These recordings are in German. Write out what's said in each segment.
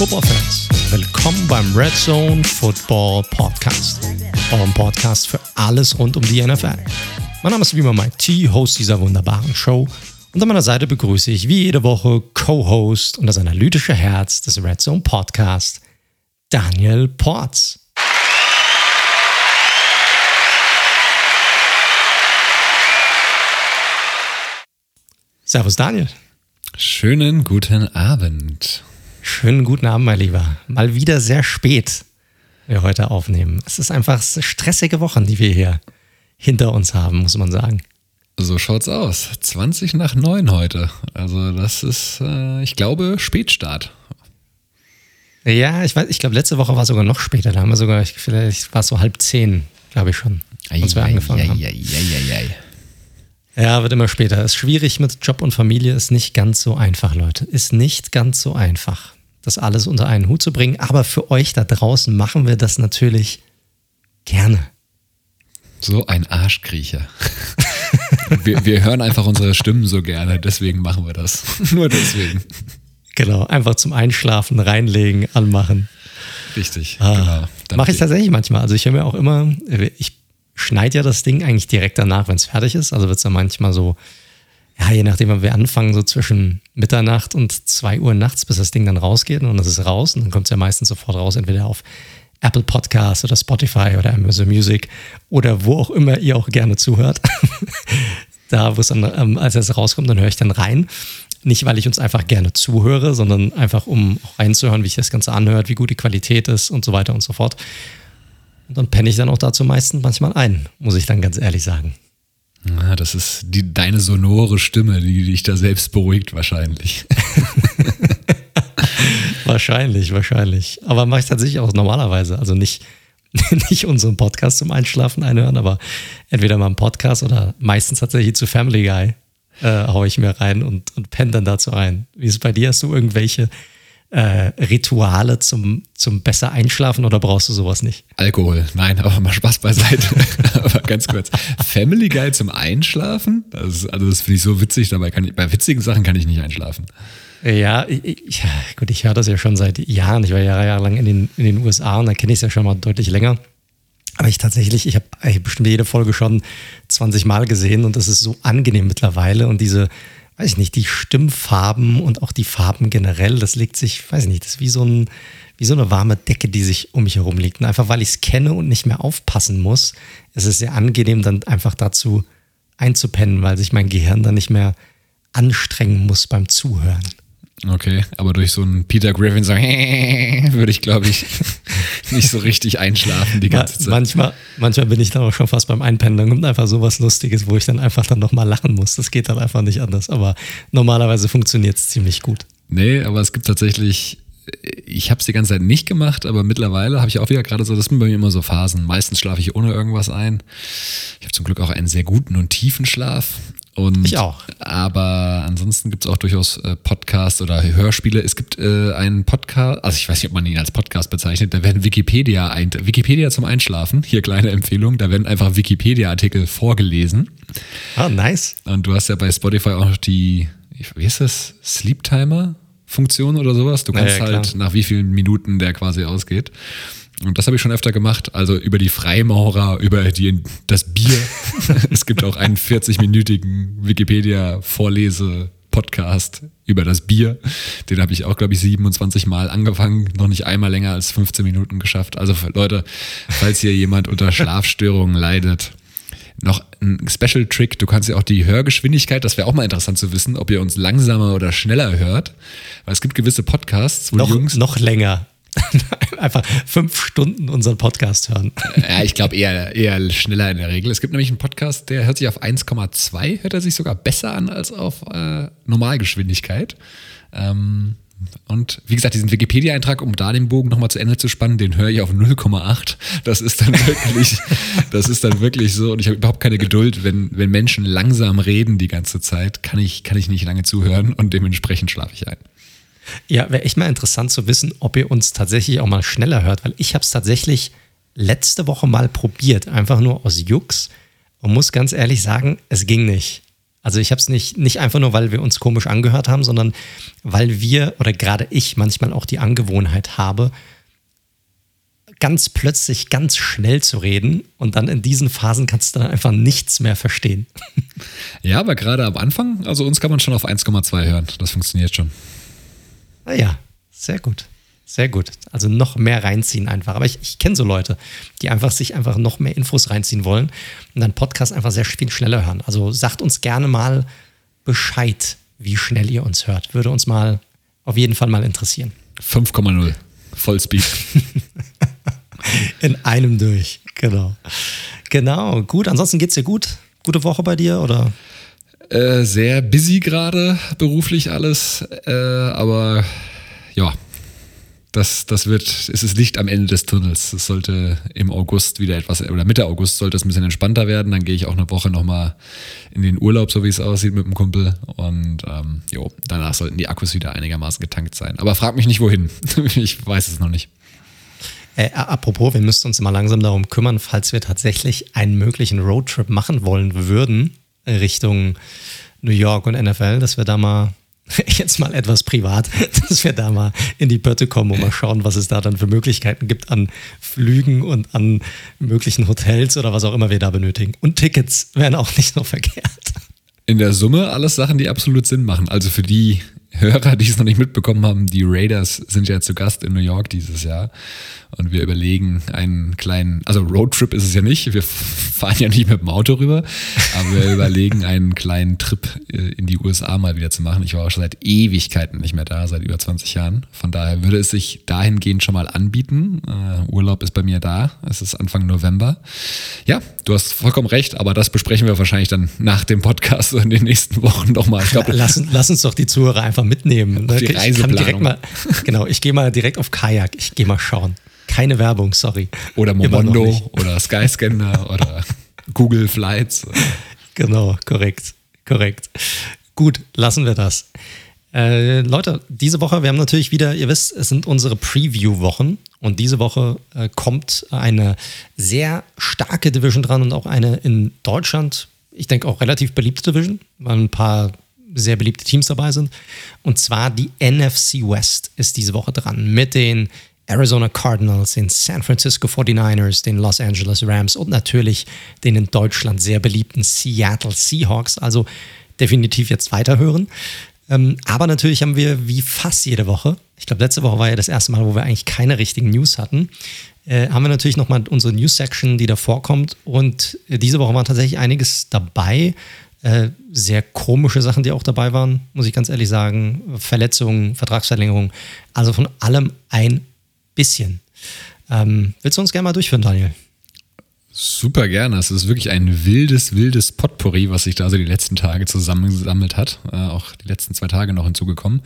Footballfans, willkommen beim Red Zone Football Podcast, eurem Podcast für alles rund um die NFL. Mein Name ist wie immer Mike T, Host dieser wunderbaren Show. Und an meiner Seite begrüße ich wie jede Woche Co-Host und das analytische Herz des Red Zone Podcast, Daniel Porz. Servus Daniel. Schönen guten Abend. Schönen guten Abend, mein Lieber. Mal wieder sehr spät, wir heute aufnehmen. Es ist einfach stressige Wochen, die wir hier hinter uns haben, muss man sagen. So schaut's aus. 20 nach 9 heute. Also das ist, äh, ich glaube, Spätstart. Ja, ich weiß, ich glaube, letzte Woche war sogar noch später. Da haben wir sogar, vielleicht war es so halb zehn, glaube ich schon, als wir angefangen haben. Ja, wird immer später. Ist schwierig mit Job und Familie, ist nicht ganz so einfach, Leute. Ist nicht ganz so einfach, das alles unter einen Hut zu bringen. Aber für euch da draußen machen wir das natürlich gerne. So ein Arschkriecher. wir, wir hören einfach unsere Stimmen so gerne, deswegen machen wir das. Nur deswegen. Genau, einfach zum Einschlafen reinlegen, anmachen. Richtig, ah, genau. Mache ich tatsächlich manchmal. Also ich höre mir auch immer, ich schneide ja das Ding eigentlich direkt danach, wenn es fertig ist. Also wird es dann manchmal so, ja, je nachdem, wann wir anfangen, so zwischen Mitternacht und 2 Uhr nachts, bis das Ding dann rausgeht und es ist raus. Und dann kommt es ja meistens sofort raus, entweder auf Apple Podcasts oder Spotify oder Amazon Music oder wo auch immer ihr auch gerne zuhört. da, wo es dann, ähm, als es rauskommt, dann höre ich dann rein. Nicht, weil ich uns einfach gerne zuhöre, sondern einfach, um auch reinzuhören, wie sich das Ganze anhört, wie gut die Qualität ist und so weiter und so fort. Und dann penne ich dann auch dazu meistens manchmal ein, muss ich dann ganz ehrlich sagen. Ja, das ist die, deine sonore Stimme, die dich da selbst beruhigt wahrscheinlich. wahrscheinlich, wahrscheinlich. Aber mache ich tatsächlich auch normalerweise. Also nicht, nicht unseren Podcast zum Einschlafen einhören, aber entweder mal einen Podcast oder meistens tatsächlich zu Family Guy äh, haue ich mir rein und, und penne dann dazu ein. Wie ist es bei dir? Hast du irgendwelche äh, Rituale zum, zum besser einschlafen oder brauchst du sowas nicht? Alkohol, nein, aber mal Spaß beiseite. aber ganz kurz. Family Guy zum Einschlafen? Das, also das finde ich so witzig, dabei kann ich, bei witzigen Sachen kann ich nicht einschlafen. Ja, ich, gut, ich höre das ja schon seit Jahren. Ich war ja jahrelang in den, in den USA und da kenne ich es ja schon mal deutlich länger. Aber ich tatsächlich, ich habe bestimmt jede Folge schon 20 Mal gesehen und das ist so angenehm mittlerweile. Und diese, weiß ich nicht, die Stimmfarben und auch die Farben generell, das legt sich, weiß ich nicht, das ist wie so, ein, wie so eine warme Decke, die sich um mich herum legt. Und einfach weil ich es kenne und nicht mehr aufpassen muss, ist es sehr angenehm, dann einfach dazu einzupennen, weil sich mein Gehirn dann nicht mehr anstrengen muss beim Zuhören. Okay, aber durch so einen Peter Griffin so würde ich, glaube ich, nicht so richtig einschlafen die ganze Zeit. Manchmal, manchmal bin ich dann auch schon fast beim Einpennen. Dann kommt einfach so was Lustiges, wo ich dann einfach dann nochmal lachen muss. Das geht dann einfach nicht anders. Aber normalerweise funktioniert es ziemlich gut. Nee, aber es gibt tatsächlich, ich habe es die ganze Zeit nicht gemacht, aber mittlerweile habe ich auch wieder gerade so, das sind bei mir immer so Phasen. Meistens schlafe ich ohne irgendwas ein. Ich habe zum Glück auch einen sehr guten und tiefen Schlaf. Und, ich auch. Aber ansonsten gibt es auch durchaus äh, Podcasts oder Hörspiele. Es gibt äh, einen Podcast, also ich weiß nicht, ob man ihn als Podcast bezeichnet, da werden Wikipedia, ein, Wikipedia zum Einschlafen, hier kleine Empfehlung, da werden einfach Wikipedia-Artikel vorgelesen. Ah, nice. Und du hast ja bei Spotify auch noch die, wie ist das, Sleep Timer? Funktion oder sowas. Du kannst ja, ja, halt nach wie vielen Minuten der quasi ausgeht. Und das habe ich schon öfter gemacht, also über die Freimaurer, über die, das Bier. es gibt auch einen 40-minütigen Wikipedia-Vorlese-Podcast über das Bier. Den habe ich auch, glaube ich, 27 Mal angefangen, noch nicht einmal länger als 15 Minuten geschafft. Also Leute, falls hier jemand unter Schlafstörungen leidet, noch ein Special Trick, du kannst ja auch die Hörgeschwindigkeit, das wäre auch mal interessant zu wissen, ob ihr uns langsamer oder schneller hört. Weil es gibt gewisse Podcasts, wo noch, Jungs. Noch länger. Einfach fünf Stunden unseren Podcast hören. Ja, ich glaube eher, eher schneller in der Regel. Es gibt nämlich einen Podcast, der hört sich auf 1,2, hört er sich sogar besser an als auf äh, Normalgeschwindigkeit. Ähm, und wie gesagt, diesen Wikipedia-Eintrag, um da den Bogen nochmal zu Ende zu spannen, den höre ich auf 0,8. Das ist dann wirklich, das ist dann wirklich so. Und ich habe überhaupt keine Geduld, wenn, wenn Menschen langsam reden die ganze Zeit, kann ich, kann ich nicht lange zuhören und dementsprechend schlafe ich ein. Ja, wäre echt mal interessant zu wissen, ob ihr uns tatsächlich auch mal schneller hört, weil ich habe es tatsächlich letzte Woche mal probiert, einfach nur aus Jux und muss ganz ehrlich sagen, es ging nicht. Also ich habe es nicht, nicht einfach nur, weil wir uns komisch angehört haben, sondern weil wir oder gerade ich manchmal auch die Angewohnheit habe, ganz plötzlich ganz schnell zu reden und dann in diesen Phasen kannst du dann einfach nichts mehr verstehen. Ja, aber gerade am Anfang, also uns kann man schon auf 1,2 hören. Das funktioniert schon. Ah ja, sehr gut. Sehr gut. Also noch mehr reinziehen einfach. Aber ich, ich kenne so Leute, die einfach sich einfach noch mehr Infos reinziehen wollen und dann Podcast einfach sehr viel schneller hören. Also sagt uns gerne mal Bescheid, wie schnell ihr uns hört. Würde uns mal auf jeden Fall mal interessieren. 5,0. Vollspeed. In einem durch, genau. Genau, gut. Ansonsten geht es dir gut? Gute Woche bei dir oder? Äh, sehr busy gerade, beruflich alles. Äh, aber ja, das, das wird, es ist Licht am Ende des Tunnels. Es sollte im August wieder etwas, oder Mitte August sollte es ein bisschen entspannter werden. Dann gehe ich auch eine Woche nochmal in den Urlaub, so wie es aussieht, mit dem Kumpel. Und ähm, jo, danach sollten die Akkus wieder einigermaßen getankt sein. Aber frag mich nicht, wohin. ich weiß es noch nicht. Äh, apropos, wir müssten uns mal langsam darum kümmern, falls wir tatsächlich einen möglichen Roadtrip machen wollen würden, Richtung New York und NFL, dass wir da mal jetzt mal etwas privat, dass wir da mal in die Pötte kommen und mal schauen, was es da dann für Möglichkeiten gibt an Flügen und an möglichen Hotels oder was auch immer wir da benötigen. Und Tickets wären auch nicht so verkehrt. In der Summe alles Sachen, die absolut Sinn machen. Also für die Hörer, die es noch nicht mitbekommen haben, die Raiders sind ja zu Gast in New York dieses Jahr. Und wir überlegen einen kleinen, also Roadtrip ist es ja nicht, wir fahren ja nicht mit dem Auto rüber, aber wir überlegen einen kleinen Trip äh, in die USA mal wieder zu machen. Ich war auch schon seit Ewigkeiten nicht mehr da, seit über 20 Jahren. Von daher würde es sich dahingehend schon mal anbieten. Uh, Urlaub ist bei mir da, es ist Anfang November. Ja, du hast vollkommen recht, aber das besprechen wir wahrscheinlich dann nach dem Podcast in den nächsten Wochen nochmal. Ich lass, lass uns doch die Zuhörer einfach mitnehmen. Ne? Die ich kann direkt mal, genau, ich gehe mal direkt auf Kajak, ich gehe mal schauen. Keine Werbung, sorry. Oder Momondo oder Skyscanner oder Google Flights. Genau, korrekt, korrekt. Gut, lassen wir das. Äh, Leute, diese Woche, wir haben natürlich wieder, ihr wisst, es sind unsere Preview-Wochen und diese Woche äh, kommt eine sehr starke Division dran und auch eine in Deutschland, ich denke auch relativ beliebte Division, weil ein paar sehr beliebte Teams dabei sind. Und zwar die NFC West ist diese Woche dran mit den Arizona Cardinals, den San Francisco 49ers, den Los Angeles Rams und natürlich den in Deutschland sehr beliebten Seattle Seahawks. Also definitiv jetzt weiterhören. Ähm, aber natürlich haben wir wie fast jede Woche, ich glaube, letzte Woche war ja das erste Mal, wo wir eigentlich keine richtigen News hatten, äh, haben wir natürlich nochmal unsere News-Section, die da vorkommt. Und äh, diese Woche war tatsächlich einiges dabei. Äh, sehr komische Sachen, die auch dabei waren, muss ich ganz ehrlich sagen. Verletzungen, Vertragsverlängerung. Also von allem ein bisschen. Ähm, willst du uns gerne mal durchführen, Daniel? Super gerne. Es ist wirklich ein wildes, wildes Potpourri, was sich da so die letzten Tage zusammengesammelt hat. Äh, auch die letzten zwei Tage noch hinzugekommen.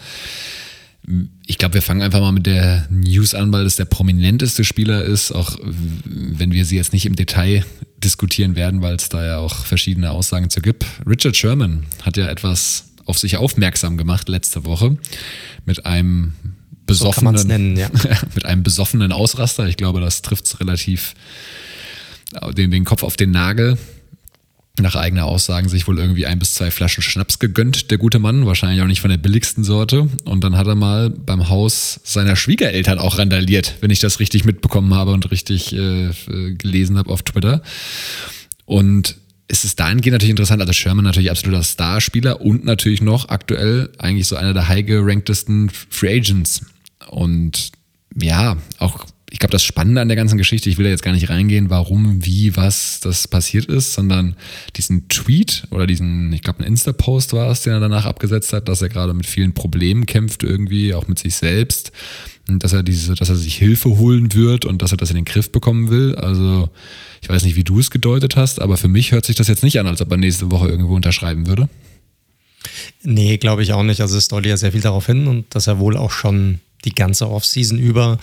Ich glaube, wir fangen einfach mal mit der News an, weil es der prominenteste Spieler ist, auch wenn wir sie jetzt nicht im Detail diskutieren werden, weil es da ja auch verschiedene Aussagen zu gibt. Richard Sherman hat ja etwas auf sich aufmerksam gemacht letzte Woche mit einem besoffenen, so nennen, ja. mit einem besoffenen Ausraster. Ich glaube, das trifft es relativ den, den Kopf auf den Nagel. Nach eigener Aussagen sich wohl irgendwie ein bis zwei Flaschen Schnaps gegönnt, der gute Mann, wahrscheinlich auch nicht von der billigsten Sorte. Und dann hat er mal beim Haus seiner Schwiegereltern auch randaliert, wenn ich das richtig mitbekommen habe und richtig äh, gelesen habe auf Twitter. Und es ist dahingehend natürlich interessant, also Sherman natürlich absoluter Starspieler und natürlich noch aktuell eigentlich so einer der high geranktesten Free Agents und ja, auch, ich glaube, das Spannende an der ganzen Geschichte, ich will da jetzt gar nicht reingehen, warum, wie, was das passiert ist, sondern diesen Tweet oder diesen, ich glaube, ein Insta-Post war es, den er danach abgesetzt hat, dass er gerade mit vielen Problemen kämpft, irgendwie, auch mit sich selbst. Und dass er diese, dass er sich Hilfe holen wird und dass er das in den Griff bekommen will. Also, ich weiß nicht, wie du es gedeutet hast, aber für mich hört sich das jetzt nicht an, als ob er nächste Woche irgendwo unterschreiben würde. Nee, glaube ich auch nicht. Also es deutet ja sehr viel darauf hin und dass er wohl auch schon die ganze Offseason über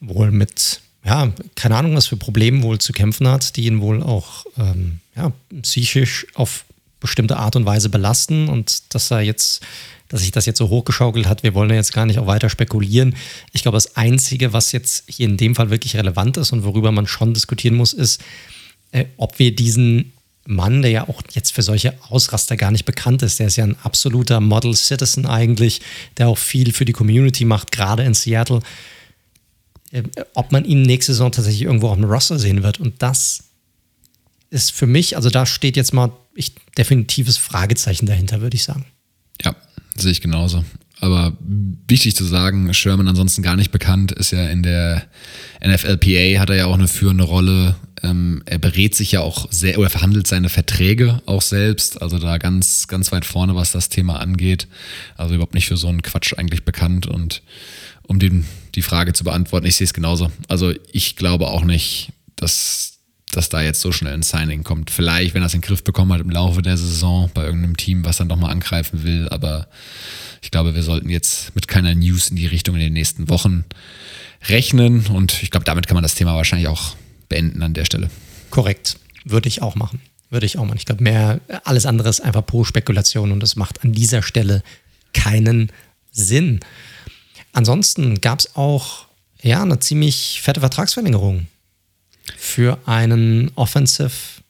wohl mit, ja, keine Ahnung, was für Probleme wohl zu kämpfen hat, die ihn wohl auch ähm, ja, psychisch auf bestimmte Art und Weise belasten und dass er jetzt, dass sich das jetzt so hochgeschaukelt hat, wir wollen ja jetzt gar nicht auch weiter spekulieren. Ich glaube, das Einzige, was jetzt hier in dem Fall wirklich relevant ist und worüber man schon diskutieren muss, ist, äh, ob wir diesen Mann, der ja auch jetzt für solche Ausraster gar nicht bekannt ist. Der ist ja ein absoluter Model Citizen eigentlich, der auch viel für die Community macht, gerade in Seattle. Äh, ob man ihn nächste Saison tatsächlich irgendwo auf dem Roster sehen wird. Und das ist für mich, also da steht jetzt mal ich, definitives Fragezeichen dahinter, würde ich sagen. Ja, sehe ich genauso. Aber wichtig zu sagen, Sherman ansonsten gar nicht bekannt, ist ja in der NFLPA, hat er ja auch eine führende Rolle. Ähm, er berät sich ja auch sehr oder verhandelt seine Verträge auch selbst, also da ganz, ganz weit vorne, was das Thema angeht. Also überhaupt nicht für so einen Quatsch eigentlich bekannt. Und um den, die Frage zu beantworten, ich sehe es genauso. Also ich glaube auch nicht, dass dass da jetzt so schnell ein Signing kommt. Vielleicht, wenn er es in den Griff bekommen hat im Laufe der Saison bei irgendeinem Team, was dann nochmal angreifen will, aber ich glaube, wir sollten jetzt mit keiner News in die Richtung in den nächsten Wochen rechnen und ich glaube, damit kann man das Thema wahrscheinlich auch beenden an der Stelle. Korrekt, würde ich auch machen. Würde ich auch machen. Ich glaube, mehr alles andere ist einfach pro Spekulation und es macht an dieser Stelle keinen Sinn. Ansonsten gab es auch ja, eine ziemlich fette Vertragsverlängerung für einen Offensive,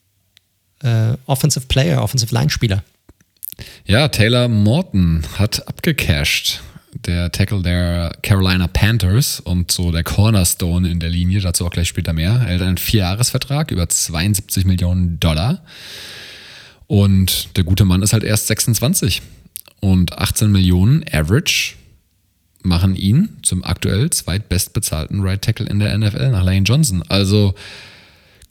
äh, Offensive Player, Offensive Line-Spieler. Ja, Taylor Morton hat abgecashed. Der Tackle der Carolina Panthers und so der Cornerstone in der Linie, dazu auch gleich später mehr. Er hat einen Vierjahresvertrag über 72 Millionen Dollar. Und der gute Mann ist halt erst 26. Und 18 Millionen Average machen ihn zum aktuell zweitbestbezahlten Right Tackle in der NFL nach Lane Johnson. Also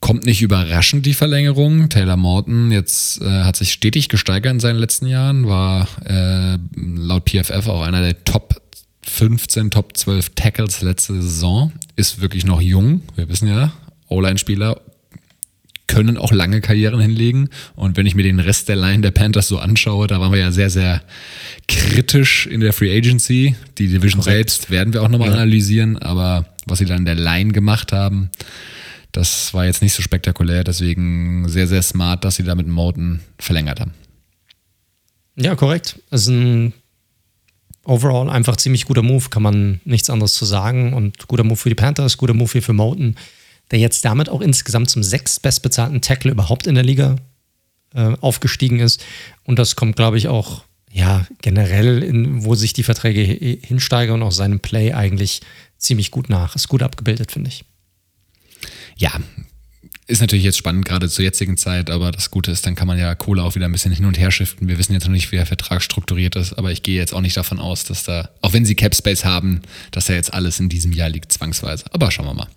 kommt nicht überraschend die Verlängerung. Taylor Morton jetzt äh, hat sich stetig gesteigert in seinen letzten Jahren, war äh, laut PFF auch einer der Top 15, Top 12 Tackles letzte Saison. Ist wirklich noch jung. Wir wissen ja, O-Line-Spieler können auch lange Karrieren hinlegen. Und wenn ich mir den Rest der Line der Panthers so anschaue, da waren wir ja sehr, sehr kritisch in der Free Agency. Die Division Korrekt. selbst werden wir auch nochmal ja. analysieren, aber was sie dann in der Line gemacht haben, das war jetzt nicht so spektakulär. Deswegen sehr, sehr smart, dass sie da mit Moten verlängert haben. Ja, korrekt. Es ist ein overall einfach ziemlich guter Move, kann man nichts anderes zu sagen. Und guter Move für die Panthers, guter Move hier für Moten der jetzt damit auch insgesamt zum sechstbestbezahlten Tackle überhaupt in der Liga äh, aufgestiegen ist. Und das kommt, glaube ich, auch ja, generell, in, wo sich die Verträge hinsteigern und auch seinem Play eigentlich ziemlich gut nach. Ist gut abgebildet, finde ich. Ja, ist natürlich jetzt spannend, gerade zur jetzigen Zeit, aber das Gute ist, dann kann man ja Kohle auch wieder ein bisschen hin und her shiften. Wir wissen jetzt noch nicht, wie der Vertrag strukturiert ist, aber ich gehe jetzt auch nicht davon aus, dass da, auch wenn sie Cap Space haben, dass da jetzt alles in diesem Jahr liegt, zwangsweise. Aber schauen wir mal.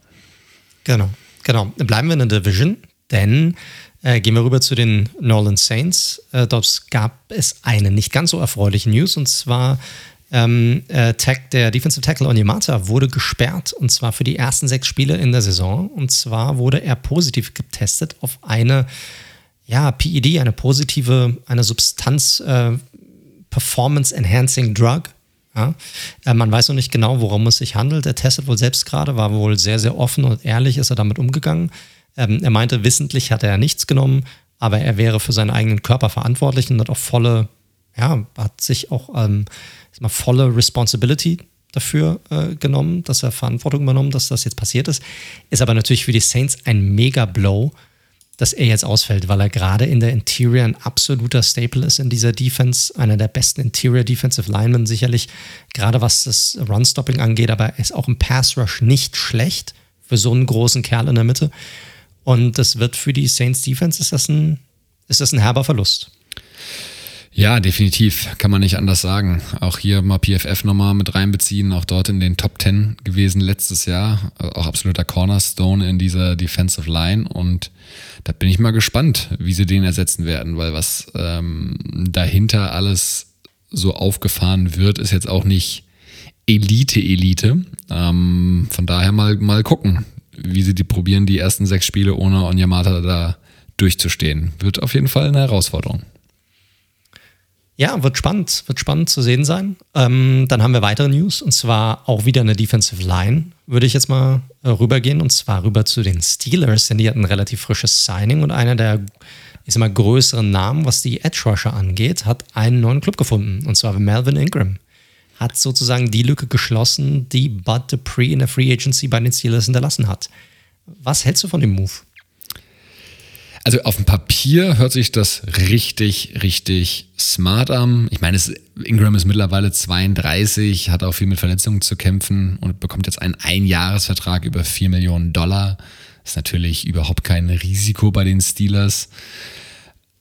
Genau, genau. Bleiben wir in der Division, denn äh, gehen wir rüber zu den Nolan Saints. Äh, dort gab es eine nicht ganz so erfreuliche News und zwar ähm, äh, der Defensive Tackle Onyemata wurde gesperrt und zwar für die ersten sechs Spiele in der Saison. Und zwar wurde er positiv getestet auf eine ja, PED, eine positive, eine Substanz äh, Performance Enhancing Drug. Ja? Äh, man weiß noch nicht genau, worum es sich handelt. Er testet wohl selbst gerade, war wohl sehr, sehr offen und ehrlich ist er damit umgegangen. Ähm, er meinte, wissentlich hatte er nichts genommen, aber er wäre für seinen eigenen Körper verantwortlich und hat auch volle, ja, hat sich auch ähm, mal volle Responsibility dafür äh, genommen, dass er Verantwortung übernommen, dass das jetzt passiert ist. Ist aber natürlich für die Saints ein Mega-Blow, dass er jetzt ausfällt, weil er gerade in der Interior ein absoluter Staple ist in dieser Defense, einer der besten Interior Defensive Linemen sicherlich, gerade was das Run-Stopping angeht, aber er ist auch im Pass-Rush nicht schlecht für so einen großen Kerl in der Mitte. Und das wird für die Saints Defense, ist das ein, ist das ein herber Verlust. Ja, definitiv. Kann man nicht anders sagen. Auch hier mal PFF nochmal mit reinbeziehen. Auch dort in den Top 10 gewesen letztes Jahr. Auch absoluter Cornerstone in dieser Defensive Line. Und da bin ich mal gespannt, wie sie den ersetzen werden, weil was ähm, dahinter alles so aufgefahren wird, ist jetzt auch nicht Elite-Elite. Ähm, von daher mal, mal gucken, wie sie die probieren, die ersten sechs Spiele ohne Onyamata da durchzustehen. Wird auf jeden Fall eine Herausforderung. Ja, wird spannend, wird spannend zu sehen sein. Ähm, dann haben wir weitere News und zwar auch wieder eine Defensive Line, würde ich jetzt mal äh, rübergehen und zwar rüber zu den Steelers, denn die hatten ein relativ frisches Signing und einer der, ich sag mal, größeren Namen, was die Edge Rusher angeht, hat einen neuen Club gefunden und zwar Melvin Ingram. Hat sozusagen die Lücke geschlossen, die Bud Dupree in der Free Agency bei den Steelers hinterlassen hat. Was hältst du von dem Move? Also auf dem Papier hört sich das richtig, richtig smart an. Ich meine, Ingram ist mittlerweile 32, hat auch viel mit Verletzungen zu kämpfen und bekommt jetzt einen Einjahresvertrag über 4 Millionen Dollar. Ist natürlich überhaupt kein Risiko bei den Steelers.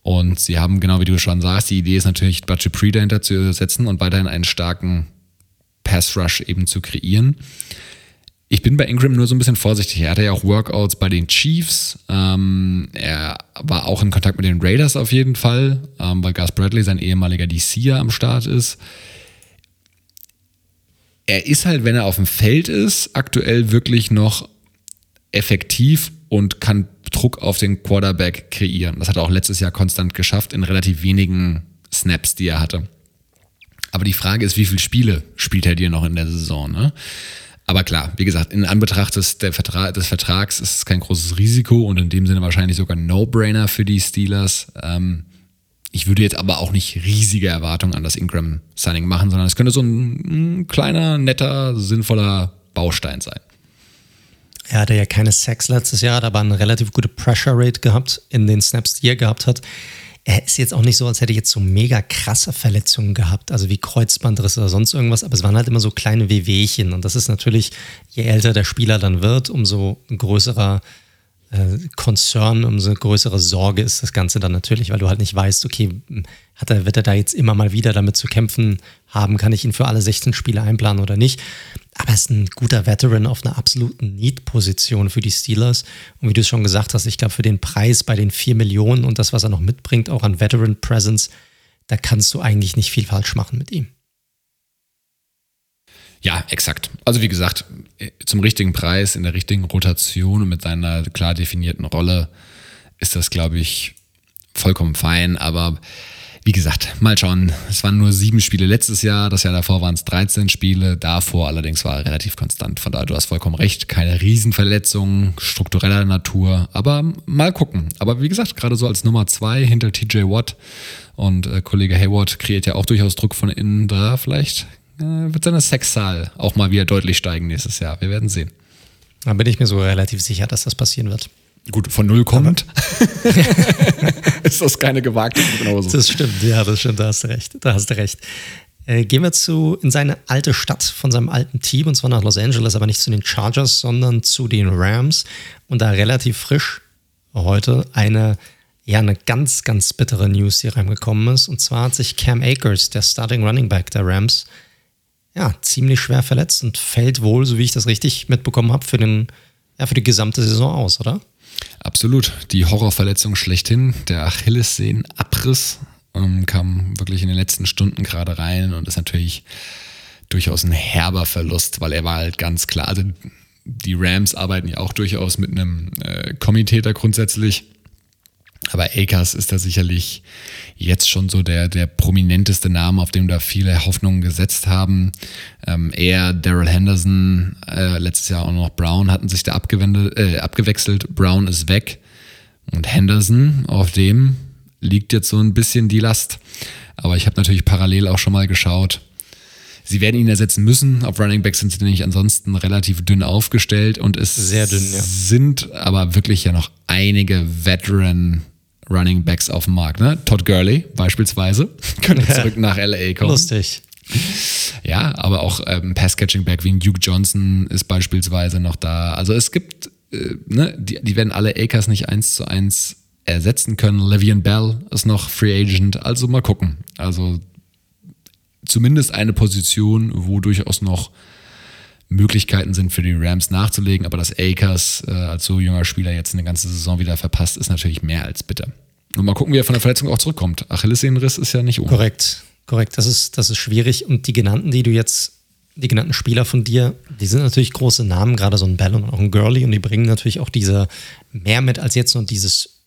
Und sie haben, genau wie du schon sagst, die Idee ist natürlich, Budget Pre dahinter zu setzen und weiterhin einen starken Pass Rush eben zu kreieren. Ich bin bei Ingram nur so ein bisschen vorsichtig. Er hatte ja auch Workouts bei den Chiefs. Ähm, er war auch in Kontakt mit den Raiders auf jeden Fall, ähm, weil Gus Bradley, sein ehemaliger DC, am Start ist. Er ist halt, wenn er auf dem Feld ist, aktuell wirklich noch effektiv und kann Druck auf den Quarterback kreieren. Das hat er auch letztes Jahr konstant geschafft in relativ wenigen Snaps, die er hatte. Aber die Frage ist, wie viele Spiele spielt er dir noch in der Saison? Ne? Aber klar, wie gesagt, in Anbetracht des, Vertra des Vertrags ist es kein großes Risiko und in dem Sinne wahrscheinlich sogar ein No-Brainer für die Steelers. Ähm, ich würde jetzt aber auch nicht riesige Erwartungen an das Ingram-Signing machen, sondern es könnte so ein, ein kleiner, netter, sinnvoller Baustein sein. Er hatte ja keine Sex letztes Jahr, hat aber eine relativ gute Pressure Rate gehabt in den Snaps, die er gehabt hat er ist jetzt auch nicht so, als hätte er jetzt so mega krasse Verletzungen gehabt, also wie Kreuzbandriss oder sonst irgendwas, aber es waren halt immer so kleine Wehwehchen. Und das ist natürlich, je älter der Spieler dann wird, umso größerer äh, Concern, umso größere Sorge ist das Ganze dann natürlich, weil du halt nicht weißt, okay, hat er, wird er da jetzt immer mal wieder damit zu kämpfen haben, kann ich ihn für alle 16 Spiele einplanen oder nicht. Aber er ist ein guter Veteran auf einer absoluten Need-Position für die Steelers. Und wie du es schon gesagt hast, ich glaube, für den Preis bei den 4 Millionen und das, was er noch mitbringt, auch an Veteran Presence, da kannst du eigentlich nicht viel falsch machen mit ihm. Ja, exakt. Also wie gesagt, zum richtigen Preis, in der richtigen Rotation und mit seiner klar definierten Rolle ist das, glaube ich, vollkommen fein. Aber wie gesagt, mal schauen. Es waren nur sieben Spiele letztes Jahr. Das Jahr davor waren es 13 Spiele. Davor allerdings war er relativ konstant. Von daher, du hast vollkommen recht. Keine Riesenverletzungen, struktureller Natur. Aber mal gucken. Aber wie gesagt, gerade so als Nummer zwei hinter TJ Watt und äh, Kollege Hayward kreiert ja auch durchaus Druck von innen da. Vielleicht äh, wird seine Sexzahl auch mal wieder deutlich steigen nächstes Jahr. Wir werden sehen. Da bin ich mir so relativ sicher, dass das passieren wird. Gut, von null kommt. ist das keine gewagte Prognose. Das stimmt, ja, das stimmt, da hast du recht. Da hast du recht. Äh, gehen wir zu in seine alte Stadt von seinem alten Team, und zwar nach Los Angeles, aber nicht zu den Chargers, sondern zu den Rams. Und da relativ frisch heute eine, ja, eine ganz, ganz bittere News, die reingekommen ist. Und zwar hat sich Cam Akers, der Starting Running Back der Rams, ja, ziemlich schwer verletzt und fällt wohl, so wie ich das richtig mitbekommen habe, für, den, ja, für die gesamte Saison aus, oder? Absolut. Die Horrorverletzung schlechthin, der Achillessehnenabriss, ähm, kam wirklich in den letzten Stunden gerade rein und ist natürlich durchaus ein herber Verlust, weil er war halt ganz klar, also die Rams arbeiten ja auch durchaus mit einem äh, Komitee da grundsätzlich aber Akers ist da sicherlich jetzt schon so der, der prominenteste Name, auf dem da viele Hoffnungen gesetzt haben. Ähm, er, Daryl Henderson, äh, letztes Jahr auch noch Brown hatten sich da äh, abgewechselt. Brown ist weg und Henderson, auf dem liegt jetzt so ein bisschen die Last. Aber ich habe natürlich parallel auch schon mal geschaut. Sie werden ihn ersetzen müssen. Auf Running Back sind sie nämlich ansonsten relativ dünn aufgestellt und es Sehr dünn, ja. sind aber wirklich ja noch einige Veteran Running Backs auf dem Markt. Ne? Todd Gurley beispielsweise könnte zurück nach LA kommen. Lustig. Ja, aber auch ähm, Pass-Catching-Back wie ein Duke Johnson ist beispielsweise noch da. Also es gibt, äh, ne, die, die werden alle Akers nicht eins zu eins ersetzen können. Le'Veon Bell ist noch Free Agent. Also mal gucken. Also zumindest eine Position, wo durchaus noch Möglichkeiten sind für die Rams nachzulegen, aber dass Akers äh, als so junger Spieler jetzt eine ganze Saison wieder verpasst, ist natürlich mehr als bitter. Und mal gucken, wie er von der Verletzung auch zurückkommt. Achillessehnenriss ist ja nicht ohne. Korrekt, korrekt. Das ist, das ist schwierig. Und die genannten, die du jetzt, die genannten Spieler von dir, die sind natürlich große Namen, gerade so ein Bell und auch ein Gurley. Und die bringen natürlich auch diese mehr mit als jetzt nur dieses,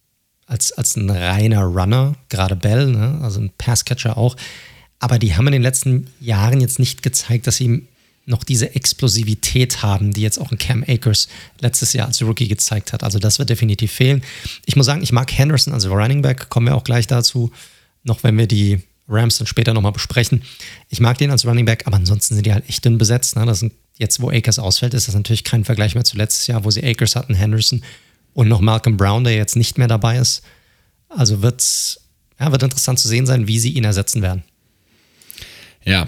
als, als ein reiner Runner, gerade Bell, ne? also ein Passcatcher auch. Aber die haben in den letzten Jahren jetzt nicht gezeigt, dass sie noch diese Explosivität haben, die jetzt auch ein Cam Akers letztes Jahr als Rookie gezeigt hat. Also das wird definitiv fehlen. Ich muss sagen, ich mag Henderson als Running Back, kommen wir auch gleich dazu, noch wenn wir die Rams dann später nochmal besprechen. Ich mag den als Running Back, aber ansonsten sind die halt echt dünn besetzt. Ne? Das sind jetzt, wo Akers ausfällt, ist das natürlich kein Vergleich mehr zu letztes Jahr, wo sie Akers hatten, Henderson und noch Malcolm Brown, der jetzt nicht mehr dabei ist. Also wird, ja, wird interessant zu sehen sein, wie sie ihn ersetzen werden. Ja,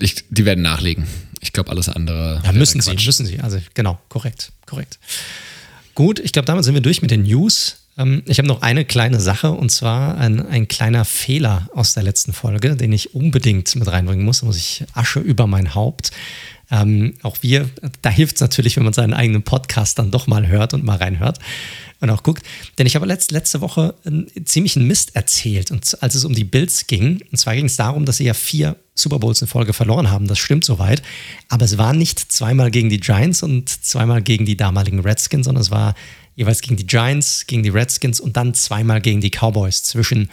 ich, die werden nachlegen. Ich glaube, alles andere. Ja, müssen sie, müssen sie. Also genau, korrekt, korrekt. Gut, ich glaube, damit sind wir durch mit den News. Ähm, ich habe noch eine kleine Sache und zwar ein, ein kleiner Fehler aus der letzten Folge, den ich unbedingt mit reinbringen muss. Da muss ich Asche über mein Haupt. Ähm, auch wir, da hilft es natürlich, wenn man seinen eigenen Podcast dann doch mal hört und mal reinhört und auch guckt. Denn ich habe letzt, letzte Woche einen ziemlichen Mist erzählt, und als es um die Bills ging. Und zwar ging es darum, dass sie ja vier Super Bowls in Folge verloren haben. Das stimmt soweit. Aber es war nicht zweimal gegen die Giants und zweimal gegen die damaligen Redskins, sondern es war jeweils gegen die Giants, gegen die Redskins und dann zweimal gegen die Cowboys zwischen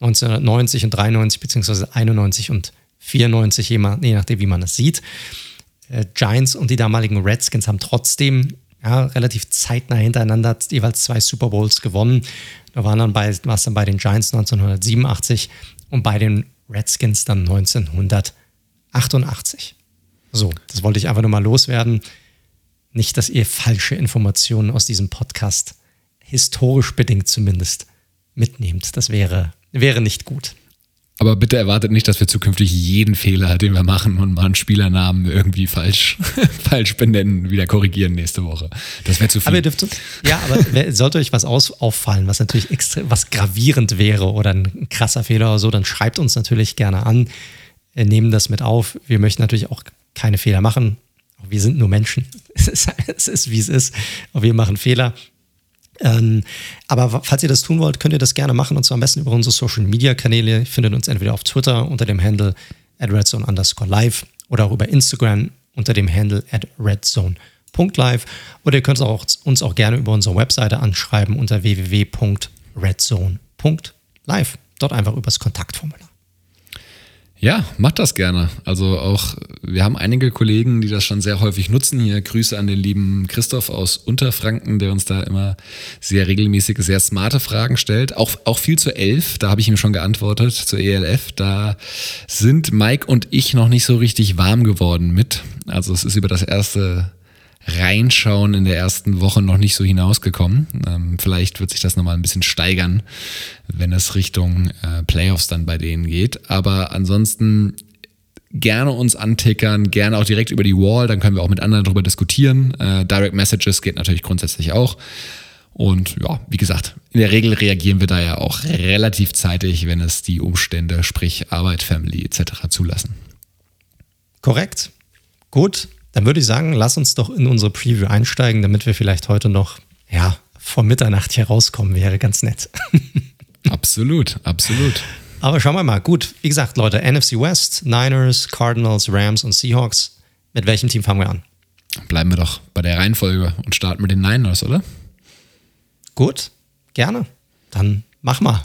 1990 und 93 beziehungsweise 91 und 94, je nachdem, wie man es sieht äh, Giants und die damaligen Redskins haben trotzdem ja, relativ zeitnah hintereinander jeweils zwei Super Bowls gewonnen. Da waren dann bei, war es dann bei den Giants 1987 und bei den Redskins dann 1988. So, das wollte ich einfach nur mal loswerden. Nicht, dass ihr falsche Informationen aus diesem Podcast historisch bedingt zumindest mitnehmt. Das wäre, wäre nicht gut. Aber bitte erwartet nicht, dass wir zukünftig jeden Fehler, den wir machen und mal einen Spielernamen irgendwie falsch, falsch benennen, wieder korrigieren nächste Woche. Das wäre zu viel. Aber ihr dürft, ja, aber sollte euch was aus, auffallen, was natürlich extra, was gravierend wäre oder ein krasser Fehler oder so, dann schreibt uns natürlich gerne an. Nehmen das mit auf. Wir möchten natürlich auch keine Fehler machen. Wir sind nur Menschen. Es ist, es ist wie es ist. Aber wir machen Fehler. Ähm, aber falls ihr das tun wollt, könnt ihr das gerne machen und zwar am besten über unsere Social Media Kanäle. Ihr findet uns entweder auf Twitter unter dem Handle at redzone underscore live oder auch über Instagram unter dem Handle at redzone.live oder ihr könnt auch, uns auch gerne über unsere Webseite anschreiben unter www.redzone.live. Dort einfach übers Kontaktformular. Ja, macht das gerne. Also auch, wir haben einige Kollegen, die das schon sehr häufig nutzen. Hier Grüße an den lieben Christoph aus Unterfranken, der uns da immer sehr regelmäßig sehr smarte Fragen stellt. Auch, auch viel zur Elf, da habe ich ihm schon geantwortet, zur ELF. Da sind Mike und ich noch nicht so richtig warm geworden mit. Also es ist über das erste Reinschauen in der ersten Woche noch nicht so hinausgekommen. Ähm, vielleicht wird sich das nochmal ein bisschen steigern, wenn es Richtung äh, Playoffs dann bei denen geht. Aber ansonsten gerne uns antickern, gerne auch direkt über die Wall, dann können wir auch mit anderen darüber diskutieren. Äh, Direct Messages geht natürlich grundsätzlich auch. Und ja, wie gesagt, in der Regel reagieren wir da ja auch relativ zeitig, wenn es die Umstände, sprich Arbeit, Family etc. zulassen. Korrekt. Gut, dann würde ich sagen, lass uns doch in unsere Preview einsteigen, damit wir vielleicht heute noch, ja, vor Mitternacht hier rauskommen. Wäre ganz nett. absolut, absolut. Aber schauen wir mal. Gut, wie gesagt, Leute, NFC West, Niners, Cardinals, Rams und Seahawks. Mit welchem Team fangen wir an? Bleiben wir doch bei der Reihenfolge und starten mit den Niners, oder? Gut, gerne. Dann mach mal.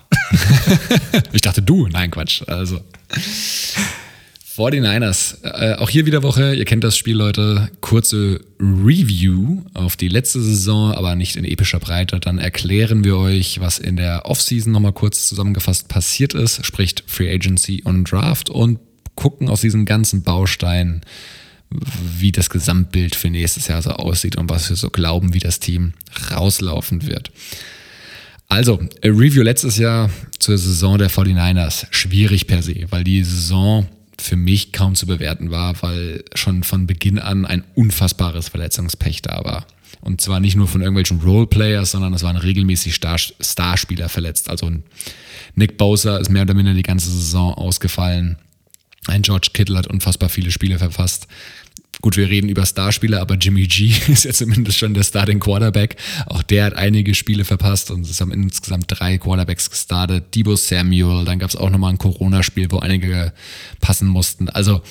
ich dachte du. Nein, Quatsch. Also. 49ers. Äh, auch hier wieder Woche, ihr kennt das Spiel, Leute. Kurze Review auf die letzte Saison, aber nicht in epischer Breite. Dann erklären wir euch, was in der Offseason nochmal kurz zusammengefasst passiert ist, spricht Free Agency und Draft und gucken aus diesem ganzen Baustein, wie das Gesamtbild für nächstes Jahr so aussieht und was wir so glauben, wie das Team rauslaufen wird. Also, Review letztes Jahr zur Saison der 49ers. Schwierig per se, weil die Saison für mich kaum zu bewerten war, weil schon von Beginn an ein unfassbares Verletzungspech da war. Und zwar nicht nur von irgendwelchen Roleplayers, sondern es waren regelmäßig Star Starspieler verletzt. Also Nick Bowser ist mehr oder minder die ganze Saison ausgefallen. Ein George Kittle hat unfassbar viele Spiele verfasst. Gut, wir reden über Starspieler, aber Jimmy G ist ja zumindest schon der Starting Quarterback. Auch der hat einige Spiele verpasst und es haben insgesamt drei Quarterbacks gestartet. Debo Samuel, dann gab es auch nochmal ein Corona-Spiel, wo einige passen mussten. Also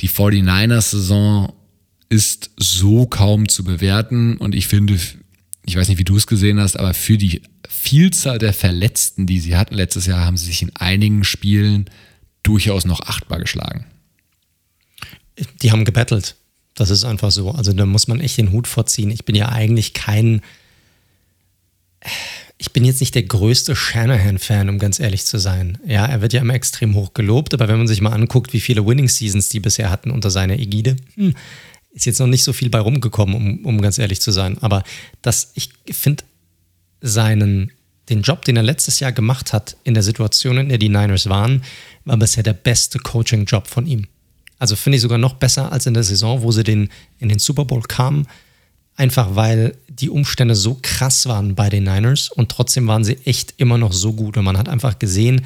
die 49ers-Saison ist so kaum zu bewerten und ich finde, ich weiß nicht, wie du es gesehen hast, aber für die Vielzahl der Verletzten, die sie hatten letztes Jahr, haben sie sich in einigen Spielen durchaus noch achtbar geschlagen die haben gebettelt. Das ist einfach so. Also da muss man echt den Hut vorziehen. Ich bin ja eigentlich kein. Ich bin jetzt nicht der größte Shanahan-Fan, um ganz ehrlich zu sein. Ja, er wird ja immer extrem hoch gelobt, aber wenn man sich mal anguckt, wie viele Winning Seasons die bisher hatten unter seiner Ägide, hm, ist jetzt noch nicht so viel bei rumgekommen, um, um ganz ehrlich zu sein. Aber das, ich finde seinen, den Job, den er letztes Jahr gemacht hat, in der Situation, in der die Niners waren, war bisher der beste Coaching-Job von ihm. Also finde ich sogar noch besser als in der Saison, wo sie den, in den Super Bowl kamen. Einfach weil die Umstände so krass waren bei den Niners und trotzdem waren sie echt immer noch so gut. Und man hat einfach gesehen,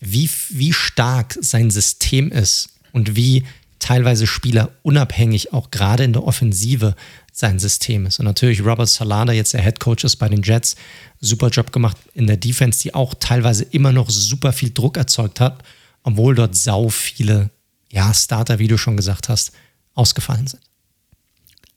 wie, wie stark sein System ist und wie teilweise Spieler unabhängig auch gerade in der Offensive sein System ist. Und natürlich Robert Salada, jetzt der Head Coach ist bei den Jets, super Job gemacht in der Defense, die auch teilweise immer noch super viel Druck erzeugt hat, obwohl dort sau viele ja, Starter, wie du schon gesagt hast, ausgefallen sind.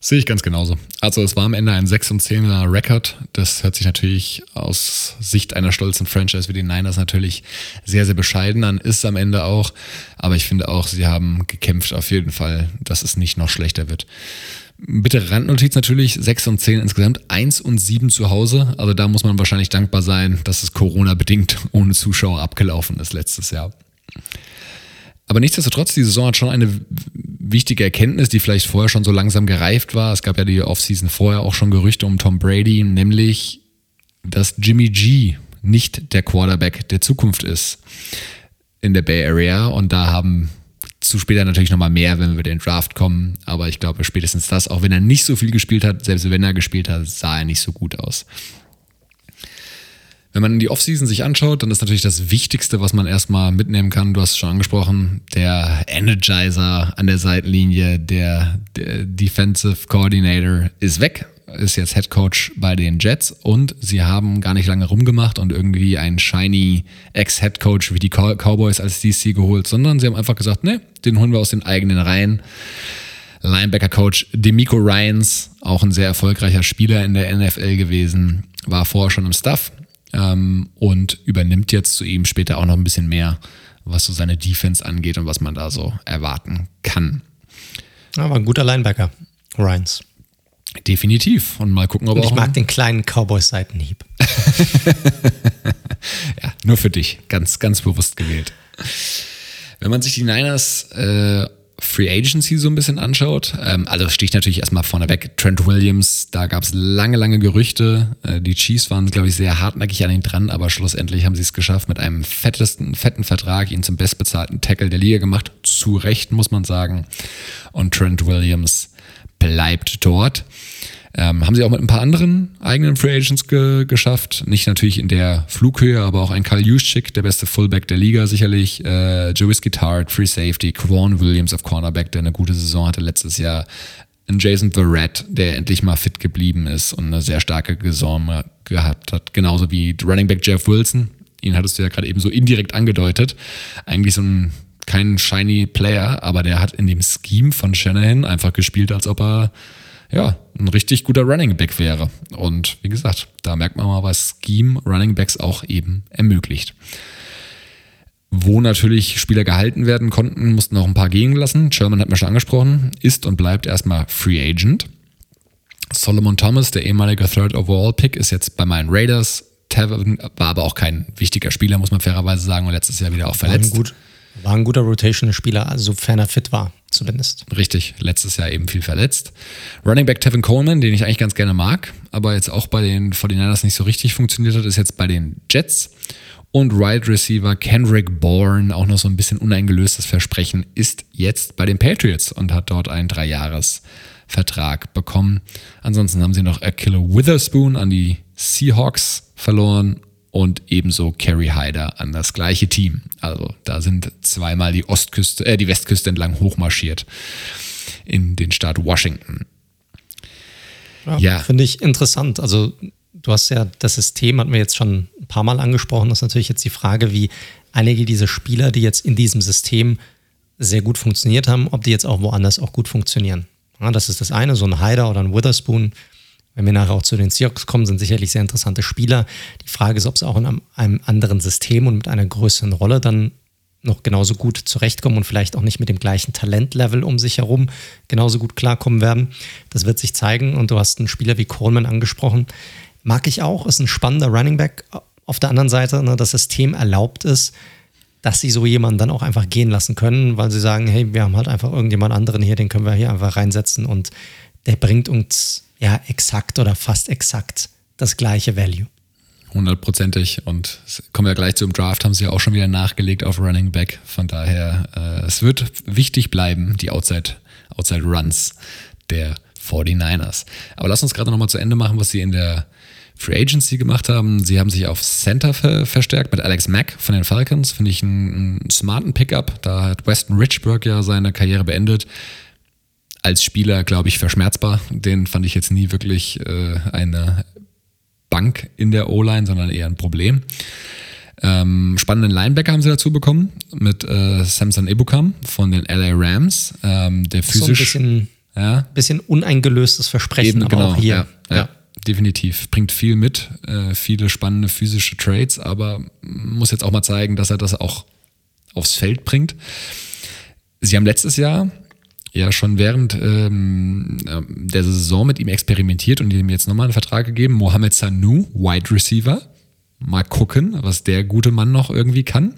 Sehe ich ganz genauso. Also es war am Ende ein 6 und 10er Rekord. Das hört sich natürlich aus Sicht einer stolzen Franchise wie den Niners natürlich sehr, sehr bescheiden an, ist am Ende auch. Aber ich finde auch, sie haben gekämpft auf jeden Fall, dass es nicht noch schlechter wird. Bitte Randnotiz natürlich, 6 und 10 insgesamt, 1 und 7 zu Hause. Also da muss man wahrscheinlich dankbar sein, dass es Corona-bedingt ohne Zuschauer abgelaufen ist letztes Jahr. Aber nichtsdestotrotz, die Saison hat schon eine wichtige Erkenntnis, die vielleicht vorher schon so langsam gereift war. Es gab ja die Offseason vorher auch schon Gerüchte um Tom Brady, nämlich, dass Jimmy G nicht der Quarterback der Zukunft ist in der Bay Area. Und da haben zu später natürlich nochmal mehr, wenn wir den Draft kommen. Aber ich glaube, spätestens das, auch wenn er nicht so viel gespielt hat, selbst wenn er gespielt hat, sah er nicht so gut aus. Wenn man die Offseason sich anschaut, dann ist natürlich das Wichtigste, was man erstmal mitnehmen kann, du hast es schon angesprochen, der Energizer an der Seitenlinie, der, der Defensive Coordinator ist weg, ist jetzt Head Coach bei den Jets und sie haben gar nicht lange rumgemacht und irgendwie einen shiny Ex-Head Coach wie die Cowboys als DC geholt, sondern sie haben einfach gesagt, ne, den holen wir aus den eigenen Reihen. Linebacker-Coach Demico Ryans, auch ein sehr erfolgreicher Spieler in der NFL gewesen, war vorher schon im Staff, ähm, und übernimmt jetzt zu ihm später auch noch ein bisschen mehr, was so seine Defense angeht und was man da so erwarten kann. Aber ein guter Linebacker, Ryans. Definitiv. Und mal gucken, ob und ich mag den kleinen Cowboys-Seitenhieb. ja, nur für dich. Ganz, ganz bewusst gewählt. Wenn man sich die Niners äh, Free Agency so ein bisschen anschaut, ähm, also sticht natürlich erstmal vorneweg Trent Williams, da gab es lange, lange Gerüchte. Äh, die Chiefs waren, glaube ich, sehr hartnäckig an ihn dran, aber schlussendlich haben sie es geschafft, mit einem fettesten, fetten Vertrag ihn zum bestbezahlten Tackle der Liga gemacht. Zu Recht, muss man sagen. Und Trent Williams bleibt dort. Ähm, haben sie auch mit ein paar anderen eigenen Free Agents ge geschafft. Nicht natürlich in der Flughöhe, aber auch ein Karl Juszczyk, der beste Fullback der Liga sicherlich. Äh, Joe Tart, Free Safety, Quan Williams auf Cornerback, der eine gute Saison hatte letztes Jahr. Ein Jason Verrett, der endlich mal fit geblieben ist und eine sehr starke Saison gehabt hat. Genauso wie Running Back Jeff Wilson. Ihn hattest du ja gerade eben so indirekt angedeutet. Eigentlich so ein kein shiny Player, aber der hat in dem Scheme von Shanahan einfach gespielt, als ob er ja, ein richtig guter Running Back wäre. Und wie gesagt, da merkt man mal, was Scheme Running Backs auch eben ermöglicht. Wo natürlich Spieler gehalten werden konnten, mussten auch ein paar gehen lassen. Sherman hat mir schon angesprochen, ist und bleibt erstmal Free Agent. Solomon Thomas, der ehemalige Third Overall Pick, ist jetzt bei meinen Raiders. Tevin war aber auch kein wichtiger Spieler, muss man fairerweise sagen, und letztes Jahr wieder auch verletzt. Gut, war ein guter Rotational-Spieler, sofern er fit war zumindest. Richtig, letztes Jahr eben viel verletzt. Running Back Tevin Coleman, den ich eigentlich ganz gerne mag, aber jetzt auch bei den 49ers nicht so richtig funktioniert hat, ist jetzt bei den Jets. Und Wide Receiver Kendrick Bourne, auch noch so ein bisschen uneingelöstes Versprechen, ist jetzt bei den Patriots und hat dort einen Dreijahresvertrag bekommen. Ansonsten haben sie noch Akilla Witherspoon an die Seahawks verloren und ebenso Kerry Hyder an das gleiche Team. Also da sind zweimal die Ostküste, äh, die Westküste entlang hochmarschiert in den Staat Washington. Ja, ja. finde ich interessant. Also du hast ja das System, hatten wir jetzt schon ein paar Mal angesprochen, das ist natürlich jetzt die Frage, wie einige dieser Spieler, die jetzt in diesem System sehr gut funktioniert haben, ob die jetzt auch woanders auch gut funktionieren. Ja, das ist das eine, so ein Hyder oder ein Witherspoon wenn wir nachher auch zu den Seahawks kommen, sind sicherlich sehr interessante Spieler. Die Frage ist, ob sie auch in einem, anderen System und mit einer größeren Rolle dann noch genauso gut zurechtkommen und vielleicht auch nicht mit dem gleichen Talentlevel um sich herum genauso gut klarkommen werden. Das wird sich zeigen. Und du hast einen Spieler wie Coleman angesprochen. Mag ich auch, ist ein spannender Running Back. Auf der anderen Seite, ne, das System erlaubt es, dass sie so jemanden dann auch einfach gehen lassen können, weil sie sagen, hey, wir haben halt einfach irgendjemand anderen hier, den können wir hier einfach reinsetzen und der bringt uns ja exakt oder fast exakt das gleiche Value. Hundertprozentig. Und kommen wir gleich zum Draft, haben sie ja auch schon wieder nachgelegt auf Running Back. Von daher, äh, es wird wichtig bleiben, die Outside, Outside Runs der 49ers. Aber lass uns gerade nochmal zu Ende machen, was sie in der Free Agency gemacht haben. Sie haben sich auf Center ver verstärkt mit Alex Mack von den Falcons. Finde ich einen, einen smarten Pickup. Da hat Weston Richburg ja seine Karriere beendet als Spieler, glaube ich, verschmerzbar. Den fand ich jetzt nie wirklich äh, eine Bank in der O-Line, sondern eher ein Problem. Ähm, spannenden Linebacker haben sie dazu bekommen mit äh, Samson Ebukam von den LA Rams. Ähm, der physisch. So ein bisschen, ja, bisschen uneingelöstes Versprechen, Eben, aber genau, auch hier. Ja, ja. definitiv. Bringt viel mit, äh, viele spannende physische Trades, aber muss jetzt auch mal zeigen, dass er das auch aufs Feld bringt. Sie haben letztes Jahr ja schon während ähm, der Saison mit ihm experimentiert und ihm jetzt nochmal einen Vertrag gegeben. Mohamed Sanu, Wide Receiver. Mal gucken, was der gute Mann noch irgendwie kann.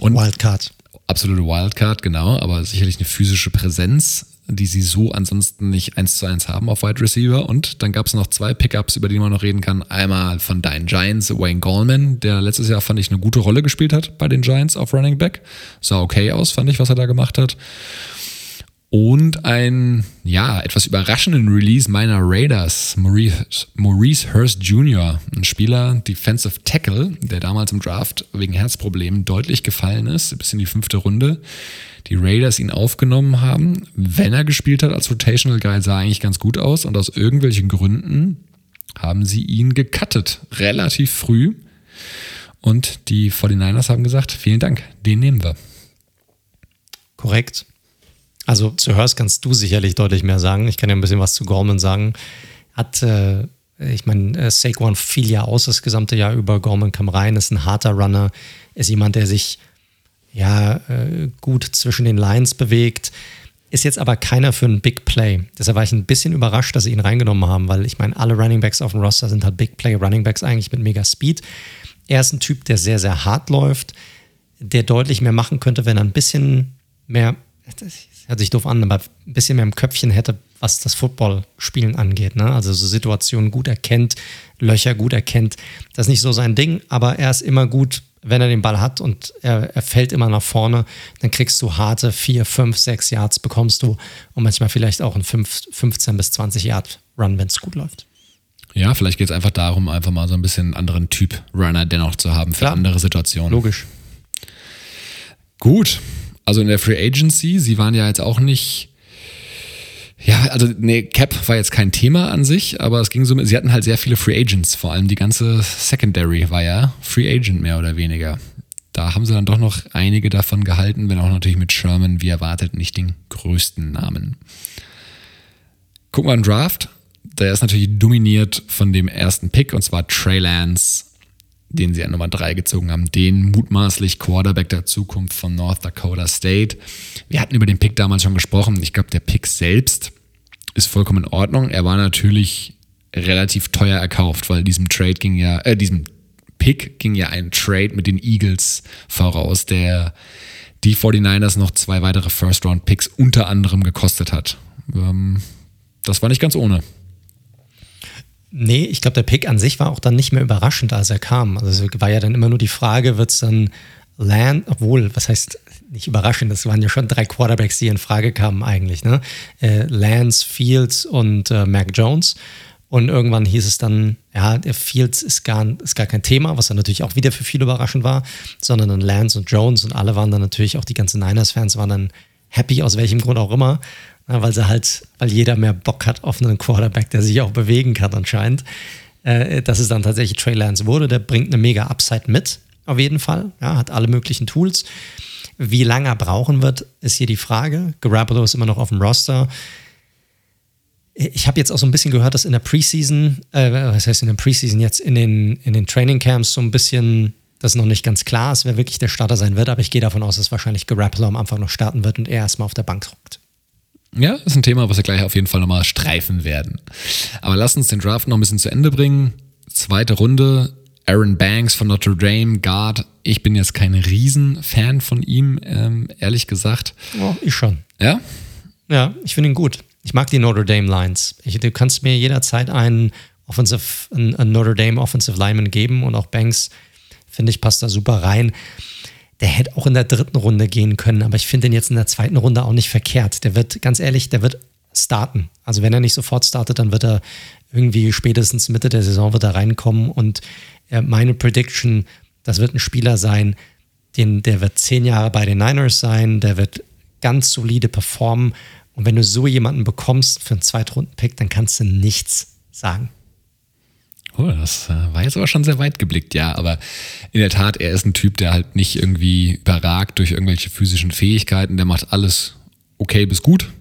Und Wildcard. Absolute Wildcard, genau, aber sicherlich eine physische Präsenz, die sie so ansonsten nicht eins zu eins haben auf Wide Receiver. Und dann gab es noch zwei Pickups, über die man noch reden kann. Einmal von deinen Giants, Wayne Gallman, der letztes Jahr, fand ich, eine gute Rolle gespielt hat bei den Giants auf Running Back. Sah okay aus, fand ich, was er da gemacht hat und ein, ja, etwas überraschenden Release meiner Raiders, Maurice, Maurice Hurst Jr., ein Spieler, Defensive Tackle, der damals im Draft wegen Herzproblemen deutlich gefallen ist, bis in die fünfte Runde. Die Raiders ihn aufgenommen haben. Wenn er gespielt hat als Rotational Guy, sah eigentlich ganz gut aus und aus irgendwelchen Gründen haben sie ihn gecuttet, relativ früh. Und die 49ers haben gesagt, vielen Dank, den nehmen wir. Korrekt. Also zu Hurst kannst du sicherlich deutlich mehr sagen. Ich kann ja ein bisschen was zu Gorman sagen. Hat, äh, ich meine, äh, Saquon fiel ja aus das gesamte Jahr über. Gorman kam rein, ist ein harter Runner, ist jemand, der sich ja äh, gut zwischen den Lines bewegt. Ist jetzt aber keiner für einen Big Play. Deshalb war ich ein bisschen überrascht, dass sie ihn reingenommen haben, weil ich meine, alle Running Backs auf dem Roster sind halt Big Play Running Backs eigentlich mit mega Speed. Er ist ein Typ, der sehr, sehr hart läuft, der deutlich mehr machen könnte, wenn er ein bisschen mehr hört sich doof an, aber ein bisschen mehr im Köpfchen hätte, was das Footballspielen angeht. Ne? Also so Situationen gut erkennt, Löcher gut erkennt. Das ist nicht so sein Ding, aber er ist immer gut, wenn er den Ball hat und er, er fällt immer nach vorne, dann kriegst du harte 4, 5, 6 Yards bekommst du und manchmal vielleicht auch ein 5, 15 bis 20 Yard Run, wenn es gut läuft. Ja, vielleicht geht es einfach darum, einfach mal so ein bisschen einen anderen Typ Runner dennoch zu haben für Klar. andere Situationen. Logisch. Gut, also in der Free Agency, sie waren ja jetzt auch nicht. Ja, also nee, Cap war jetzt kein Thema an sich, aber es ging so, sie hatten halt sehr viele Free Agents, vor allem die ganze Secondary war ja Free Agent mehr oder weniger. Da haben sie dann doch noch einige davon gehalten, wenn auch natürlich mit Sherman, wie erwartet, nicht den größten Namen. Gucken wir an Draft. Der ist natürlich dominiert von dem ersten Pick, und zwar Trey Lance den sie an Nummer 3 gezogen haben, den mutmaßlich Quarterback der Zukunft von North Dakota State. Wir hatten über den Pick damals schon gesprochen. Ich glaube, der Pick selbst ist vollkommen in Ordnung. Er war natürlich relativ teuer erkauft, weil diesem Trade ging ja, äh, diesem Pick ging ja ein Trade mit den Eagles voraus, der die 49ers noch zwei weitere First-Round-Picks unter anderem gekostet hat. Ähm, das war nicht ganz ohne. Nee, ich glaube, der Pick an sich war auch dann nicht mehr überraschend, als er kam. Also war ja dann immer nur die Frage, wird es dann Land, obwohl, was heißt nicht überraschend, das waren ja schon drei Quarterbacks, die in Frage kamen eigentlich, ne? Äh, Lance, Fields und äh, Mac Jones. Und irgendwann hieß es dann, ja, der Fields ist gar, ist gar kein Thema, was dann natürlich auch wieder für viele überraschend war, sondern dann Lance und Jones und alle waren dann natürlich, auch die ganzen Niners-Fans waren dann happy, aus welchem Grund auch immer. Weil sie halt, weil jeder mehr Bock hat auf einen Quarterback, der sich auch bewegen kann anscheinend. Äh, dass es dann tatsächlich Trey Lance wurde, der bringt eine mega Upside mit, auf jeden Fall. Ja, hat alle möglichen Tools. Wie lange er brauchen wird, ist hier die Frage. Garoppolo ist immer noch auf dem Roster. Ich habe jetzt auch so ein bisschen gehört, dass in der Preseason, äh, was heißt in der Preseason jetzt, in den, in den Training Camps so ein bisschen, das noch nicht ganz klar ist, wer wirklich der Starter sein wird, aber ich gehe davon aus, dass wahrscheinlich Garoppolo am Anfang noch starten wird und er erstmal auf der Bank hockt. Ja, ist ein Thema, was wir gleich auf jeden Fall nochmal streifen werden. Aber lass uns den Draft noch ein bisschen zu Ende bringen. Zweite Runde, Aaron Banks von Notre Dame, Guard. Ich bin jetzt kein Riesenfan von ihm, ähm, ehrlich gesagt. Oh, ich schon. Ja? Ja, ich finde ihn gut. Ich mag die Notre Dame Lines. Ich, du kannst mir jederzeit einen, Offensive, einen, einen Notre Dame Offensive Lineman geben und auch Banks, finde ich, passt da super rein. Der hätte auch in der dritten Runde gehen können, aber ich finde ihn jetzt in der zweiten Runde auch nicht verkehrt. Der wird, ganz ehrlich, der wird starten. Also wenn er nicht sofort startet, dann wird er irgendwie spätestens Mitte der Saison wird reinkommen und äh, meine Prediction, das wird ein Spieler sein, den, der wird zehn Jahre bei den Niners sein, der wird ganz solide performen und wenn du so jemanden bekommst für einen Zweitrunden-Pick, dann kannst du nichts sagen. Oh, das äh, war jetzt aber schon sehr weit geblickt, ja. Aber in der Tat, er ist ein Typ, der halt nicht irgendwie überragt durch irgendwelche physischen Fähigkeiten. Der macht alles okay bis gut.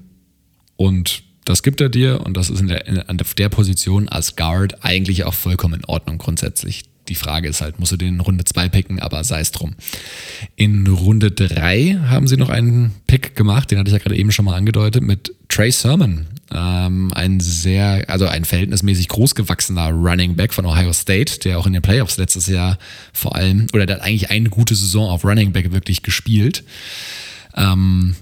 Und das gibt er dir. Und das ist in der, in, an der Position als Guard eigentlich auch vollkommen in Ordnung grundsätzlich. Die Frage ist halt, musst du den in Runde 2 picken, aber sei es drum. In Runde 3 haben sie noch einen Pick gemacht, den hatte ich ja gerade eben schon mal angedeutet, mit Trey Sermon. Ähm, ein sehr, also ein verhältnismäßig großgewachsener Running Back von Ohio State, der auch in den Playoffs letztes Jahr vor allem, oder der hat eigentlich eine gute Saison auf Running Back wirklich gespielt. Ähm,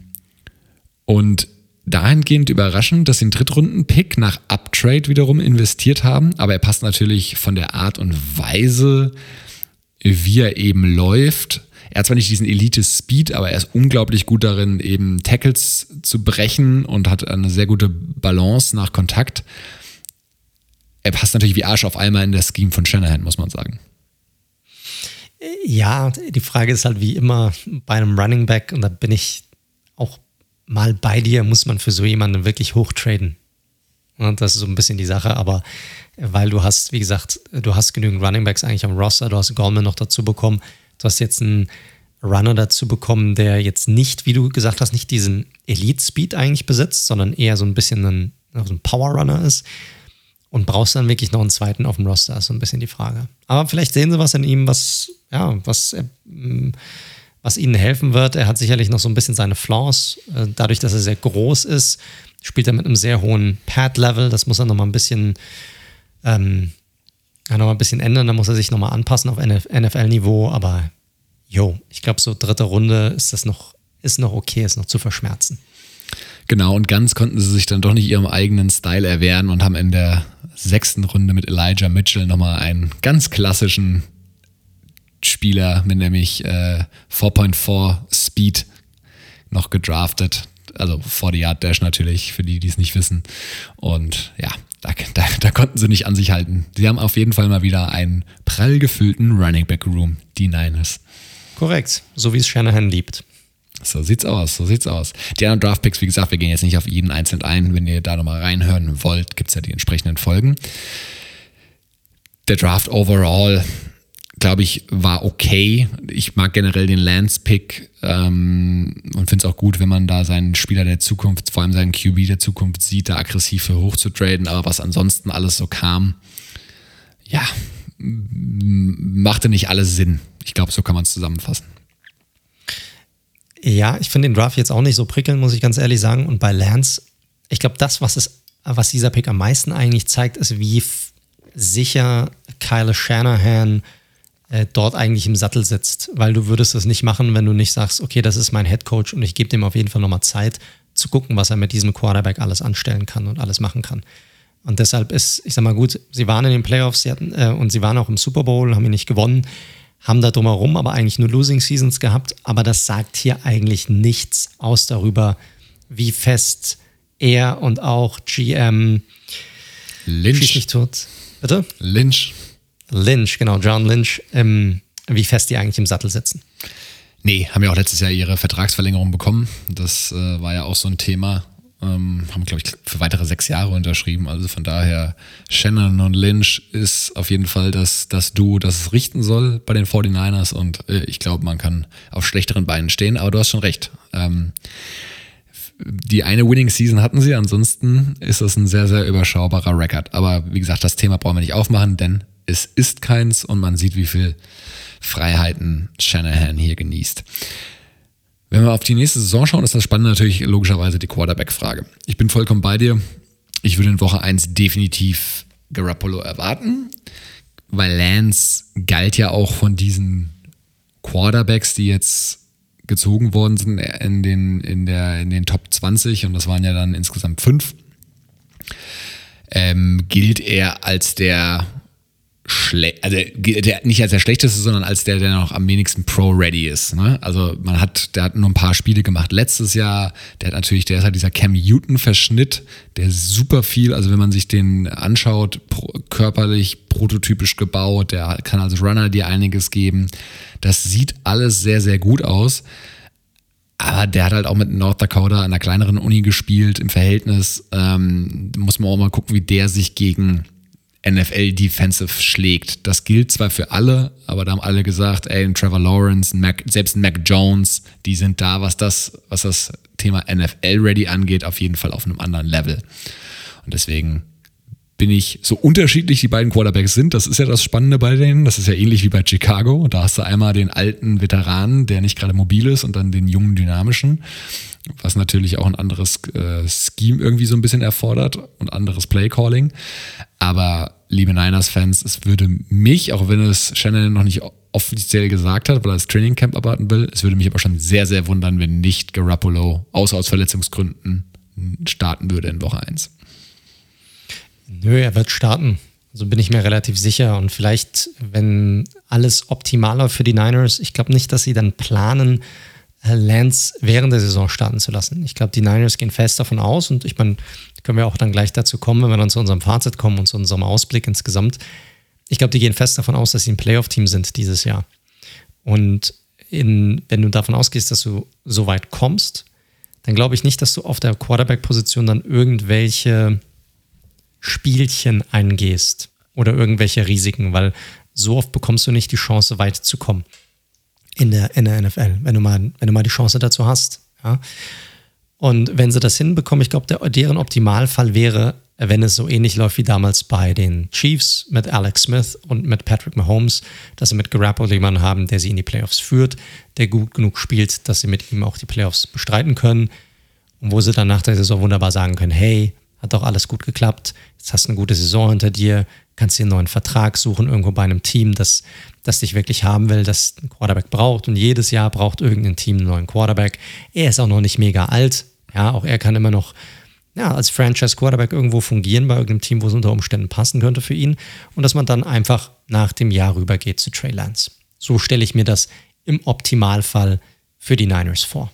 und dahingehend überraschend, dass sie einen Drittrunden-Pick nach Uptrade wiederum investiert haben, aber er passt natürlich von der Art und Weise, wie er eben läuft. Er hat zwar nicht diesen Elite-Speed, aber er ist unglaublich gut darin, eben Tackles zu brechen und hat eine sehr gute Balance nach Kontakt. Er passt natürlich wie Arsch auf einmal in das Scheme von Shanahan, muss man sagen. Ja, die Frage ist halt wie immer bei einem Running Back, und da bin ich mal bei dir, muss man für so jemanden wirklich hochtraden. Und das ist so ein bisschen die Sache, aber weil du hast, wie gesagt, du hast genügend Running Backs eigentlich am Roster, du hast Goldman noch dazu bekommen, du hast jetzt einen Runner dazu bekommen, der jetzt nicht, wie du gesagt hast, nicht diesen Elite-Speed eigentlich besitzt, sondern eher so ein bisschen ein, ein Power-Runner ist. Und brauchst dann wirklich noch einen zweiten auf dem Roster, ist so ein bisschen die Frage. Aber vielleicht sehen sie was in ihm, was, ja, was, äh, was ihnen helfen wird. Er hat sicherlich noch so ein bisschen seine Flaws. Äh, dadurch, dass er sehr groß ist, spielt er mit einem sehr hohen Pad-Level. Das muss er nochmal ein bisschen, ähm, noch mal ein bisschen ändern. Da muss er sich nochmal anpassen auf NFL-Niveau. Aber jo, ich glaube, so dritte Runde ist das noch, ist noch okay, ist noch zu verschmerzen. Genau, und ganz konnten sie sich dann doch nicht ihrem eigenen Style erwehren und haben in der sechsten Runde mit Elijah Mitchell nochmal einen ganz klassischen Spieler mit nämlich äh, 4.4 Speed noch gedraftet. Also 40 Yard Dash natürlich, für die, die es nicht wissen. Und ja, da, da, da, konnten sie nicht an sich halten. Sie haben auf jeden Fall mal wieder einen prall gefüllten Running Back Room, die Niners. Korrekt, so wie es Shanahan liebt. So sieht's aus, so sieht's aus. Die anderen Draftpicks, wie gesagt, wir gehen jetzt nicht auf jeden einzeln ein. Wenn ihr da nochmal reinhören wollt, gibt's ja die entsprechenden Folgen. Der Draft overall glaube ich, war okay. Ich mag generell den Lance-Pick ähm, und finde es auch gut, wenn man da seinen Spieler der Zukunft, vor allem seinen QB der Zukunft sieht, da aggressiv für hoch zu traden. Aber was ansonsten alles so kam, ja, machte nicht alles Sinn. Ich glaube, so kann man es zusammenfassen. Ja, ich finde den Draft jetzt auch nicht so prickelnd, muss ich ganz ehrlich sagen. Und bei Lance, ich glaube, das, was, es, was dieser Pick am meisten eigentlich zeigt, ist, wie sicher Kyle Shanahan äh, dort eigentlich im Sattel sitzt, weil du würdest das nicht machen, wenn du nicht sagst, okay, das ist mein Head Coach und ich gebe dem auf jeden Fall nochmal Zeit zu gucken, was er mit diesem Quarterback alles anstellen kann und alles machen kann. Und deshalb ist, ich sag mal gut, sie waren in den Playoffs sie hatten, äh, und sie waren auch im Super Bowl, haben ihn nicht gewonnen, haben da drumherum aber eigentlich nur Losing Seasons gehabt. Aber das sagt hier eigentlich nichts aus darüber, wie fest er und auch GM Lynch. Nicht tot. Bitte? Lynch. Lynch, genau, John Lynch, ähm, wie fest die eigentlich im Sattel sitzen. Nee, haben ja auch letztes Jahr ihre Vertragsverlängerung bekommen. Das äh, war ja auch so ein Thema. Ähm, haben, glaube ich, für weitere sechs Jahre unterschrieben. Also von daher, Shannon und Lynch ist auf jeden Fall das, das Duo, das es richten soll bei den 49ers. Und äh, ich glaube, man kann auf schlechteren Beinen stehen. Aber du hast schon recht. Ähm, die eine Winning Season hatten sie, ansonsten ist das ein sehr, sehr überschaubarer Rekord. Aber wie gesagt, das Thema brauchen wir nicht aufmachen, denn es ist keins und man sieht, wie viel Freiheiten Shanahan hier genießt. Wenn wir auf die nächste Saison schauen, ist das Spannende natürlich logischerweise die Quarterback-Frage. Ich bin vollkommen bei dir. Ich würde in Woche 1 definitiv Garoppolo erwarten. weil Lance galt ja auch von diesen Quarterbacks, die jetzt gezogen worden sind in den, in der, in den Top 20 und das waren ja dann insgesamt fünf, ähm, gilt er als der also der, nicht als der schlechteste, sondern als der, der noch am wenigsten Pro-ready ist. Ne? Also man hat, der hat nur ein paar Spiele gemacht letztes Jahr. Der hat natürlich, der ist halt dieser Cam Newton-Verschnitt, der super viel, also wenn man sich den anschaut, pro, körperlich, prototypisch gebaut, der kann als Runner dir einiges geben. Das sieht alles sehr, sehr gut aus. Aber der hat halt auch mit North Dakota an einer kleineren Uni gespielt im Verhältnis. Ähm, muss man auch mal gucken, wie der sich gegen NFL Defensive schlägt. Das gilt zwar für alle, aber da haben alle gesagt, ey, ein Trevor Lawrence, ein Mac, selbst ein Mac Jones, die sind da, was das, was das Thema NFL Ready angeht, auf jeden Fall auf einem anderen Level. Und deswegen bin ich, so unterschiedlich die beiden Quarterbacks sind, das ist ja das Spannende bei denen. Das ist ja ähnlich wie bei Chicago. Da hast du einmal den alten Veteranen, der nicht gerade mobil ist, und dann den jungen, dynamischen, was natürlich auch ein anderes äh, Scheme irgendwie so ein bisschen erfordert und anderes Playcalling. Aber liebe Niners-Fans, es würde mich, auch wenn es Shannon noch nicht offiziell gesagt hat, weil er das Training Camp abwarten will, es würde mich aber schon sehr, sehr wundern, wenn nicht Garoppolo, außer aus Verletzungsgründen, starten würde in Woche 1. Nö, er wird starten. Also bin ich mir relativ sicher. Und vielleicht, wenn alles optimaler für die Niners, ich glaube nicht, dass sie dann planen, äh, Lance während der Saison starten zu lassen. Ich glaube, die Niners gehen fest davon aus und ich meine, können wir auch dann gleich dazu kommen, wenn wir dann zu unserem Fazit kommen und zu unserem Ausblick insgesamt. Ich glaube, die gehen fest davon aus, dass sie ein Playoff-Team sind dieses Jahr. Und in, wenn du davon ausgehst, dass du so weit kommst, dann glaube ich nicht, dass du auf der Quarterback-Position dann irgendwelche Spielchen eingehst oder irgendwelche Risiken, weil so oft bekommst du nicht die Chance, weit zu kommen in der, in der NFL, wenn du, mal, wenn du mal die Chance dazu hast. Ja? Und wenn sie das hinbekommen, ich glaube, deren Optimalfall wäre, wenn es so ähnlich läuft wie damals bei den Chiefs mit Alex Smith und mit Patrick Mahomes, dass sie mit Garoppolo jemanden haben, der sie in die Playoffs führt, der gut genug spielt, dass sie mit ihm auch die Playoffs bestreiten können und wo sie dann nach der Saison wunderbar sagen können, hey, hat doch alles gut geklappt, jetzt hast du eine gute Saison hinter dir, kannst dir einen neuen Vertrag suchen, irgendwo bei einem Team, das, das dich wirklich haben will, das einen Quarterback braucht und jedes Jahr braucht irgendein Team einen neuen Quarterback. Er ist auch noch nicht mega alt, ja, auch er kann immer noch ja, als Franchise-Quarterback irgendwo fungieren bei irgendeinem Team, wo es unter Umständen passen könnte für ihn und dass man dann einfach nach dem Jahr rübergeht zu Trey Lance. So stelle ich mir das im Optimalfall für die Niners vor.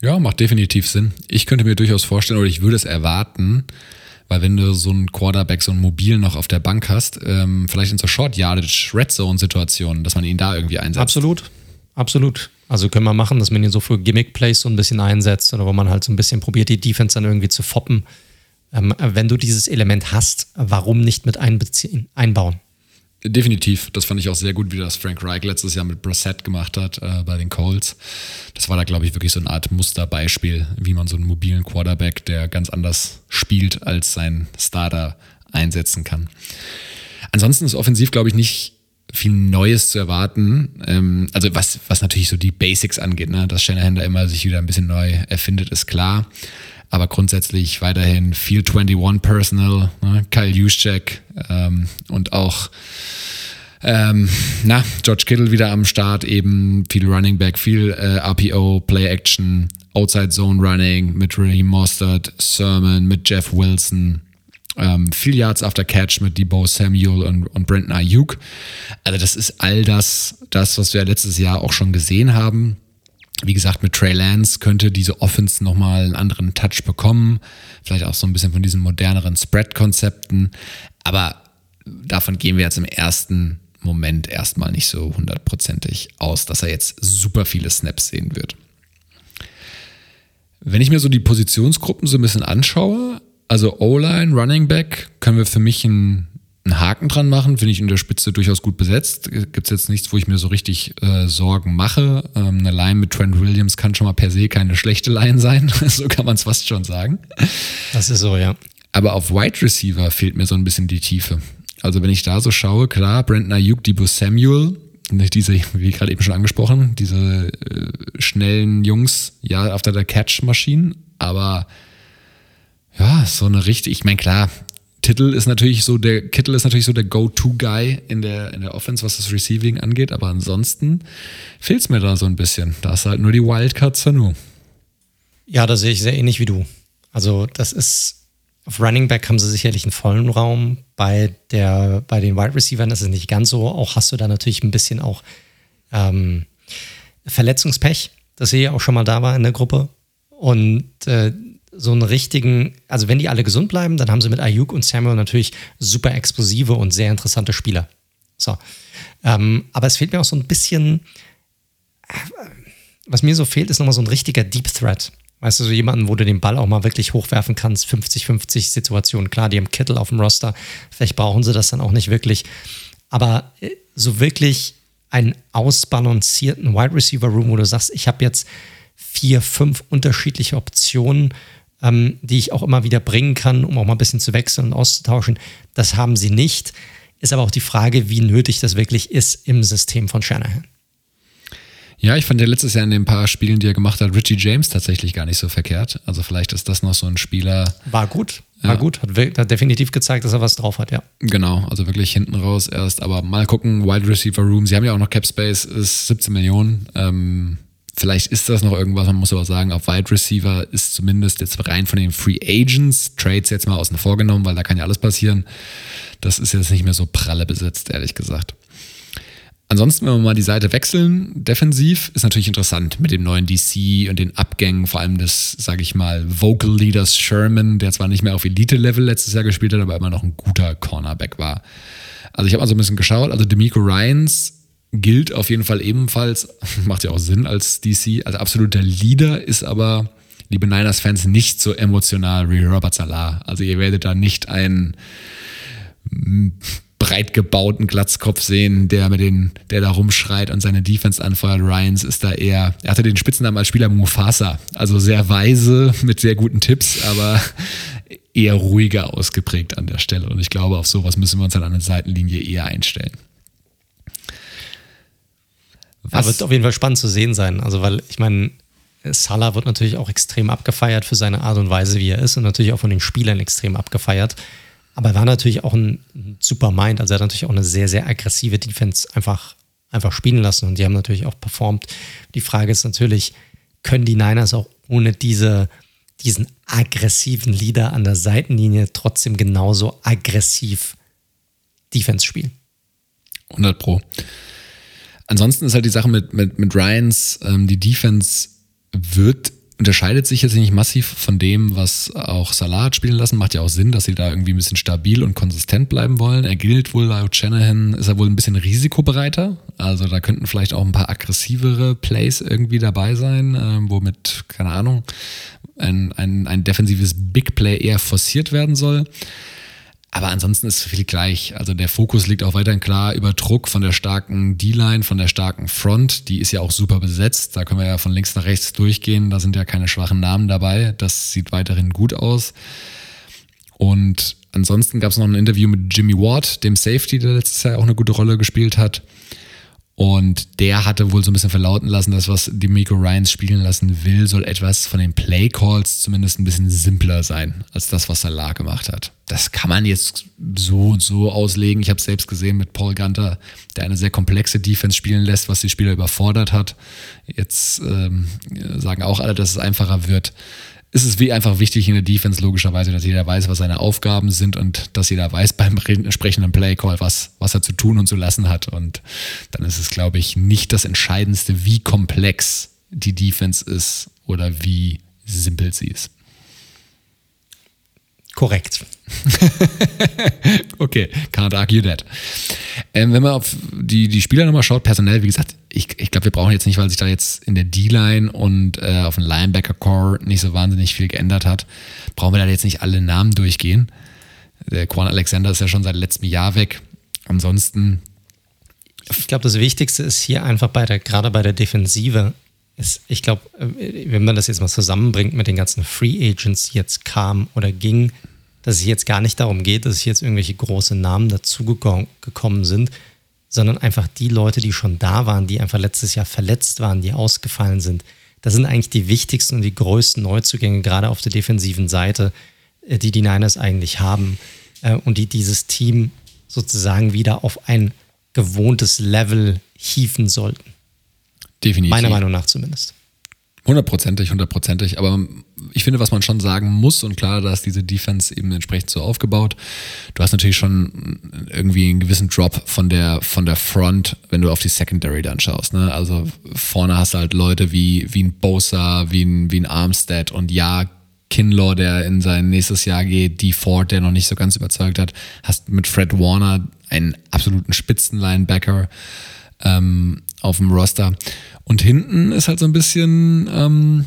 Ja, macht definitiv Sinn. Ich könnte mir durchaus vorstellen, oder ich würde es erwarten, weil wenn du so einen Quarterback, so einen Mobil noch auf der Bank hast, ähm, vielleicht in so Short Yardage Red Zone Situationen, dass man ihn da irgendwie einsetzt. Absolut, absolut. Also können wir machen, dass man ihn so für Gimmick Plays so ein bisschen einsetzt oder wo man halt so ein bisschen probiert, die Defense dann irgendwie zu foppen. Ähm, wenn du dieses Element hast, warum nicht mit einbeziehen, einbauen? Definitiv. Das fand ich auch sehr gut, wie das Frank Reich letztes Jahr mit Brissett gemacht hat äh, bei den Colts. Das war da, glaube ich, wirklich so eine Art Musterbeispiel, wie man so einen mobilen Quarterback, der ganz anders spielt als sein Starter, einsetzen kann. Ansonsten ist offensiv, glaube ich, nicht viel Neues zu erwarten. Ähm, also was, was natürlich so die Basics angeht, ne? dass Shanahan da immer sich wieder ein bisschen neu erfindet, ist klar aber grundsätzlich weiterhin Field 21 Personal, ne? Kyle Juszczyk ähm, und auch ähm, na, George Kittle wieder am Start, eben viel Running Back, viel äh, RPO, Play Action, Outside Zone Running mit Raheem Mostert, Sermon, mit Jeff Wilson, ähm, viel Yards after Catch mit Debo Samuel und, und Brandon Ayuk. Also das ist all das, das, was wir letztes Jahr auch schon gesehen haben. Wie gesagt, mit Trey Lance könnte diese Offense nochmal einen anderen Touch bekommen. Vielleicht auch so ein bisschen von diesen moderneren Spread-Konzepten. Aber davon gehen wir jetzt im ersten Moment erstmal nicht so hundertprozentig aus, dass er jetzt super viele Snaps sehen wird. Wenn ich mir so die Positionsgruppen so ein bisschen anschaue, also O-Line, Running Back, können wir für mich ein einen Haken dran machen, finde ich in der Spitze durchaus gut besetzt. Gibt es jetzt nichts, wo ich mir so richtig äh, Sorgen mache. Ähm, eine Line mit Trent Williams kann schon mal per se keine schlechte Line sein. so kann man es fast schon sagen. Das ist so, ja. Aber auf Wide Receiver fehlt mir so ein bisschen die Tiefe. Also wenn ich da so schaue, klar, Brandon Ayuk, Debo Samuel, diese, wie gerade eben schon angesprochen, diese äh, schnellen Jungs, ja, auf der Catch-Maschinen, aber ja, so eine richtig, ich meine, klar, Titel ist natürlich so der Kittel ist natürlich so der Go-To-Guy in der, in der Offense, was das Receiving angeht, aber ansonsten fehlt es mir da so ein bisschen. Da ist halt nur die Wildcard Sanu. Ja, da sehe ich sehr ähnlich wie du. Also, das ist auf Running Back haben sie sicherlich einen vollen Raum. Bei, der, bei den Wide Receivers ist es nicht ganz so. Auch hast du da natürlich ein bisschen auch ähm, Verletzungspech, das hier auch schon mal da war in der Gruppe. Und äh, so einen richtigen, also wenn die alle gesund bleiben, dann haben sie mit Ayuk und Samuel natürlich super explosive und sehr interessante Spieler. So. Ähm, aber es fehlt mir auch so ein bisschen, äh, was mir so fehlt, ist nochmal so ein richtiger Deep Threat. Weißt du, so jemanden, wo du den Ball auch mal wirklich hochwerfen kannst, 50-50 Situationen. Klar, die haben Kittel auf dem Roster, vielleicht brauchen sie das dann auch nicht wirklich. Aber äh, so wirklich einen ausbalancierten Wide Receiver Room, wo du sagst, ich habe jetzt vier, fünf unterschiedliche Optionen ähm, die ich auch immer wieder bringen kann, um auch mal ein bisschen zu wechseln und auszutauschen. Das haben sie nicht. Ist aber auch die Frage, wie nötig das wirklich ist im System von Shanahan. Ja, ich fand ja letztes Jahr in den paar Spielen, die er gemacht hat, Richie James tatsächlich gar nicht so verkehrt. Also vielleicht ist das noch so ein Spieler. War gut, war ja. gut. Hat, hat, definitiv gezeigt, dass er was drauf hat, ja. Genau, also wirklich hinten raus erst. Aber mal gucken, Wide Receiver Room. Sie haben ja auch noch Cap Space, ist 17 Millionen. Ähm, Vielleicht ist das noch irgendwas, man muss aber sagen, auf Wide Receiver ist zumindest jetzt rein von den Free Agents, Trades jetzt mal außen vor genommen, weil da kann ja alles passieren. Das ist jetzt nicht mehr so pralle besetzt, ehrlich gesagt. Ansonsten, wenn wir mal die Seite wechseln, defensiv ist natürlich interessant mit dem neuen DC und den Abgängen, vor allem des, sage ich mal, Vocal Leaders Sherman, der zwar nicht mehr auf Elite-Level letztes Jahr gespielt hat, aber immer noch ein guter Cornerback war. Also ich habe mal so ein bisschen geschaut, also Demico Ryans gilt auf jeden Fall ebenfalls, macht ja auch Sinn als DC, als absoluter Leader, ist aber, liebe Niners-Fans, nicht so emotional wie Robert Salah. Also ihr werdet da nicht einen breit gebauten Glatzkopf sehen, der mit den, der da rumschreit und seine Defense anfeuert. Ryans ist da eher, er hatte den Spitznamen als Spieler Mufasa, also sehr weise mit sehr guten Tipps, aber eher ruhiger ausgeprägt an der Stelle. Und ich glaube, auf sowas müssen wir uns dann an der Seitenlinie eher einstellen. Was? wird auf jeden Fall spannend zu sehen sein. Also, weil ich meine, Salah wird natürlich auch extrem abgefeiert für seine Art und Weise, wie er ist und natürlich auch von den Spielern extrem abgefeiert. Aber er war natürlich auch ein, super Mind. Also er hat natürlich auch eine sehr, sehr aggressive Defense einfach, einfach spielen lassen und die haben natürlich auch performt. Die Frage ist natürlich, können die Niners auch ohne diese, diesen aggressiven Leader an der Seitenlinie trotzdem genauso aggressiv Defense spielen? 100 Pro. Ansonsten ist halt die Sache mit, mit, mit Ryans, ähm, die Defense wird, unterscheidet sich jetzt nicht massiv von dem, was auch Salah hat spielen lassen. Macht ja auch Sinn, dass sie da irgendwie ein bisschen stabil und konsistent bleiben wollen. Er gilt wohl laut Shanahan, ist er wohl ein bisschen risikobereiter. Also da könnten vielleicht auch ein paar aggressivere Plays irgendwie dabei sein, äh, womit, keine Ahnung, ein, ein, ein defensives Big Play eher forciert werden soll. Aber ansonsten ist viel gleich. Also der Fokus liegt auch weiterhin klar über Druck von der starken D-Line, von der starken Front. Die ist ja auch super besetzt. Da können wir ja von links nach rechts durchgehen. Da sind ja keine schwachen Namen dabei. Das sieht weiterhin gut aus. Und ansonsten gab es noch ein Interview mit Jimmy Ward, dem Safety, der letztes Jahr auch eine gute Rolle gespielt hat. Und der hatte wohl so ein bisschen verlauten lassen, dass was die Miko Ryans spielen lassen will, soll etwas von den Play Calls zumindest ein bisschen simpler sein, als das, was Salah gemacht hat. Das kann man jetzt so und so auslegen. Ich habe es selbst gesehen mit Paul Gunter, der eine sehr komplexe Defense spielen lässt, was die Spieler überfordert hat. Jetzt ähm, sagen auch alle, dass es einfacher wird ist es wie einfach wichtig in der Defense logischerweise, dass jeder weiß, was seine Aufgaben sind und dass jeder weiß beim entsprechenden Playcall, was, was er zu tun und zu lassen hat. Und dann ist es, glaube ich, nicht das Entscheidendste, wie komplex die Defense ist oder wie simpel sie ist. Korrekt. okay, can't argue that. Ähm, wenn man auf die, die Spieler nochmal schaut, personell, wie gesagt, ich, ich glaube, wir brauchen jetzt nicht, weil sich da jetzt in der D-Line und äh, auf dem Linebacker-Core nicht so wahnsinnig viel geändert hat, brauchen wir da jetzt nicht alle Namen durchgehen. Der Quan Alexander ist ja schon seit letztem Jahr weg. Ansonsten. Ich glaube, das Wichtigste ist hier einfach bei der, gerade bei der Defensive, ist, ich glaube, äh, wenn man das jetzt mal zusammenbringt mit den ganzen Free Agents, die jetzt kamen oder gingen, dass es jetzt gar nicht darum geht, dass jetzt irgendwelche große Namen dazugekommen sind, sondern einfach die Leute, die schon da waren, die einfach letztes Jahr verletzt waren, die ausgefallen sind. Das sind eigentlich die wichtigsten und die größten Neuzugänge, gerade auf der defensiven Seite, äh, die die Niners eigentlich haben. äh, und die dieses Team sozusagen wieder auf ein gewohntes Level hieven sollten. Definitiv. Meiner Meinung nach zumindest. Hundertprozentig, hundertprozentig. Aber ich finde, was man schon sagen muss, und klar, da ist diese Defense eben entsprechend so aufgebaut. Du hast natürlich schon irgendwie einen gewissen Drop von der, von der Front, wenn du auf die Secondary dann schaust. Ne? Also vorne hast du halt Leute wie, wie ein Bosa, wie ein, wie ein Armstead und ja, Kinlaw, der in sein nächstes Jahr geht, die Ford, der noch nicht so ganz überzeugt hat. Hast mit Fred Warner einen absoluten Spitzenlinebacker ähm, auf dem Roster. Und hinten ist halt so ein bisschen ähm,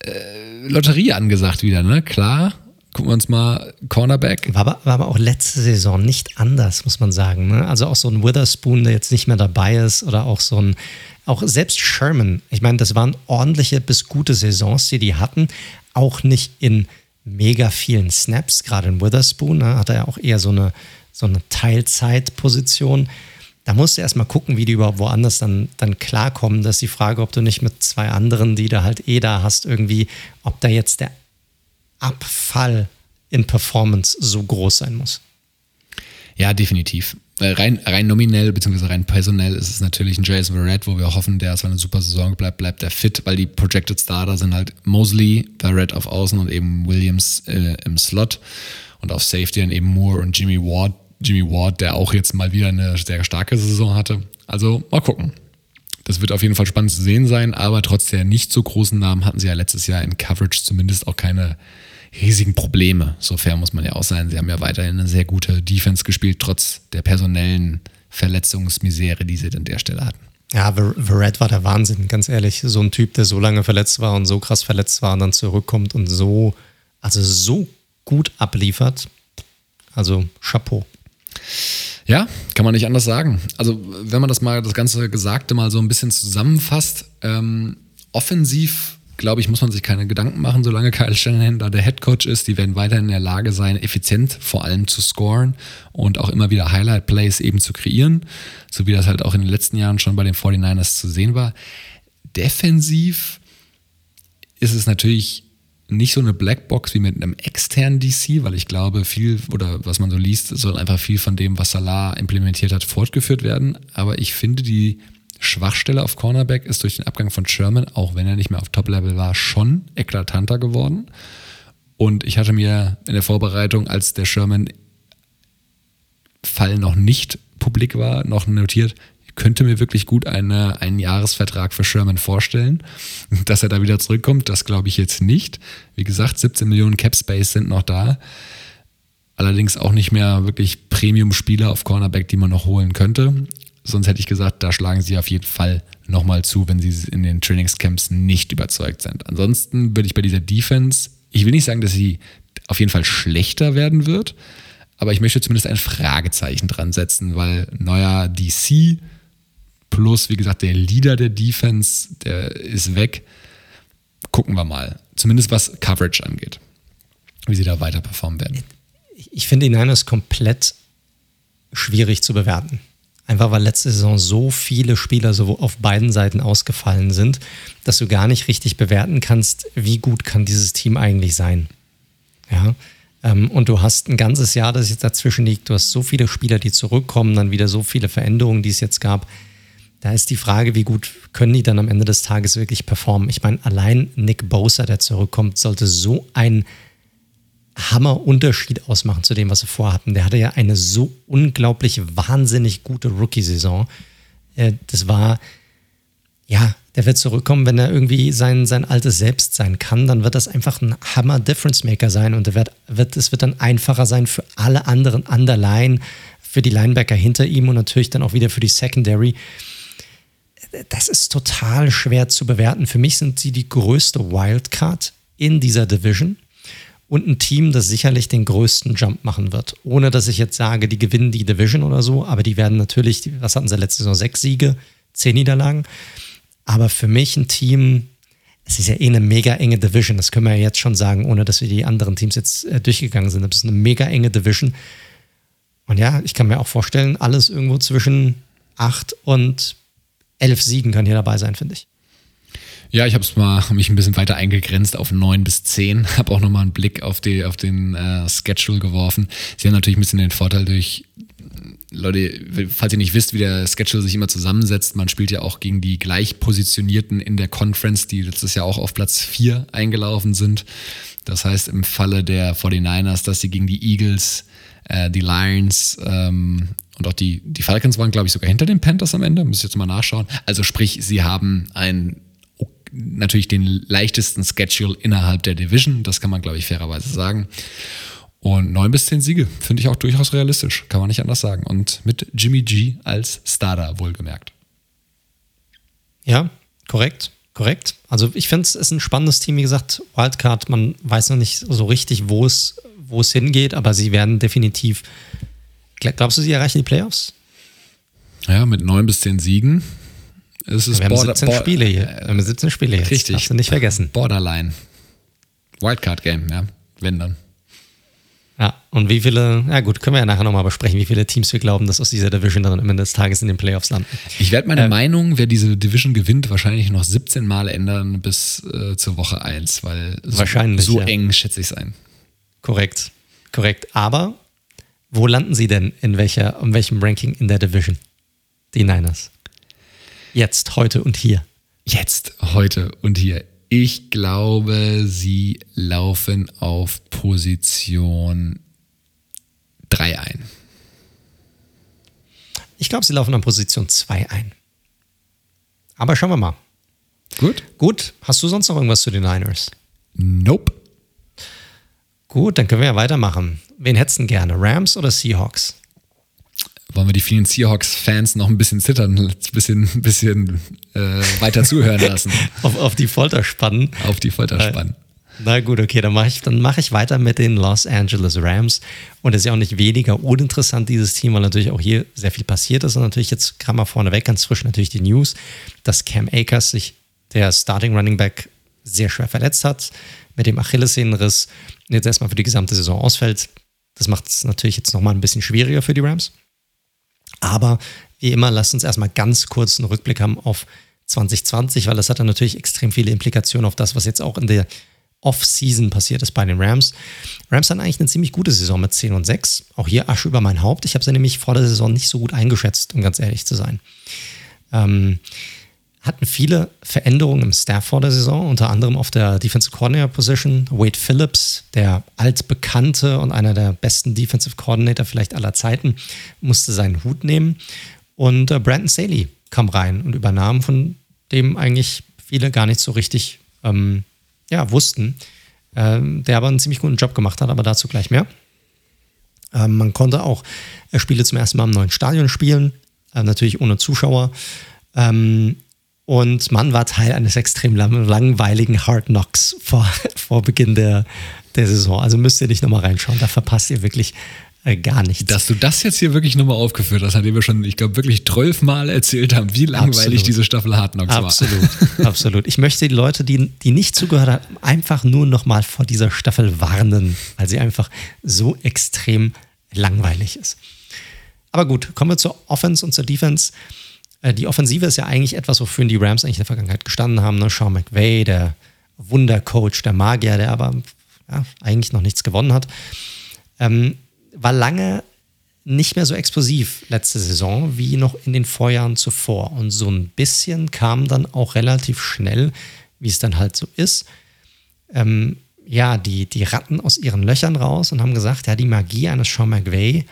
äh, Lotterie angesagt wieder, ne? Klar. Gucken wir uns mal Cornerback. War aber, war aber auch letzte Saison nicht anders, muss man sagen. Ne? Also auch so ein Witherspoon, der jetzt nicht mehr dabei ist, oder auch so ein, auch selbst Sherman. Ich meine, das waren ordentliche bis gute Saisons, die die hatten. Auch nicht in mega vielen Snaps, gerade in Witherspoon, ne? hat er ja auch eher so eine, so eine Teilzeitposition. Da musst du erstmal gucken, wie die überhaupt woanders dann, dann klarkommen. Das ist die Frage, ob du nicht mit zwei anderen, die du halt eh da hast, irgendwie, ob da jetzt der Abfall in Performance so groß sein muss. Ja, definitiv. Äh, rein, rein nominell beziehungsweise rein personell ist es natürlich ein Jason Verrett, wo wir hoffen, der ist eine super Saison bleibt, bleibt der fit, weil die Projected Starter sind halt Mosley, Verrett auf Außen und eben Williams äh, im Slot und auf Safety dann eben Moore und Jimmy Ward, Jimmy Ward, der auch jetzt mal wieder eine sehr starke Saison hatte. Also mal gucken. Das wird auf jeden Fall spannend zu sehen sein, aber trotz der nicht so großen Namen hatten sie ja letztes Jahr in Coverage zumindest auch keine riesigen Probleme. So fair muss man ja auch sein. Sie haben ja weiterhin eine sehr gute Defense gespielt, trotz der personellen Verletzungsmisere, die sie an der Stelle hatten. Ja, Verrett war der Wahnsinn, ganz ehrlich. So ein Typ, der so lange verletzt war und so krass verletzt war und dann zurückkommt und so, also so gut abliefert. Also Chapeau. Ja, kann man nicht anders sagen. Also, wenn man das mal, das ganze Gesagte mal so ein bisschen zusammenfasst, ähm, offensiv, glaube ich, muss man sich keine Gedanken machen, solange Kyle Shanahan da der Head Coach ist. Die werden weiterhin in der Lage sein, effizient vor allem zu scoren und auch immer wieder Highlight-Plays eben zu kreieren, so wie das halt auch in den letzten Jahren schon bei den 49ers zu sehen war. Defensiv ist es natürlich nicht so eine Blackbox wie mit einem externen DC, weil ich glaube, viel oder was man so liest, soll einfach viel von dem, was Salah implementiert hat, fortgeführt werden. Aber ich finde, die Schwachstelle auf Cornerback ist durch den Abgang von Sherman, auch wenn er nicht mehr auf Top-Level war, schon eklatanter geworden. Und ich hatte mir in der Vorbereitung, als der Sherman-Fall noch nicht publik war, noch notiert, könnte mir wirklich gut eine, einen Jahresvertrag für Sherman vorstellen. Dass er da wieder zurückkommt, das glaube ich jetzt nicht. Wie gesagt, 17 Millionen Cap Space sind noch da. Allerdings auch nicht mehr wirklich Premium-Spieler auf Cornerback, die man noch holen könnte. Sonst hätte ich gesagt, da schlagen sie auf jeden Fall nochmal zu, wenn sie in den Trainingscamps nicht überzeugt sind. Ansonsten würde ich bei dieser Defense, ich will nicht sagen, dass sie auf jeden Fall schlechter werden wird, aber ich möchte zumindest ein Fragezeichen dran setzen, weil neuer DC Plus, wie gesagt, der Leader der Defense, der ist weg. Gucken wir mal. Zumindest was Coverage angeht. Wie sie da weiter performen werden. Ich finde die Niners komplett schwierig zu bewerten. Einfach weil letzte Saison so viele Spieler so auf beiden Seiten ausgefallen sind, dass du gar nicht richtig bewerten kannst, wie gut kann dieses Team eigentlich sein. Ja. Ähm, und du hast ein ganzes Jahr, das jetzt dazwischen liegt. Du hast so viele Spieler, die zurückkommen, dann wieder so viele Veränderungen, die es jetzt gab. Da ist die Frage, wie gut können die dann am Ende des Tages wirklich performen. Ich meine, allein Nick Bosa, der zurückkommt, sollte so ein Hammerunterschied ausmachen zu dem, was sie vorhatten. Der hatte ja eine so unglaublich wahnsinnig gute Rookie-Saison. Äh, das war, ja, der wird zurückkommen, wenn er irgendwie sein, sein altes Selbst sein kann, dann wird das einfach ein Hammer-Difference-Maker sein und es wird, wird, wird dann einfacher sein für alle anderen Underline, für die Linebacker hinter ihm und natürlich dann auch wieder für die Secondary das ist total schwer zu bewerten. Für mich sind sie die größte Wildcard in dieser Division und ein Team, das sicherlich den größten Jump machen wird. Ohne dass ich jetzt sage, die gewinnen die Division oder so, aber die werden natürlich, was hatten sie letzte Saison? Sechs Siege, zehn Niederlagen. Aber für mich ein Team, es ist ja eh eine mega enge Division, das können wir ja jetzt schon sagen, ohne dass wir die anderen Teams jetzt äh, durchgegangen sind. Das ist eine mega enge Division. Und ja, ich kann mir auch vorstellen, alles irgendwo zwischen acht und elf Siegen kann hier dabei sein, finde ich. Ja, ich habe es mal mich ein bisschen weiter eingegrenzt auf 9 bis 10. Habe auch nochmal einen Blick auf, die, auf den äh, Schedule geworfen. Sie haben natürlich ein bisschen den Vorteil durch, Leute, falls ihr nicht wisst, wie der Schedule sich immer zusammensetzt, man spielt ja auch gegen die gleichpositionierten in der Conference, die letztes Jahr auch auf Platz 4 eingelaufen sind. Das heißt im Falle der 49ers, dass sie gegen die Eagles, äh, die Lions ähm, und auch die, die Falcons waren, glaube ich, sogar hinter den Panthers am Ende. Muss ich jetzt mal nachschauen. Also sprich, sie haben ein natürlich den leichtesten Schedule innerhalb der Division. Das kann man, glaube ich, fairerweise sagen. Und neun bis zehn Siege finde ich auch durchaus realistisch. Kann man nicht anders sagen. Und mit Jimmy G als Starter wohlgemerkt. Ja, korrekt. Korrekt. Also ich finde es ist ein spannendes Team. Wie gesagt, Wildcard, man weiß noch nicht so richtig, wo es, wo es hingeht, aber sie werden definitiv Glaubst du, sie erreichen die Playoffs? Ja, mit neun bis zehn Siegen. Es ist wir haben 17 Border, Spiele hier. Wir haben 17 Spiele jetzt. Richtig. Darfst du nicht vergessen. Borderline. Wildcard-Game, ja. Wenn dann. Ja, und wie viele, ja gut, können wir ja nachher nochmal besprechen, wie viele Teams wir glauben, dass aus dieser Division dann am Ende des Tages in den Playoffs landen. Ich werde meine ähm, Meinung, wer diese Division gewinnt, wahrscheinlich noch 17 Mal ändern bis äh, zur Woche 1, weil so, wahrscheinlich, so ja. eng schätze ich sein. Korrekt, korrekt. Aber wo landen sie denn in welcher, in welchem Ranking in der Division? Die Niners. Jetzt, heute und hier. Jetzt, heute und hier. Ich glaube, sie laufen auf Position 3 ein. Ich glaube, sie laufen auf Position 2 ein. Aber schauen wir mal. Gut. Gut. Hast du sonst noch irgendwas zu den Niners? Nope. Gut, dann können wir ja weitermachen. Wen hättest du gerne? Rams oder Seahawks? Wollen wir die vielen Seahawks-Fans noch ein bisschen zittern, ein bisschen, ein bisschen äh, weiter zuhören lassen? auf, auf, die Folter spannen. Auf die Folter äh, spannen. Na gut, okay, dann mache ich, mach ich weiter mit den Los Angeles Rams. Und es ist ja auch nicht weniger uninteressant, dieses Team, weil natürlich auch hier sehr viel passiert ist. Und natürlich jetzt kam mal vorneweg ganz frisch natürlich die News, dass Cam Akers sich, der Starting Running Back, sehr schwer verletzt hat mit dem Achillessehnenriss jetzt erstmal für die gesamte Saison ausfällt. Das macht es natürlich jetzt nochmal ein bisschen schwieriger für die Rams. Aber wie immer, lasst uns erstmal ganz kurz einen Rückblick haben auf 2020, weil das hat dann natürlich extrem viele Implikationen auf das, was jetzt auch in der Off-Season passiert ist bei den Rams. Rams hatten eigentlich eine ziemlich gute Saison mit 10 und 6. Auch hier Asche über mein Haupt. Ich habe sie nämlich vor der Saison nicht so gut eingeschätzt, um ganz ehrlich zu sein. Ähm, hatten viele Veränderungen im Staff vor der Saison, unter anderem auf der Defensive Coordinator Position. Wade Phillips, der altbekannte und einer der besten Defensive Coordinator vielleicht aller Zeiten, musste seinen Hut nehmen. Und äh, Brandon Staley kam rein und übernahm, von dem eigentlich viele gar nicht so richtig ähm, ja, wussten, ähm, der aber einen ziemlich guten Job gemacht hat, aber dazu gleich mehr. Ähm, man konnte auch äh, Spiele zum ersten Mal im neuen Stadion spielen, äh, natürlich ohne Zuschauer. Ähm, und man war Teil eines extrem langweiligen Hard Knocks vor, vor Beginn der, der Saison. Also müsst ihr nicht nochmal reinschauen, da verpasst ihr wirklich äh, gar nichts. Dass du das jetzt hier wirklich nochmal aufgeführt hast, nachdem wir schon, ich glaube, wirklich zwölfmal erzählt haben, wie langweilig absolut. diese Staffel Hard Knocks absolut, war. Absolut, absolut. Ich möchte die Leute, die, die nicht zugehört haben, einfach nur nochmal vor dieser Staffel warnen, weil sie einfach so extrem langweilig ist. Aber gut, kommen wir zur Offense und zur Defense. Äh, die Offensive ist ja eigentlich etwas, wofür die Rams eigentlich in der Vergangenheit gestanden haben. Ne? Sean McVay, der Wundercoach, der Magier, der aber ja, eigentlich noch nichts gewonnen hat, ähm, war lange nicht mehr so explosiv letzte Saison wie noch in den Vorjahren zuvor. Und so ein bisschen kam dann auch relativ schnell, wie es dann halt so ist, ähm, ja, die, die Ratten aus ihren Löchern raus und haben gesagt, ja, die Magie eines Sean McVay,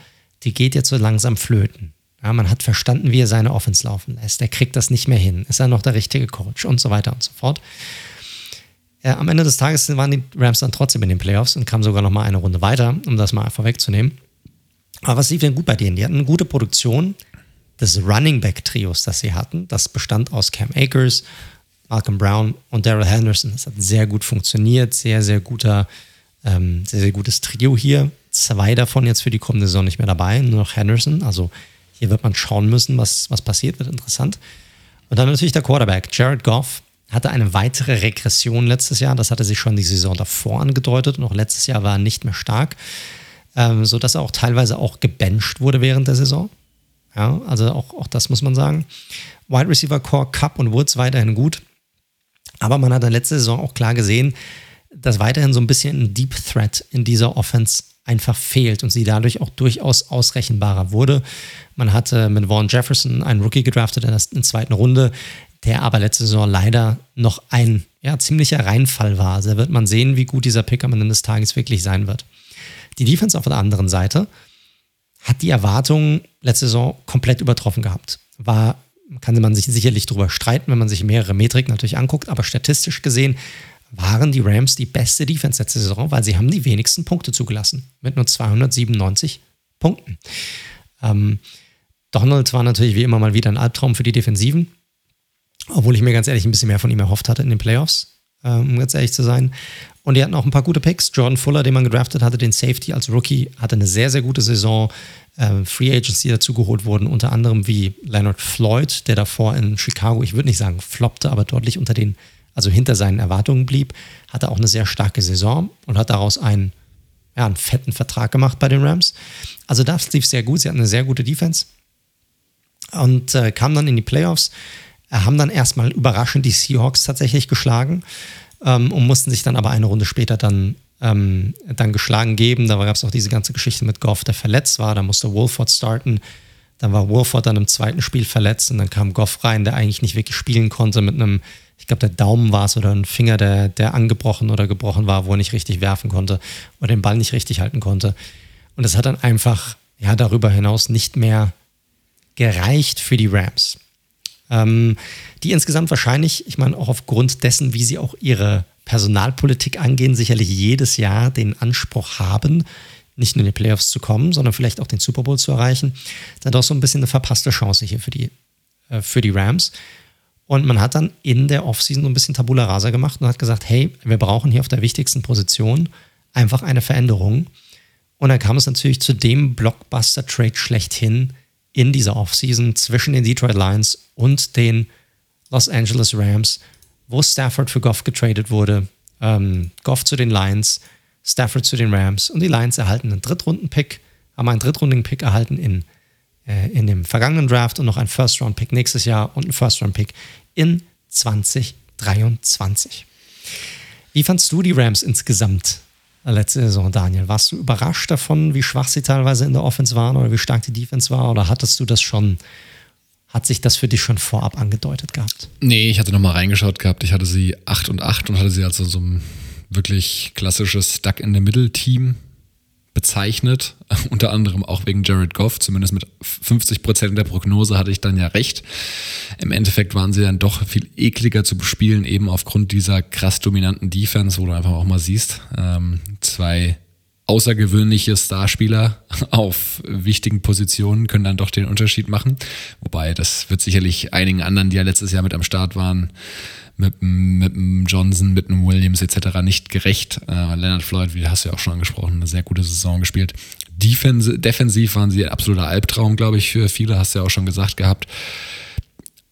die geht jetzt so langsam flöten. Ja, man hat verstanden, wie er seine Offense laufen lässt. Er kriegt das nicht mehr hin. Ist er noch der richtige Coach und so weiter und so fort. Ja, am Ende des Tages waren die Rams dann trotzdem in den Playoffs und kamen sogar noch mal eine Runde weiter, um das mal vorwegzunehmen. Aber was lief denn gut bei denen? Die hatten eine gute Produktion des Running Back Trios, das sie hatten. Das bestand aus Cam Akers, Malcolm Brown und Daryl Henderson. Das hat sehr gut funktioniert, sehr, sehr guter, ähm, sehr, sehr gutes Trio hier. Zwei davon jetzt für die kommende Saison nicht mehr dabei, nur noch Henderson. Also hier wird man schauen müssen, was, was passiert, wird interessant. Und dann natürlich der Quarterback. Jared Goff hatte eine weitere Regression letztes Jahr. Das hatte sich schon die Saison davor angedeutet. Und auch letztes Jahr war er nicht mehr stark, ähm, sodass er auch teilweise auch gebencht wurde während der Saison. Ja, also auch, auch das muss man sagen. Wide Receiver Core, Cup und Woods weiterhin gut. Aber man hat dann letzte Saison auch klar gesehen, dass weiterhin so ein bisschen ein Deep Threat in dieser Offense einfach fehlt und sie dadurch auch durchaus ausrechenbarer wurde. Man hatte mit Vaughn Jefferson einen Rookie gedraftet in der, zweiten Runde, der aber letzte Saison leider noch ein ja, ziemlicher Reinfall war. Also da wird man sehen, wie gut dieser Pick am Ende des Tages wirklich sein wird. Die Defense auf der anderen Seite hat die Erwartungen letzte Saison komplett übertroffen gehabt. War, kann man sich sicherlich darüber streiten, wenn man sich mehrere Metriken natürlich anguckt, aber statistisch gesehen waren die Rams die beste Defense letzte Saison, weil sie haben die wenigsten Punkte zugelassen mit nur 297 Punkten. Ähm, Donald war natürlich wie immer mal wieder ein Albtraum für die Defensiven, obwohl ich mir ganz ehrlich ein bisschen mehr von ihm erhofft hatte in den Playoffs, äh, um ganz ehrlich zu sein. Und die hatten auch ein paar gute Picks. Jordan Fuller, den man gedraftet hatte, den Safety als Rookie, hatte eine sehr, sehr gute Saison. Ähm, Free Agents, die dazu geholt wurden, unter anderem wie Leonard Floyd, der davor in Chicago, ich würde nicht sagen floppte, aber deutlich unter den also hinter seinen Erwartungen blieb, hatte auch eine sehr starke Saison und hat daraus einen, ja, einen fetten Vertrag gemacht bei den Rams. Also das lief sehr gut, sie hatten eine sehr gute Defense und äh, kamen dann in die Playoffs, äh, haben dann erstmal überraschend die Seahawks tatsächlich geschlagen ähm, und mussten sich dann aber eine Runde später dann, ähm, dann geschlagen geben. Da gab es auch diese ganze Geschichte mit Goff, der verletzt war, da musste Wolford starten. Dann war Wolford dann im zweiten Spiel verletzt und dann kam Goff rein, der eigentlich nicht wirklich spielen konnte mit einem ich glaube, der Daumen war es oder ein Finger, der, der angebrochen oder gebrochen war, wo er nicht richtig werfen konnte oder den Ball nicht richtig halten konnte. Und es hat dann einfach ja, darüber hinaus nicht mehr gereicht für die Rams. Ähm, die insgesamt wahrscheinlich, ich meine, auch aufgrund dessen, wie sie auch ihre Personalpolitik angehen, sicherlich jedes Jahr den Anspruch haben, nicht nur in die Playoffs zu kommen, sondern vielleicht auch den Super Bowl zu erreichen, dann doch so ein bisschen eine verpasste Chance hier für die, äh, für die Rams. Und man hat dann in der Offseason so ein bisschen Tabula Rasa gemacht und hat gesagt, hey, wir brauchen hier auf der wichtigsten Position einfach eine Veränderung. Und dann kam es natürlich zu dem Blockbuster-Trade schlechthin in dieser Offseason zwischen den Detroit Lions und den Los Angeles Rams, wo Stafford für Goff getradet wurde, ähm, Goff zu den Lions, Stafford zu den Rams und die Lions erhalten einen Drittrunden-Pick, haben einen Drittrundigen-Pick erhalten in, äh, in dem vergangenen Draft und noch einen First-Round-Pick nächstes Jahr und einen First-Round-Pick in 2023. Wie fandst du die Rams insgesamt letzte Saison, Daniel? Warst du überrascht davon, wie schwach sie teilweise in der Offense waren oder wie stark die Defense war? Oder hattest du das schon, hat sich das für dich schon vorab angedeutet gehabt? Nee, ich hatte nochmal reingeschaut gehabt. Ich hatte sie 8 und 8 und hatte sie also so ein wirklich klassisches Stuck-in-the-Middle-Team bezeichnet, unter anderem auch wegen Jared Goff, zumindest mit 50 Prozent der Prognose hatte ich dann ja recht. Im Endeffekt waren sie dann doch viel ekliger zu bespielen, eben aufgrund dieser krass dominanten Defense, wo du einfach auch mal siehst, ähm, zwei außergewöhnliche Starspieler auf wichtigen Positionen können dann doch den Unterschied machen. Wobei, das wird sicherlich einigen anderen, die ja letztes Jahr mit am Start waren, mit, mit einem Johnson, mit einem Williams etc. nicht gerecht. Äh, Leonard Floyd, wie hast du ja auch schon angesprochen, eine sehr gute Saison gespielt. Defens defensiv waren sie ein absoluter Albtraum, glaube ich, für viele, hast du ja auch schon gesagt gehabt.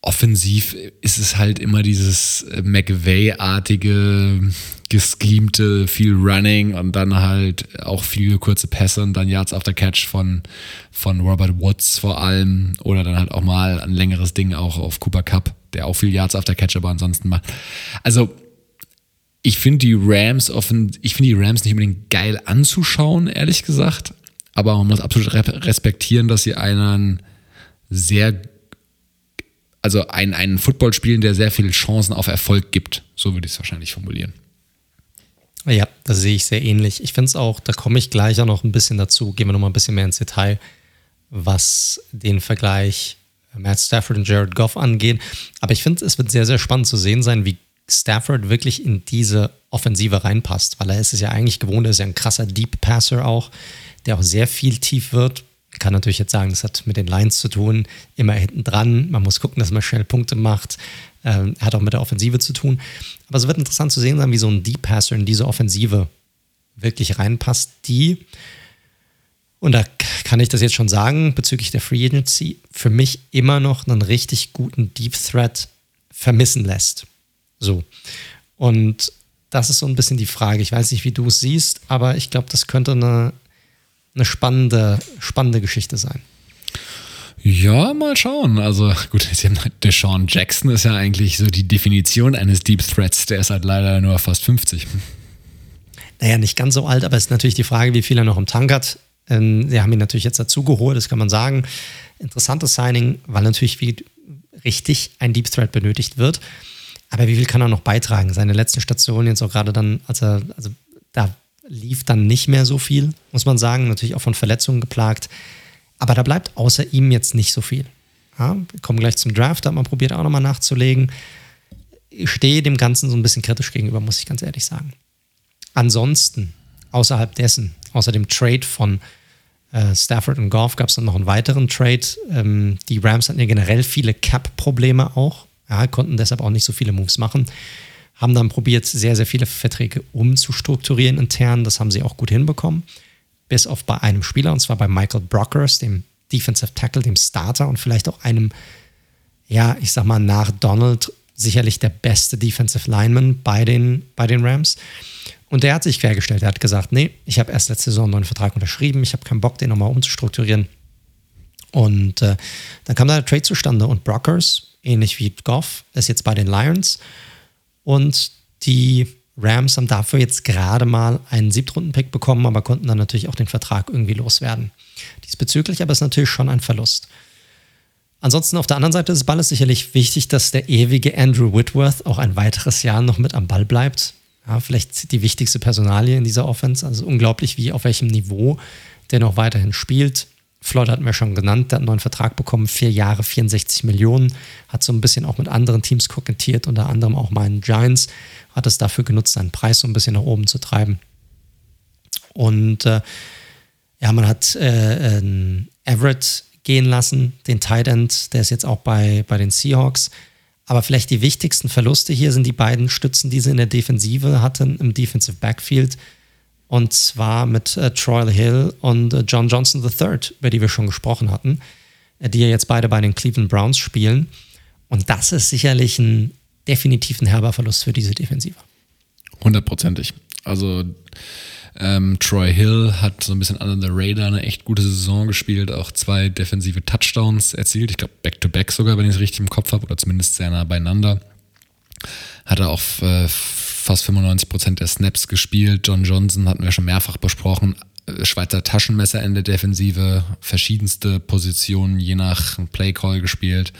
Offensiv ist es halt immer dieses McVay-artige, geschemte, viel Running und dann halt auch viele kurze Pässe und dann Yards after Catch von, von Robert Woods vor allem oder dann halt auch mal ein längeres Ding auch auf Cooper Cup der auch viel Yards auf der Catch aber ansonsten macht. Also, ich finde die Rams offen, ich finde die Rams nicht unbedingt geil anzuschauen, ehrlich gesagt. Aber man muss absolut respektieren, dass sie einen sehr, also einen, einen Football spielen, der sehr viele Chancen auf Erfolg gibt. So würde ich es wahrscheinlich formulieren. Ja, das sehe ich sehr ähnlich. Ich finde es auch, da komme ich gleich auch noch ein bisschen dazu, gehen wir noch mal ein bisschen mehr ins Detail, was den Vergleich Matt Stafford und Jared Goff angehen. Aber ich finde, es wird sehr, sehr spannend zu sehen sein, wie Stafford wirklich in diese Offensive reinpasst, weil er ist es ja eigentlich gewohnt, er ist ja ein krasser Deep Passer auch, der auch sehr viel tief wird. Ich kann natürlich jetzt sagen, das hat mit den Lines zu tun, immer hinten dran. Man muss gucken, dass man schnell Punkte macht. Ähm, hat auch mit der Offensive zu tun. Aber es wird interessant zu sehen sein, wie so ein Deep Passer in diese Offensive wirklich reinpasst, die und da kann ich das jetzt schon sagen, bezüglich der Free Agency, für mich immer noch einen richtig guten Deep Threat vermissen lässt. So. Und das ist so ein bisschen die Frage. Ich weiß nicht, wie du es siehst, aber ich glaube, das könnte eine, eine spannende, spannende Geschichte sein. Ja, mal schauen. Also gut, Deshaun Jackson ist ja eigentlich so die Definition eines Deep Threats. Der ist halt leider nur fast 50. Naja, nicht ganz so alt, aber es ist natürlich die Frage, wie viel er noch im Tank hat. Ähm, sie haben ihn natürlich jetzt dazugeholt, das kann man sagen. Interessantes Signing, weil natürlich wie richtig ein Deep Threat benötigt wird. Aber wie viel kann er noch beitragen? Seine letzten Stationen jetzt auch gerade dann, als er, also da lief dann nicht mehr so viel, muss man sagen. Natürlich auch von Verletzungen geplagt. Aber da bleibt außer ihm jetzt nicht so viel. Ja, wir kommen gleich zum Draft, da hat man probiert auch nochmal nachzulegen. Ich stehe dem Ganzen so ein bisschen kritisch gegenüber, muss ich ganz ehrlich sagen. Ansonsten, außerhalb dessen, außer dem Trade von äh, Stafford und Goff, gab es dann noch einen weiteren Trade. Ähm, die Rams hatten ja generell viele Cap-Probleme auch, ja, konnten deshalb auch nicht so viele Moves machen. Haben dann probiert, sehr, sehr viele Verträge umzustrukturieren intern. Das haben sie auch gut hinbekommen bis auf bei einem Spieler, und zwar bei Michael Brockers, dem Defensive Tackle, dem Starter und vielleicht auch einem, ja, ich sag mal, nach Donald sicherlich der beste Defensive Lineman bei den, bei den Rams. Und der hat sich quergestellt. Er hat gesagt, nee, ich habe erst letzte Saison einen neuen Vertrag unterschrieben, ich habe keinen Bock, den nochmal umzustrukturieren. Und äh, dann kam da der Trade zustande und Brockers, ähnlich wie Goff, ist jetzt bei den Lions. Und die Rams haben dafür jetzt gerade mal einen Siebtrunden-Pick bekommen, aber konnten dann natürlich auch den Vertrag irgendwie loswerden. Diesbezüglich aber ist natürlich schon ein Verlust. Ansonsten auf der anderen Seite des Balles sicherlich wichtig, dass der ewige Andrew Whitworth auch ein weiteres Jahr noch mit am Ball bleibt. Ja, vielleicht die wichtigste Personalie in dieser Offense. Also unglaublich, wie auf welchem Niveau der noch weiterhin spielt. Floyd hat mir schon genannt, der hat einen neuen Vertrag bekommen, vier Jahre, 64 Millionen, hat so ein bisschen auch mit anderen Teams kokettiert, unter anderem auch meinen Giants, hat es dafür genutzt, seinen Preis so ein bisschen nach oben zu treiben. Und äh, ja, man hat äh, äh, Everett gehen lassen, den Tight End, der ist jetzt auch bei, bei den Seahawks. Aber vielleicht die wichtigsten Verluste hier sind die beiden Stützen, die sie in der Defensive hatten, im Defensive Backfield. Und zwar mit äh, Troy Hill und äh, John Johnson III, über die wir schon gesprochen hatten, äh, die ja jetzt beide bei den Cleveland Browns spielen. Und das ist sicherlich ein definitiv ein herber Verlust für diese Defensive. Hundertprozentig. Also ähm, Troy Hill hat so ein bisschen under the radar eine echt gute Saison gespielt, auch zwei defensive Touchdowns erzielt. Ich glaube, back-to-back sogar, wenn ich es richtig im Kopf habe, oder zumindest sehr nah beieinander. Hat er auch äh, fast 95 Prozent der Snaps gespielt. John Johnson hatten wir schon mehrfach besprochen. Äh, Schweizer Taschenmesser in der Defensive, verschiedenste Positionen je nach Playcall gespielt.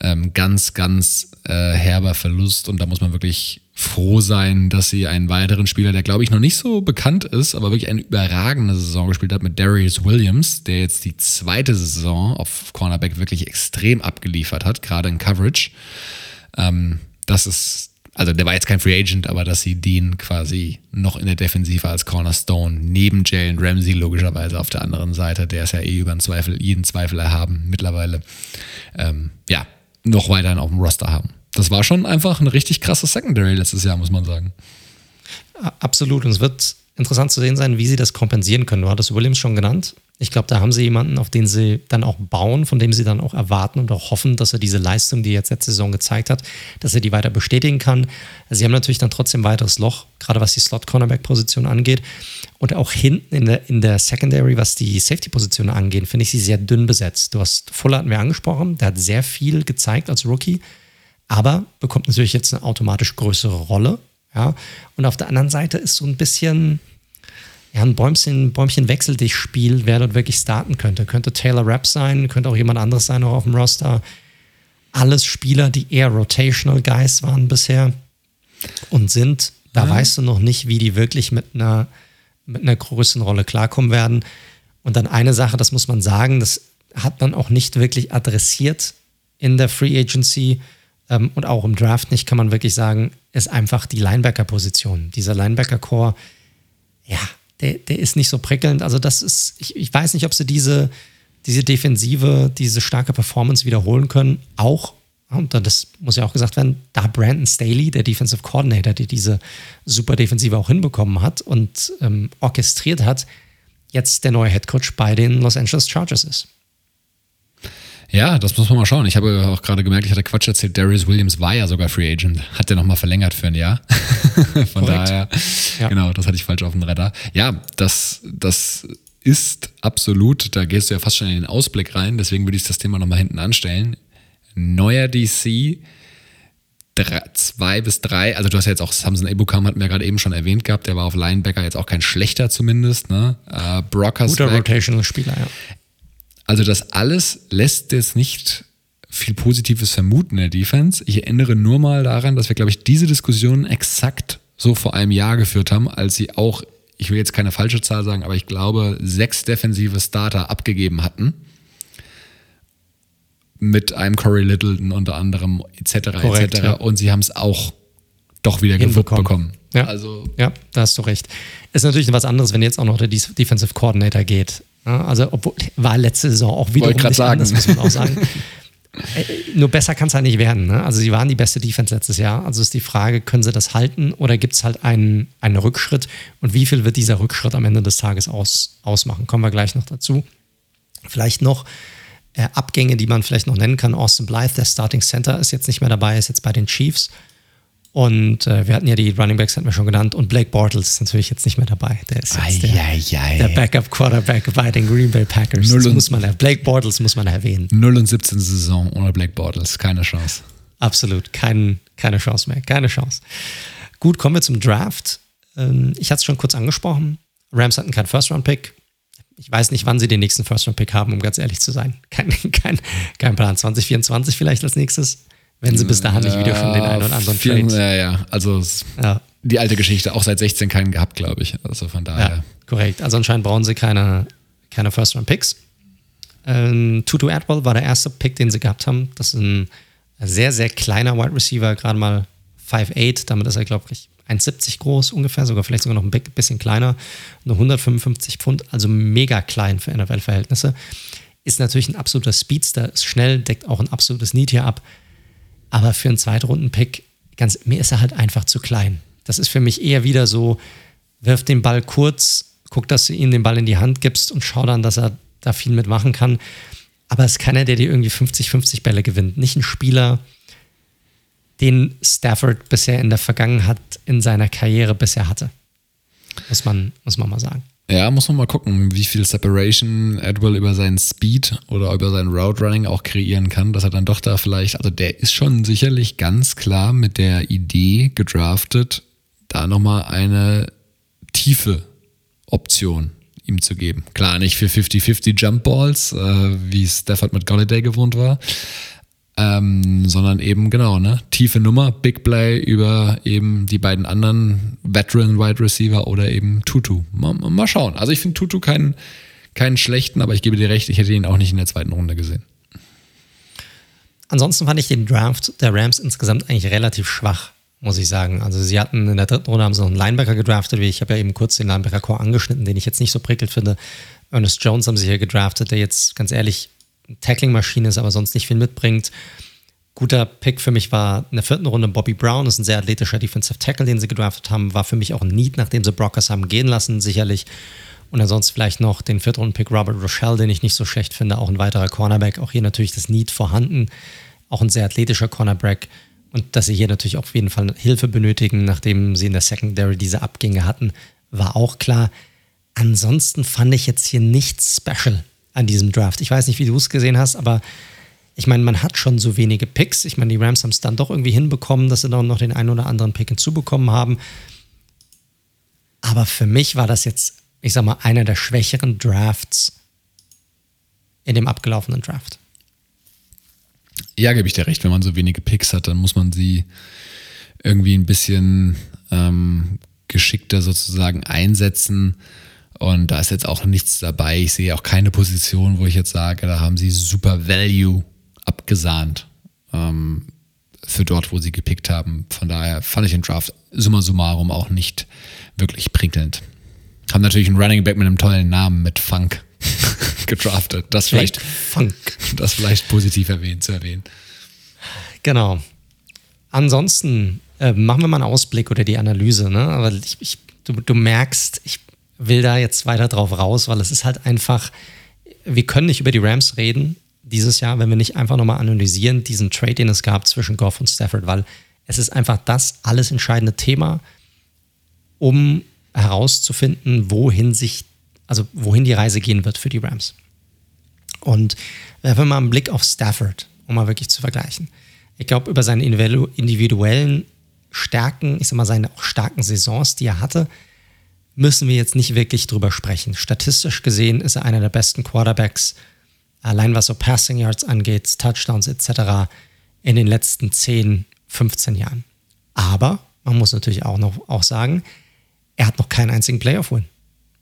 Ähm, ganz, ganz äh, herber Verlust und da muss man wirklich froh sein, dass sie einen weiteren Spieler, der glaube ich noch nicht so bekannt ist, aber wirklich eine überragende Saison gespielt hat mit Darius Williams, der jetzt die zweite Saison auf Cornerback wirklich extrem abgeliefert hat, gerade in Coverage. Ähm, das ist also der war jetzt kein Free Agent, aber dass sie den quasi noch in der Defensive als Cornerstone neben Jalen Ramsey logischerweise auf der anderen Seite, der ist ja eh über den Zweifel, jeden Zweifel erhaben mittlerweile, ähm, ja, noch weiterhin auf dem Roster haben. Das war schon einfach ein richtig krasses Secondary letztes Jahr, muss man sagen. Absolut. Und es wird interessant zu sehen sein, wie sie das kompensieren können. Du hattest Williams schon genannt. Ich glaube, da haben sie jemanden, auf den sie dann auch bauen, von dem sie dann auch erwarten und auch hoffen, dass er diese Leistung, die er jetzt letzte Saison gezeigt hat, dass er die weiter bestätigen kann. Sie haben natürlich dann trotzdem ein weiteres Loch, gerade was die Slot-Cornerback-Position angeht. Und auch hinten in der, in der Secondary, was die Safety-Position angeht, finde ich sie sehr dünn besetzt. Du hast Fuller hatten wir angesprochen, der hat sehr viel gezeigt als Rookie, aber bekommt natürlich jetzt eine automatisch größere Rolle. Ja? Und auf der anderen Seite ist so ein bisschen ja, ein Bäumchen, Bäumchen wechsel dich Spiel, wer dort wirklich starten könnte. Könnte Taylor Rapp sein, könnte auch jemand anderes sein, auch auf dem Roster. Alles Spieler, die eher Rotational Guys waren bisher und sind. Da mhm. weißt du noch nicht, wie die wirklich mit einer, mit einer größeren Rolle klarkommen werden. Und dann eine Sache, das muss man sagen, das hat man auch nicht wirklich adressiert in der Free Agency ähm, und auch im Draft nicht, kann man wirklich sagen, ist einfach die Linebacker-Position. Dieser Linebacker-Core, ja, der, der ist nicht so prickelnd. Also das ist, ich, ich weiß nicht, ob sie diese, diese Defensive, diese starke Performance wiederholen können. Auch, und das muss ja auch gesagt werden, da Brandon Staley, der Defensive Coordinator, der diese super Defensive auch hinbekommen hat und ähm, orchestriert hat, jetzt der neue Head Coach bei den Los Angeles Chargers ist. Ja, das muss man mal schauen. Ich habe auch gerade gemerkt, ich hatte Quatsch erzählt, Darius Williams war ja sogar Free Agent. Hat der nochmal verlängert für ein Jahr. Von Korrekt. daher, ja. genau, das hatte ich falsch auf dem Radar. Ja, das, das ist absolut, da gehst du ja fast schon in den Ausblick rein, deswegen würde ich das Thema nochmal hinten anstellen. Neuer DC, drei, zwei bis drei, also du hast ja jetzt auch Samson Ebukam, hatten wir gerade eben schon erwähnt gehabt, der war auf Linebacker jetzt auch kein schlechter zumindest. Ne? Äh, Brockers Guter Rotational-Spieler, ja. Also das alles lässt jetzt nicht viel Positives vermuten in der Defense. Ich erinnere nur mal daran, dass wir, glaube ich, diese Diskussion exakt so vor einem Jahr geführt haben, als sie auch, ich will jetzt keine falsche Zahl sagen, aber ich glaube, sechs defensive Starter abgegeben hatten mit einem Corey Littleton unter anderem etc. Korrekt, etc. ja. Und sie haben es auch doch wieder gewuppt bekommen. Ja. Also Ja, da hast du recht. Ist natürlich was anderes, wenn jetzt auch noch der Def- Defensive Coordinator geht. Ja, also, obwohl, war letzte Saison auch wieder Wollte grad sagen. anders, muss man auch sagen. Äh, Nur besser kann es halt nicht werden. Ne? Also, sie waren die beste Defense letztes Jahr. Also ist die Frage, können sie das halten oder gibt es halt einen, einen Rückschritt? Und wie viel wird dieser Rückschritt am Ende des Tages aus, ausmachen? Kommen wir gleich noch dazu. Vielleicht noch äh, Abgänge, die man vielleicht noch nennen kann. Austin Blythe, der Starting Center, ist jetzt nicht mehr dabei, ist jetzt bei den Chiefs. Und äh, wir hatten ja die Running Backs, hatten wir schon genannt. Und Blake Bortles ist natürlich jetzt nicht mehr dabei. Der ist jetzt der, der Backup Quarterback bei den Green Bay Packers. Null und- muss man, Blake Bortles muss man erwähnen. 0 und 17 Saison ohne Black Bortles, keine Chance. Absolut. Kein, keine Chance mehr. Keine Chance. Gut, kommen wir zum Draft. Ähm, Ich hatte es schon kurz angesprochen. Rams hatten keinen First-Round-Pick. Ich weiß nicht, wann sie den nächsten First-Round-Pick haben, um ganz ehrlich zu sein. Kein, kein, kein Plan. 2024 vielleicht als nächstes, wenn sie bis dahin nicht wieder schon den einen oder anderen Vielen, Trade. Ja, ja, also Ja, die alte Geschichte, auch seit 16 keinen gehabt, glaube ich. Also von daher. ja, korrekt. Also anscheinend brauchen sie keine, keine First-Round-Picks. Ähm, Tutu Atwell war der erste Pick, den sie gehabt haben. Das ist ein sehr, sehr kleiner Wide Receiver, gerade mal 5'8. Damit ist er, glaube ich, 1,70 groß ungefähr, sogar vielleicht sogar noch ein bi- bisschen kleiner. Nur 155 Pfund, also mega klein für NFL-Verhältnisse. Ist natürlich ein absoluter Speedster, ist schnell, deckt auch ein absolutes Need hier ab. Aber für einen Zweitrunden-Pick, ganz, mir ist er halt einfach zu klein. Das ist für mich eher wieder so, wirf den Ball kurz, guck, dass du ihm den Ball in die Hand gibst und schau dann, dass er da viel mitmachen kann. Aber es ist keiner, der dir irgendwie 50-50 Bälle gewinnt. Nicht ein Spieler, den Stafford bisher in der Vergangenheit in seiner Karriere bisher hatte. Muss man, muss man mal sagen. Ja, muss man mal gucken, wie viel Separation Adwell über seinen Speed oder über sein Route Running auch kreieren kann, dass er dann doch da vielleicht, also der ist schon sicherlich ganz klar mit der Idee gedraftet, da nochmal eine tiefe Option ihm zu geben. Klar, nicht für 50-50 Jump Balls, äh, wie Stafford mit Golladay gewohnt war, ähm, sondern eben genau, ne? Tiefe Nummer, Big Play über eben die beiden anderen Veteran Wide Receiver oder eben Tutu. Mal, mal schauen. Also ich finde Tutu keinen, keinen schlechten, aber ich gebe dir recht, ich hätte ihn auch nicht in der zweiten Runde gesehen. Ansonsten fand ich den Draft der Rams insgesamt eigentlich relativ schwach, muss ich sagen. Also sie hatten in der dritten Runde haben sie noch einen Linebacker gedraftet, wie ich habe ja eben kurz den Linebacker-Core angeschnitten, den ich jetzt nicht so prickelnd finde. Ernest Jones haben sie hier gedraftet, der jetzt ganz ehrlich Tackling-Maschine ist, aber sonst nicht viel mitbringt. Guter Pick für mich war in der vierten Runde Bobby Brown, ist ein sehr athletischer Defensive Tackle, den sie gedraftet haben, war für mich auch ein Need, nachdem sie Brockers haben gehen lassen, sicherlich. Und ansonsten vielleicht noch den Viertrunden-Pick Robert Rochelle, den ich nicht so schlecht finde, auch ein weiterer Cornerback. Auch hier natürlich das Need vorhanden, auch ein sehr athletischer Cornerback. Und dass sie hier natürlich auf jeden Fall Hilfe benötigen, nachdem sie in der Secondary diese Abgänge hatten, war auch klar. Ansonsten fand ich jetzt hier nichts special an diesem Draft. Ich weiß nicht, wie du es gesehen hast, aber ich meine, man hat schon so wenige Picks. Ich meine, die Rams haben es dann doch irgendwie hinbekommen, dass sie dann noch den einen oder anderen Pick hinzubekommen haben. Aber für mich war das jetzt, ich sag mal, einer der schwächeren Drafts in dem abgelaufenen Draft. Ja, gebe ich dir recht, wenn man so wenige Picks hat, dann muss man sie irgendwie ein bisschen ähm, geschickter sozusagen einsetzen. Und da ist jetzt auch nichts dabei. Ich sehe auch keine Position, wo ich jetzt sage, da haben sie super Value abgesahnt ähm, für dort, wo sie gepickt haben. Von daher fand ich den Draft summa summarum auch nicht wirklich prickelnd. Haben natürlich einen Running Back mit einem tollen Namen, mit Funk, gedraftet. Das vielleicht, Funk. das vielleicht positiv erwähnt zu erwähnen. Genau. Ansonsten äh, machen wir mal einen Ausblick oder die Analyse. Ne? Aber ich, ich, du, du merkst, ich will da jetzt weiter drauf raus, weil es ist halt einfach, wir können nicht über die Rams reden dieses Jahr, wenn wir nicht einfach nochmal analysieren, diesen Trade, den es gab zwischen Goff und Stafford, weil es ist einfach das alles entscheidende Thema, um herauszufinden, wohin sich also wohin die Reise gehen wird für die Rams. Und werfen wir mal einen Blick auf Stafford, um mal wirklich zu vergleichen. Ich glaube, über seine individuellen Stärken, ich sag mal, seine auch starken Saisons, die er hatte, müssen wir jetzt nicht wirklich drüber sprechen. Statistisch gesehen ist er einer der besten Quarterbacks, allein was so Passing Yards angeht, Touchdowns etc. in den letzten 10, 15 Jahren. Aber man muss natürlich auch noch auch sagen, er hat noch keinen einzigen Playoff-Win.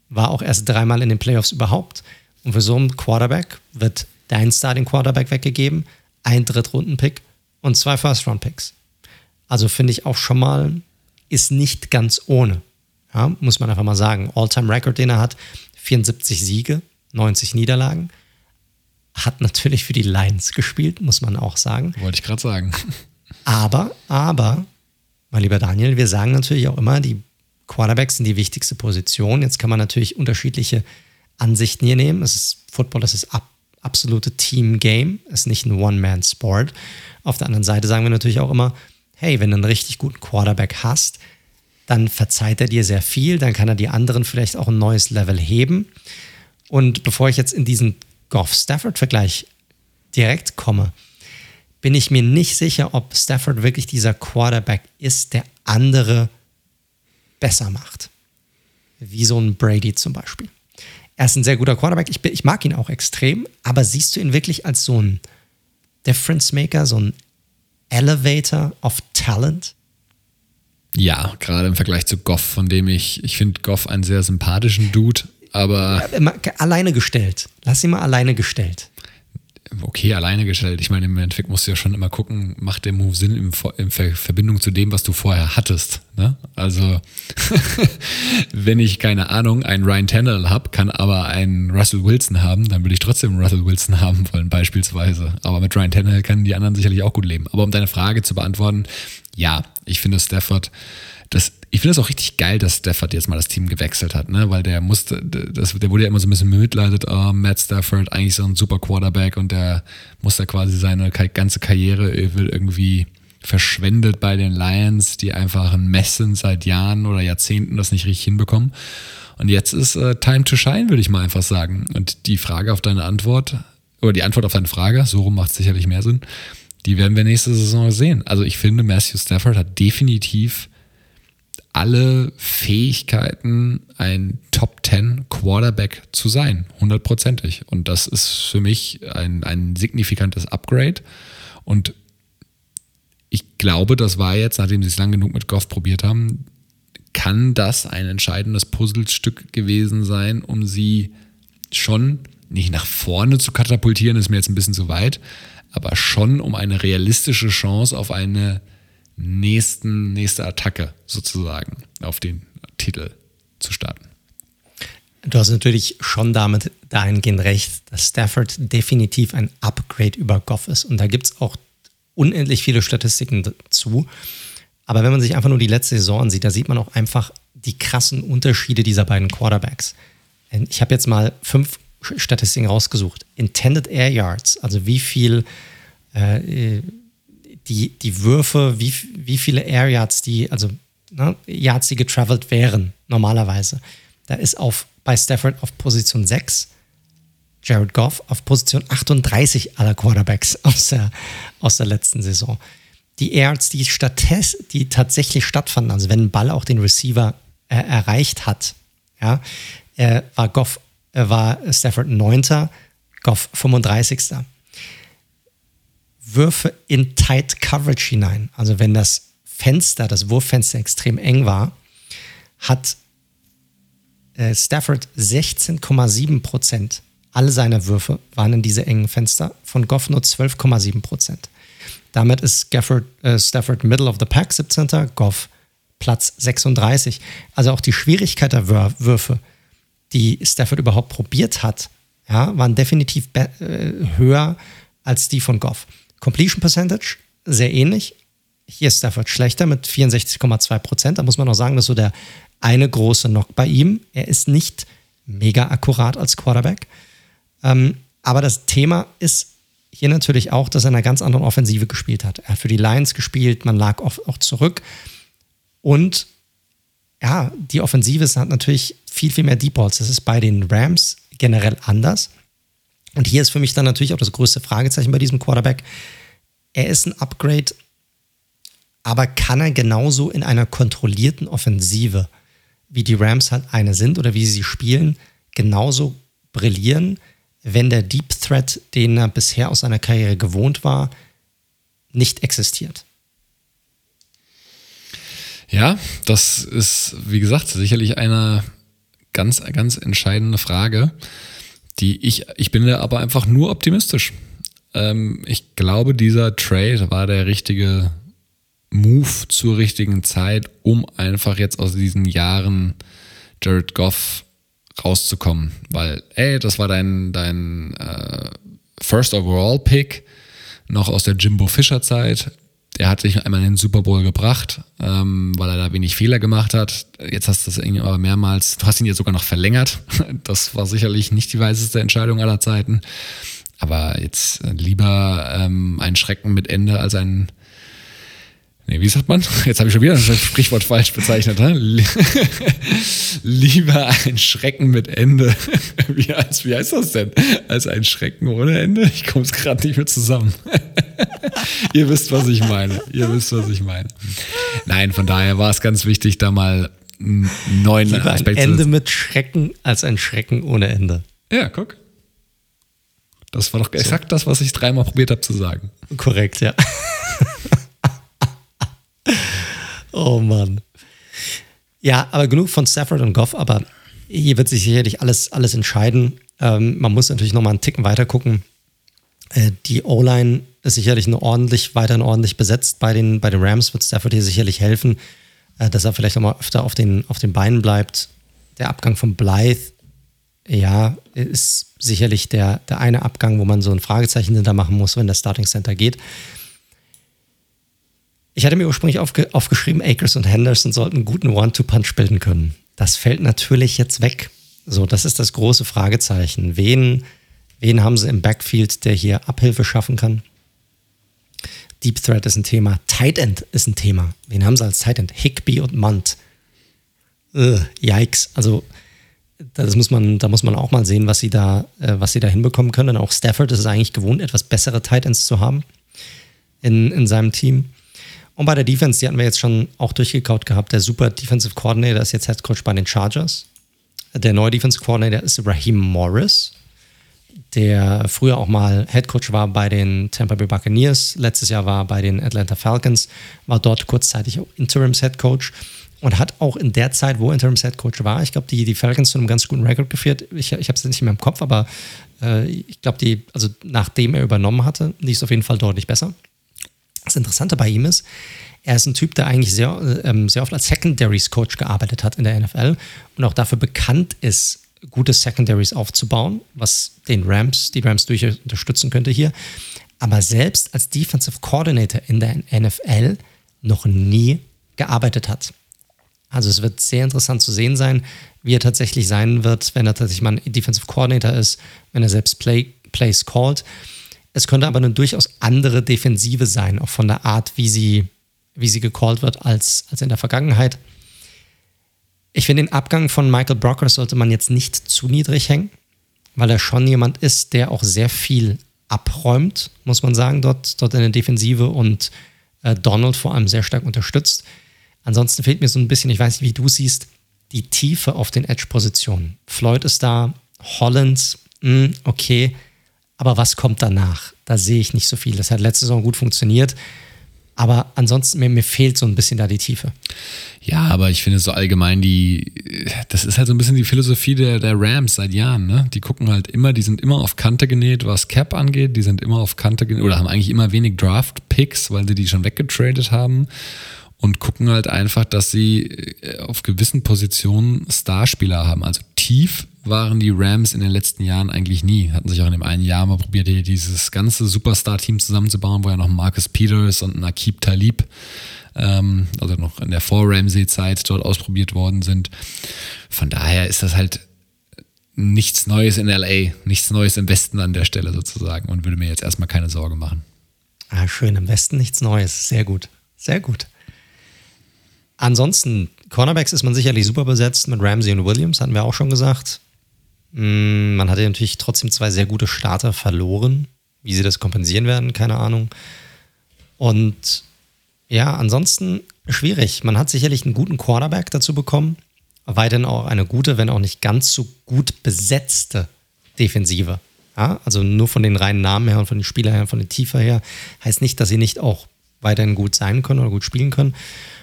War auch erst dreimal in den Playoffs überhaupt. Und für so einen Quarterback wird dein Starting Quarterback weggegeben, ein Drittrunden-Pick und zwei First-Round-Picks. Also finde ich auch schon mal, ist nicht ganz ohne. Ja, muss man einfach mal sagen. All-Time-Record, den er hat, 74 Siege, 90 Niederlagen. Hat natürlich für die Lions gespielt, muss man auch sagen. Wollte ich gerade sagen. Aber, aber, mein lieber Daniel, wir sagen natürlich auch immer, die Quarterbacks sind die wichtigste Position. Jetzt kann man natürlich unterschiedliche Ansichten hier nehmen. Es ist Football, es ist ab, absolute Team-Game, es ist nicht ein One-Man-Sport. Auf der anderen Seite sagen wir natürlich auch immer, hey, wenn du einen richtig guten Quarterback hast, dann verzeiht er dir sehr viel, dann kann er die anderen vielleicht auch ein neues Level heben. Und bevor ich jetzt in diesen Goff-Stafford-Vergleich direkt komme, bin ich mir nicht sicher, ob Stafford wirklich dieser Quarterback ist, der andere besser macht. Wie so ein Brady zum Beispiel. Er ist ein sehr guter Quarterback. Ich, ich mag ihn auch extrem, aber siehst du ihn wirklich als so ein Difference Maker, so ein Elevator of Talent? Ja, gerade im Vergleich zu Goff, von dem ich, ich finde Goff einen sehr sympathischen Dude, aber. Alleine gestellt. Lass ihn mal alleine gestellt okay alleine gestellt. Ich meine, im Endeffekt musst du ja schon immer gucken, macht der Move Sinn in, in Verbindung zu dem, was du vorher hattest. Ne? Also, wenn ich keine Ahnung, einen Ryan Tannehill habe, kann aber einen Russell Wilson haben, dann würde ich trotzdem Russell Wilson haben wollen, beispielsweise. Aber mit Ryan Tannehill können die anderen sicherlich auch gut leben. Aber um deine Frage zu beantworten, ja, ich finde Stafford das, ich finde es auch richtig geil, dass Stafford jetzt mal das Team gewechselt hat, ne? weil der musste, das, der wurde ja immer so ein bisschen bemitleidet, oh, Matt Stafford, eigentlich so ein super Quarterback und der muss da quasi seine ganze Karriere irgendwie verschwendet bei den Lions, die einfach ein Mess sind seit Jahren oder Jahrzehnten das nicht richtig hinbekommen. Und jetzt ist äh, Time to Shine, würde ich mal einfach sagen. Und die Frage auf deine Antwort, oder die Antwort auf deine Frage, so rum macht sicherlich mehr Sinn, die werden wir nächste Saison sehen. Also ich finde, Matthew Stafford hat definitiv alle Fähigkeiten, ein Top 10 Quarterback zu sein, hundertprozentig. Und das ist für mich ein, ein signifikantes Upgrade. Und ich glaube, das war jetzt, nachdem sie es lang genug mit Goff probiert haben, kann das ein entscheidendes Puzzlestück gewesen sein, um sie schon nicht nach vorne zu katapultieren, ist mir jetzt ein bisschen zu weit, aber schon um eine realistische Chance auf eine nächsten, nächste Attacke sozusagen auf den Titel zu starten. Du hast natürlich schon damit dahingehend recht, dass Stafford definitiv ein Upgrade über Goff ist. Und da gibt es auch unendlich viele Statistiken dazu. Aber wenn man sich einfach nur die letzte Saison ansieht, da sieht man auch einfach die krassen Unterschiede dieser beiden Quarterbacks. Ich habe jetzt mal fünf Statistiken rausgesucht. Intended Air Yards, also wie viel äh, die, die Würfe, wie, wie viele Air Yards die, also ne, Yards, die getravelt wären, normalerweise. Da ist auf, bei Stafford auf Position 6, Jared Goff auf Position 38 aller Quarterbacks aus der, aus der letzten Saison. Die Yards, die, die tatsächlich stattfanden, also wenn ein Ball auch den Receiver äh, erreicht hat, ja, äh, war Goff, äh, war Stafford 9., Goff 35. Würfe in Tight Coverage hinein. Also wenn das Fenster, das Wurffenster extrem eng war, hat äh, Stafford 16,7 Prozent. Alle seine Würfe waren in diese engen Fenster, von Goff nur 12,7 Prozent. Damit ist Gafford, äh, Stafford Middle of the Pack 17. Goff Platz 36. Also auch die Schwierigkeit der Würfe, die Stafford überhaupt probiert hat, ja, waren definitiv äh, höher als die von Goff. Completion Percentage sehr ähnlich. Hier ist Stafford schlechter mit 64,2 Prozent. Da muss man auch sagen, dass so der eine große Knock bei ihm. Er ist nicht mega akkurat als Quarterback. Ähm, aber das Thema ist hier natürlich auch, dass er in einer ganz anderen Offensive gespielt hat. Er hat für die Lions gespielt, man lag auch, auch zurück. Und ja, die Offensive hat natürlich viel, viel mehr Deep Balls. Das ist bei den Rams generell anders. Und hier ist für mich dann natürlich auch das größte Fragezeichen bei diesem Quarterback. Er ist ein Upgrade, aber kann er genauso in einer kontrollierten Offensive, wie die Rams halt eine sind oder wie sie spielen, genauso brillieren, wenn der Deep Threat, den er bisher aus seiner Karriere gewohnt war, nicht existiert? Ja, das ist, wie gesagt, sicherlich eine ganz, ganz entscheidende Frage, die ich, ich bin da aber einfach nur optimistisch. Ähm, ich glaube, dieser Trade war der richtige Move zur richtigen Zeit, um einfach jetzt aus diesen Jahren Jared Goff rauszukommen. Weil, ey, das war dein, dein äh, First Overall Pick, noch aus der Jimbo Fischer Zeit. Der hat sich einmal in den Super Bowl gebracht, ähm, weil er da wenig Fehler gemacht hat. Jetzt hast du das irgendwie aber mehrmals, du hast ihn jetzt sogar noch verlängert. Das war sicherlich nicht die weiseste Entscheidung aller Zeiten. Aber jetzt lieber ähm, ein Schrecken mit Ende als ein Nee, wie sagt man? Jetzt habe ich schon wieder das Sprichwort falsch bezeichnet. Ne? Lieber ein Schrecken mit Ende. Wie, als, wie heißt das denn? Als ein Schrecken ohne Ende? Ich komme es gerade nicht mehr zusammen. Ihr wisst, was ich meine. Ihr wisst, was ich meine. Nein, von daher war es ganz wichtig, da mal einen neuen Lieber Aspekt ein Ende mit Schrecken als ein Schrecken ohne Ende. Ja, guck. Das war doch exakt so. das, was ich dreimal probiert habe zu sagen. Korrekt, ja. Oh Mann. Ja, aber genug von Stafford und Goff, aber hier wird sich sicherlich alles, alles entscheiden. Ähm, man muss natürlich nochmal einen Ticken weiter gucken. Äh, die O-Line ist sicherlich eine ordentlich, weiterhin ordentlich besetzt. Bei den, bei den Rams wird Stafford hier sicherlich helfen, äh, dass er vielleicht nochmal öfter auf den, auf den Beinen bleibt. Der Abgang von Blythe, ja, ist sicherlich der, der eine Abgang, wo man so ein Fragezeichen hinter machen muss, wenn der Starting Center geht. Ich hatte mir ursprünglich aufge aufgeschrieben, Akers und Henderson sollten einen guten One-Two-Punch bilden können. Das fällt natürlich jetzt weg. So, das ist das große Fragezeichen. Wen, wen haben sie im Backfield, der hier Abhilfe schaffen kann? Deep Threat ist ein Thema. Tight End ist ein Thema. Wen haben sie als Tight End? Higby und Munt. Ugh, yikes. Also, das muss man, da muss man auch mal sehen, was sie da, äh, was sie da hinbekommen können. Und auch Stafford ist es eigentlich gewohnt, etwas bessere Tight Ends zu haben in, in seinem Team. Und bei der Defense, die hatten wir jetzt schon auch durchgekaut gehabt. Der Super Defensive Coordinator ist jetzt Head Coach bei den Chargers. Der neue Defensive Coordinator ist Raheem Morris, der früher auch mal Head Coach war bei den Tampa Bay Buccaneers. Letztes Jahr war bei den Atlanta Falcons, war dort kurzzeitig Interims Head Coach und hat auch in der Zeit, wo Interims Head Coach war, ich glaube, die, die Falcons zu einem ganz guten Rekord geführt. Ich, ich habe es nicht mehr im Kopf, aber äh, ich glaube, die, also nachdem er übernommen hatte, lief es auf jeden Fall deutlich besser. Das Interessante bei ihm ist, er ist ein Typ, der eigentlich sehr, ähm, sehr oft als Secondaries Coach gearbeitet hat in der NFL und auch dafür bekannt ist, gute Secondaries aufzubauen, was den Rams, die Rams durchaus unterstützen könnte hier. Aber selbst als Defensive Coordinator in der NFL noch nie gearbeitet hat. Also es wird sehr interessant zu sehen sein, wie er tatsächlich sein wird, wenn er tatsächlich mal ein Defensive Coordinator ist, wenn er selbst Play, Plays called. Es könnte aber eine durchaus andere Defensive sein, auch von der Art, wie sie, wie sie gecallt wird, als, als in der Vergangenheit. Ich finde, den Abgang von Michael Brocker sollte man jetzt nicht zu niedrig hängen, weil er schon jemand ist, der auch sehr viel abräumt, muss man sagen, dort, dort in der Defensive und äh, Donald vor allem sehr stark unterstützt. Ansonsten fehlt mir so ein bisschen, ich weiß nicht, wie du siehst, die Tiefe auf den Edge-Positionen. Floyd ist da, Holland, mh, hm, okay, aber was kommt danach? Da sehe ich nicht so viel. Das hat letzte Saison gut funktioniert. Aber ansonsten, mir, mir fehlt so ein bisschen da die Tiefe. Ja, aber ich finde so allgemein die, das ist halt so ein bisschen die Philosophie der, der Rams seit Jahren, ne? Die gucken halt immer, die sind immer auf Kante genäht, was Cap angeht, die sind immer auf Kante genäht oder haben eigentlich immer wenig Draft-Picks, weil sie die schon weggetradet haben und gucken halt einfach, dass sie äh, auf gewissen Positionen Starspieler haben. Also tief waren die Rams in den letzten Jahren eigentlich nie. Hatten sich auch in dem einen Jahr mal probiert, dieses ganze Superstar-Team zusammenzubauen, wo ja noch Marcus Peters und Nakib Talib, ähm, also noch in der Vor-Ramsey-Zeit dort ausprobiert worden sind. Von daher ist das halt nichts Neues in LA, nichts Neues im Westen an der Stelle sozusagen und würde mir jetzt erstmal keine Sorge machen. Ah, schön, im Westen nichts Neues. Sehr gut. Sehr gut. Ansonsten Cornerbacks ist man sicherlich super besetzt mit Ramsey und Williams, hatten wir auch schon gesagt. Mm, man hatte natürlich trotzdem zwei sehr gute Starter verloren. Wie sie das kompensieren werden, keine Ahnung. Und ja, ansonsten schwierig. Man hat sicherlich einen guten Quarterback dazu bekommen. Weiterhin auch eine gute, wenn auch nicht ganz so gut besetzte Defensive. Ja, also nur von den reinen Namen her und von den Spielern her, von den Tiefer her, heißt nicht, dass sie nicht auch weiterhin gut sein können oder gut spielen können.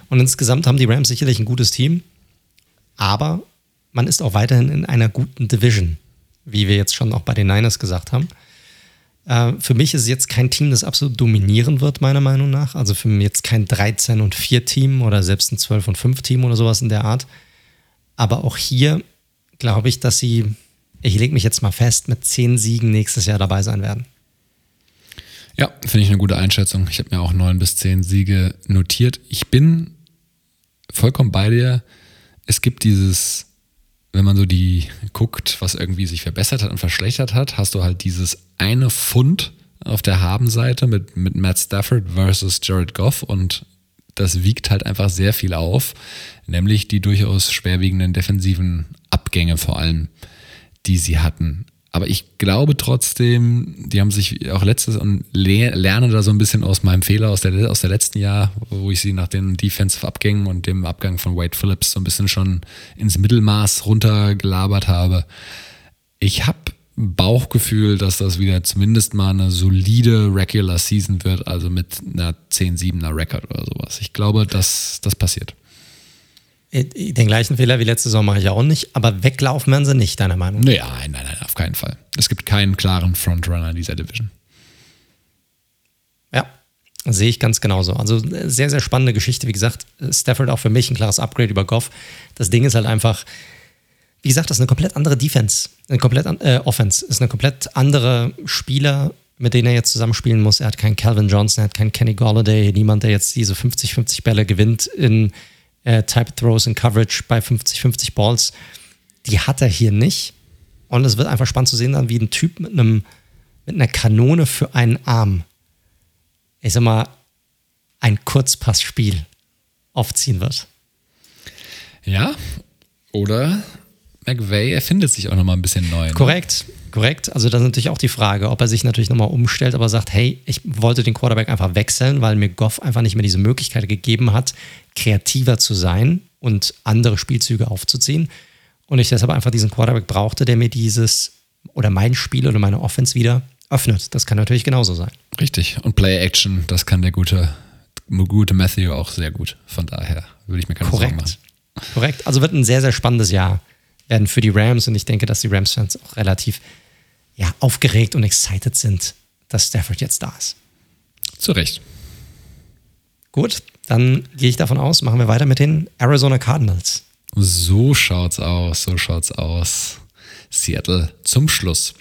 Und insgesamt haben die Rams sicherlich ein gutes Team, aber man ist auch weiterhin in einer guten Division, wie wir jetzt schon auch bei den Niners gesagt haben. Äh, für mich ist es jetzt kein Team, das absolut dominieren wird, meiner Meinung nach. Also für mich jetzt kein 13 und 4 Team oder selbst ein 12 und 5 Team oder sowas in der Art. Aber auch hier glaube ich, dass sie, ich lege mich jetzt mal fest, mit 10 Siegen nächstes Jahr dabei sein werden. Ja, finde ich eine gute Einschätzung. Ich habe mir auch 9 bis 10 Siege notiert. Ich bin vollkommen bei dir. Es gibt dieses, wenn man so die guckt, was irgendwie sich verbessert hat und verschlechtert hat, hast du halt dieses eine Pfund auf der Habenseite mit, mit Matt Stafford versus Jared Goff und das wiegt halt einfach sehr viel auf, nämlich die durchaus schwerwiegenden defensiven Abgänge vor allem, die sie hatten. Aber ich glaube trotzdem, die haben sich auch letztes und lerne da so ein bisschen aus meinem Fehler aus der, aus der letzten Jahr, wo ich sie nach den Defensive-Abgängen und dem Abgang von Wade Phillips so ein bisschen schon ins Mittelmaß runtergelabert habe. Ich habe Bauchgefühl, dass das wieder zumindest mal eine solide Regular Season wird, also mit einer 10-7er Record oder sowas. Ich glaube, dass das passiert. Den gleichen Fehler wie letzte Saison mache ich auch nicht, aber weglaufen werden sie nicht, deiner Meinung nach? Nein, nein, nein, auf keinen Fall. Es gibt keinen klaren Frontrunner in dieser Division. Ja, sehe ich ganz genauso. Also sehr, sehr spannende Geschichte. Wie gesagt, Stafford auch für mich ein klares Upgrade über Goff. Das Ding ist halt einfach, wie gesagt, das ist eine komplett andere Defense, eine komplett äh, Offense, ist eine komplett andere Spieler, mit denen er jetzt zusammenspielen muss. Er hat keinen Calvin Johnson, er hat keinen Kenny Galladay, niemand, der jetzt diese 50-50 Bälle gewinnt in äh, Type Throws in Coverage bei 50-50 Balls. Die hat er hier nicht. Und es wird einfach spannend zu sehen dann, wie ein Typ mit einem mit einer Kanone für einen Arm, ich sag mal, ein Kurzpassspiel aufziehen wird. Ja, oder McVay erfindet sich auch nochmal ein bisschen neu. Ne? Korrekt, korrekt. Also das ist natürlich auch die Frage, ob er sich natürlich nochmal umstellt, aber sagt, hey, ich wollte den Quarterback einfach wechseln, weil mir Goff einfach nicht mehr diese Möglichkeit gegeben hat, kreativer zu sein und andere Spielzüge aufzuziehen. Und ich deshalb einfach diesen Quarterback brauchte, der mir dieses oder mein Spiel oder meine Offense wieder öffnet. Das kann natürlich genauso sein. Richtig. Und Play Action, das kann der gute, gute Matthew auch sehr gut. Von daher würde ich mir keine Korrekt. Sorgen machen. Korrekt. Also wird ein sehr, sehr spannendes Jahr werden für die Rams und ich denke, dass die Rams-Fans auch relativ ja, aufgeregt und excited sind, dass Stafford jetzt da ist. Zu Recht. Gut, dann gehe ich davon aus, machen wir weiter mit den Arizona Cardinals. So schaut's aus, so schaut's aus. Seattle zum Schluss.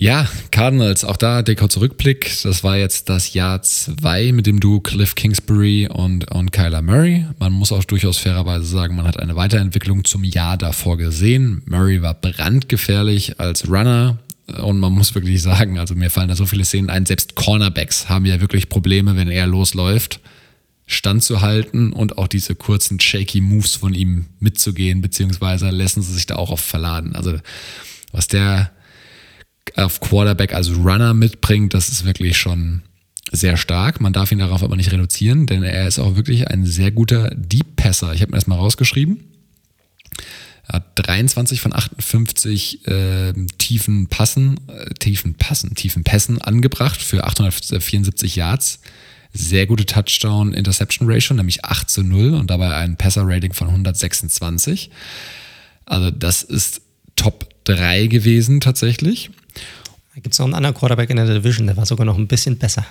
Ja, Cardinals, auch da der kurze Rückblick. Das war jetzt das Jahr zwei mit dem Duo Cliff Kingsbury und, und Kyler Murray. Man muss auch durchaus fairerweise sagen, man hat eine Weiterentwicklung zum Jahr davor gesehen. Murray war brandgefährlich als Runner. Und man muss wirklich sagen, also mir fallen da so viele Szenen ein, selbst Cornerbacks haben ja wirklich Probleme, wenn er losläuft, standzuhalten und auch diese kurzen shaky Moves von ihm mitzugehen, beziehungsweise lassen sie sich da auch oft verladen. Also was der auf Quarterback als Runner mitbringt, das ist wirklich schon sehr stark. Man darf ihn darauf aber nicht reduzieren, denn er ist auch wirklich ein sehr guter Deep Passer. Ich habe mir das mal rausgeschrieben. Er hat 23 von 58 äh, tiefen Passen, äh, tiefen Passen, tiefen Pässen angebracht für 874 Yards. Sehr gute Touchdown-Interception-Ratio, nämlich 8 zu 0 und dabei ein Passer-Rating von 126. Also das ist Top 3 gewesen tatsächlich. Gibt es noch einen anderen Quarterback in der Division, der war sogar noch ein bisschen besser.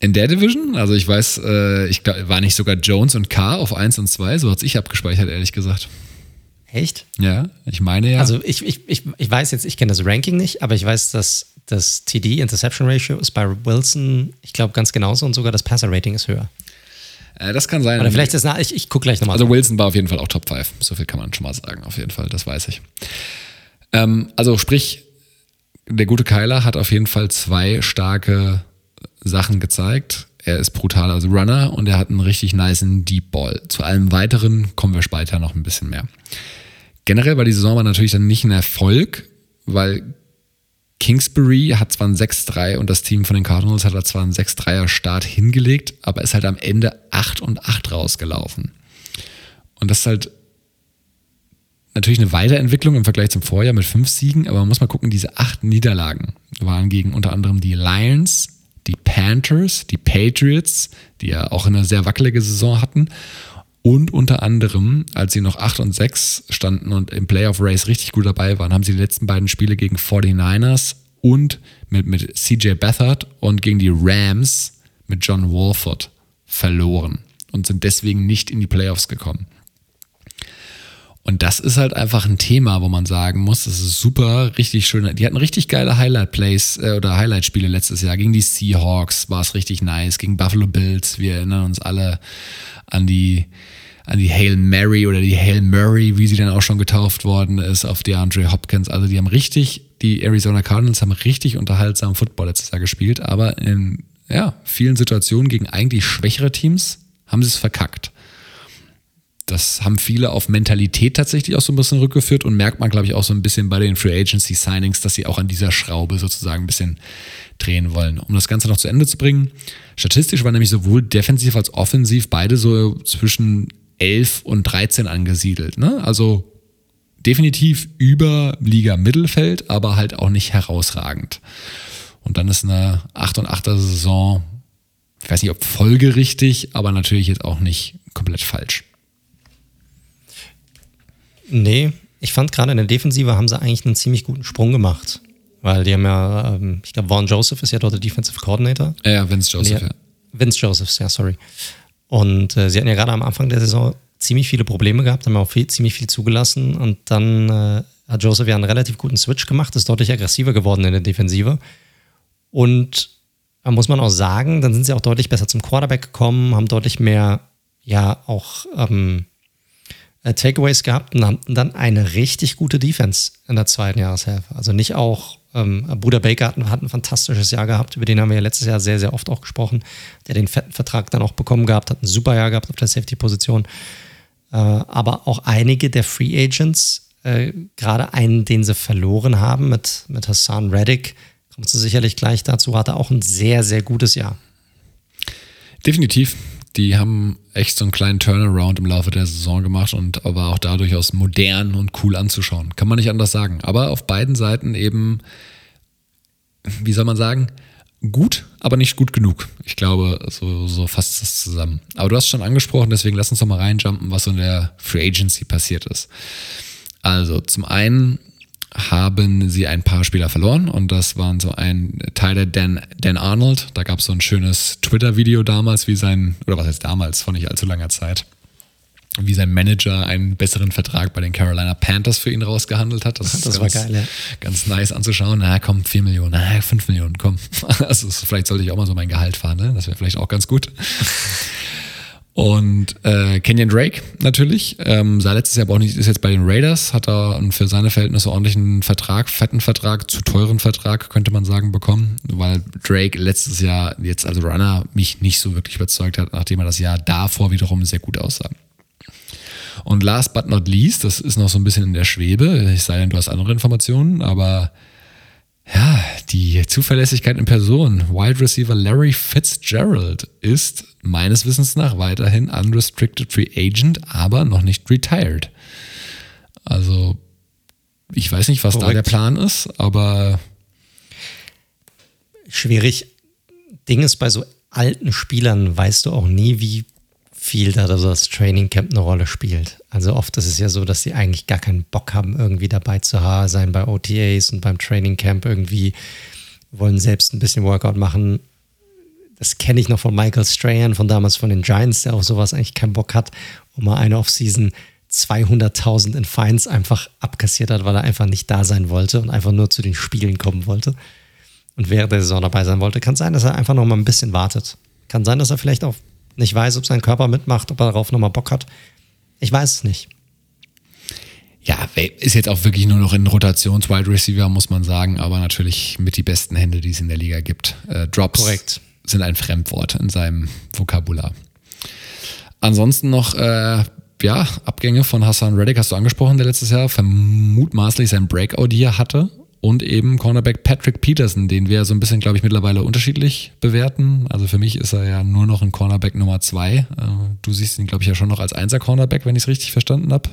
In der Division? Also ich weiß, äh, ich glaub, war nicht sogar Jones und Carr auf 1 und 2, so hat es ich abgespeichert, ehrlich gesagt. Echt? Ja, ich meine ja. Also ich, ich, ich, ich weiß jetzt, ich kenne das Ranking nicht, aber ich weiß, dass das TD, Interception Ratio, ist bei Wilson, ich glaube, ganz genauso und sogar das Passer Rating ist höher. Äh, das kann sein. Oder vielleicht ist es, ich, ich gucke gleich nochmal. Also Wilson war auf jeden Fall auch Top 5. So viel kann man schon mal sagen, auf jeden Fall, das weiß ich. Ähm, also sprich, der gute Kyler hat auf jeden Fall zwei starke Sachen gezeigt. er ist brutal als Runner und er hat einen richtig niceen Deep Ball. Zu allem weiteren kommen wir später noch ein bisschen mehr. Generell war die Saison aber natürlich dann nicht ein Erfolg, weil Kingsbury hat zwar ein 6-3 und das Team von den Cardinals hat da zwar einen 6-3er Start hingelegt, aber ist halt am Ende 8 und 8 rausgelaufen. Und das ist halt natürlich eine Weiterentwicklung im Vergleich zum Vorjahr mit fünf Siegen, aber man muss mal gucken, diese acht Niederlagen waren gegen unter anderem die Lions, die Panthers, die Patriots, die ja auch eine sehr wackelige Saison hatten. Und unter anderem, als sie noch 8 und 6 standen und im Playoff Race richtig gut dabei waren, haben sie die letzten beiden Spiele gegen 49ers und mit, mit CJ Beathard und gegen die Rams mit John Walford verloren und sind deswegen nicht in die Playoffs gekommen. Und das ist halt einfach ein Thema, wo man sagen muss, das ist super, richtig schön. Die hatten richtig geile Highlight-Plays äh, oder Highlight-Spiele letztes Jahr. Gegen die Seahawks war es richtig nice, gegen Buffalo Bills. Wir erinnern uns alle an die, an die Hail Mary oder die Hail Murray, wie sie dann auch schon getauft worden ist, auf DeAndre Hopkins. Also die haben richtig, die Arizona Cardinals haben richtig unterhaltsamen Football letztes Jahr gespielt, aber in ja, vielen Situationen gegen eigentlich schwächere Teams haben sie es verkackt das haben viele auf Mentalität tatsächlich auch so ein bisschen rückgeführt und merkt man, glaube ich, auch so ein bisschen bei den Free Agency Signings, dass sie auch an dieser Schraube sozusagen ein bisschen drehen wollen. Um das Ganze noch zu Ende zu bringen, statistisch war nämlich sowohl defensiv als offensiv beide so zwischen 11 und 13 angesiedelt. Ne? Also definitiv über Liga Mittelfeld, aber halt auch nicht herausragend. Und dann ist eine 8 und 8er Saison, ich weiß nicht, ob folgerichtig, aber natürlich jetzt auch nicht komplett falsch. Nee, ich fand gerade in der Defensive haben sie eigentlich einen ziemlich guten Sprung gemacht. Weil die haben ja, ähm, ich glaube, Vaughn Joseph ist ja dort der Defensive Coordinator. Ja, Vince Joseph, ja. Vince Joseph, ja, sorry. Und äh, sie hatten ja gerade am Anfang der Saison ziemlich viele Probleme gehabt, haben auch viel, ziemlich viel zugelassen. Und dann äh, hat Joseph ja einen relativ guten Switch gemacht, ist deutlich aggressiver geworden in der Defensive. Und da muss man auch sagen, dann sind sie auch deutlich besser zum Quarterback gekommen, haben deutlich mehr, ja, auch ähm, äh, Takeaways gehabt und hatten dann eine richtig gute Defense in der zweiten Jahreshälfte. Also nicht auch, ähm, Bruder Baker hat, hat, ein fantastisches Jahr gehabt, über den haben wir ja letztes Jahr sehr, sehr oft auch gesprochen, der den fetten Vertrag dann auch bekommen gehabt, hat ein super Jahr gehabt auf der Safety-Position. Äh, aber auch einige der Free Agents, äh, gerade einen, den sie verloren haben mit, mit Hassan Reddick, kommst du sicherlich gleich dazu, hatte auch ein sehr, sehr gutes Jahr. Definitiv die haben echt so einen kleinen Turnaround im Laufe der Saison gemacht und war auch da durchaus modern und cool anzuschauen. Kann man nicht anders sagen. Aber auf beiden Seiten eben, wie soll man sagen, gut, aber nicht gut genug. Ich glaube, so, so fasst das zusammen. Aber du hast schon angesprochen, deswegen lass uns doch mal reinjumpen, was so in der Free Agency passiert ist. Also, zum einen haben sie ein paar Spieler verloren und das waren so ein Teil Dan, Dan Arnold. Da gab es so ein schönes Twitter-Video damals, wie sein, oder was heißt damals, vor nicht allzu langer Zeit, wie sein Manager einen besseren Vertrag bei den Carolina Panthers für ihn rausgehandelt hat. Das, das war ganz, geil, ja. Ganz nice anzuschauen. Na komm, 4 Millionen, na 5 Millionen, komm. Also vielleicht sollte ich auch mal so mein Gehalt fahren, ne? Das wäre vielleicht auch ganz gut. Und äh, Kenyon Drake natürlich, ähm, sah letztes Jahr aber auch nicht, ist jetzt bei den Raiders, hat da für seine Verhältnisse ordentlichen Vertrag, fetten Vertrag, zu teuren Vertrag, könnte man sagen, bekommen, weil Drake letztes Jahr jetzt als Runner mich nicht so wirklich überzeugt hat, nachdem er das Jahr davor wiederum sehr gut aussah. Und last but not least, das ist noch so ein bisschen in der Schwebe, ich sei denn, du hast andere Informationen, aber ja, die Zuverlässigkeit in Person. Wide Receiver Larry Fitzgerald ist meines Wissens nach weiterhin unrestricted free agent, aber noch nicht retired. Also, ich weiß nicht, was Korrekt. da der Plan ist, aber. Schwierig. Ding ist, bei so alten Spielern weißt du auch nie, wie viel da das Training Camp eine Rolle spielt. Also oft ist es ja so, dass sie eigentlich gar keinen Bock haben, irgendwie dabei zu sein bei OTAs und beim Training Camp irgendwie wollen selbst ein bisschen Workout machen. Das kenne ich noch von Michael Strahan von damals von den Giants, der auch sowas eigentlich keinen Bock hat und mal eine Offseason 200.000 in Fines einfach abkassiert hat, weil er einfach nicht da sein wollte und einfach nur zu den Spielen kommen wollte und während der Saison dabei sein wollte. Kann sein, dass er einfach noch mal ein bisschen wartet. Kann sein, dass er vielleicht auch nicht weiß, ob sein Körper mitmacht, ob er darauf nochmal Bock hat. Ich weiß es nicht. Ja, ist jetzt auch wirklich nur noch in Rotations-Wide Receiver, muss man sagen, aber natürlich mit die besten Hände, die es in der Liga gibt. Äh, Drops. Korrekt. sind ein Fremdwort in seinem Vokabular. Ansonsten noch, äh, ja, Abgänge von Hassan Reddick hast du angesprochen, der letztes Jahr vermutmaßlich sein Breakout-Year hatte und eben Cornerback Patrick Peterson, den wir so ein bisschen, glaube ich, mittlerweile unterschiedlich bewerten. Also für mich ist er ja nur noch ein Cornerback Nummer zwei. Äh, du siehst ihn, glaube ich, ja schon noch als Einser-Cornerback, wenn ich es richtig verstanden habe.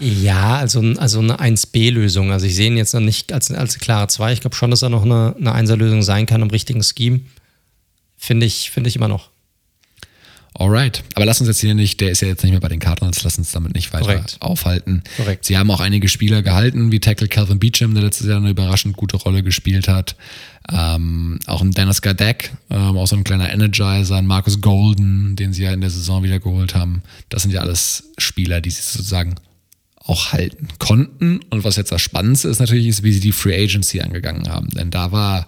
Ja, also, also eine 1B-Lösung. Also ich sehe ihn jetzt noch nicht als, als klare 2. Ich glaube schon, dass er noch eine, eine 1er-Lösung sein kann im richtigen Scheme. Finde ich, finde ich immer noch. Alright. Aber lass uns jetzt hier nicht, der ist ja jetzt nicht mehr bei den Cardinals, lass uns damit nicht weiter Korrekt. aufhalten. Korrekt. Sie haben auch einige Spieler gehalten, wie Tackle Calvin Beecham, der letztes Jahr eine überraschend gute Rolle gespielt hat. Ähm, auch ein Dennis Gardeck, ähm, auch so ein kleiner Energizer, ein Marcus Golden, den sie ja in der Saison wieder geholt haben. Das sind ja alles Spieler, die sie sozusagen auch halten konnten. Und was jetzt das Spannendste ist natürlich, ist, wie sie die Free Agency angegangen haben. Denn da war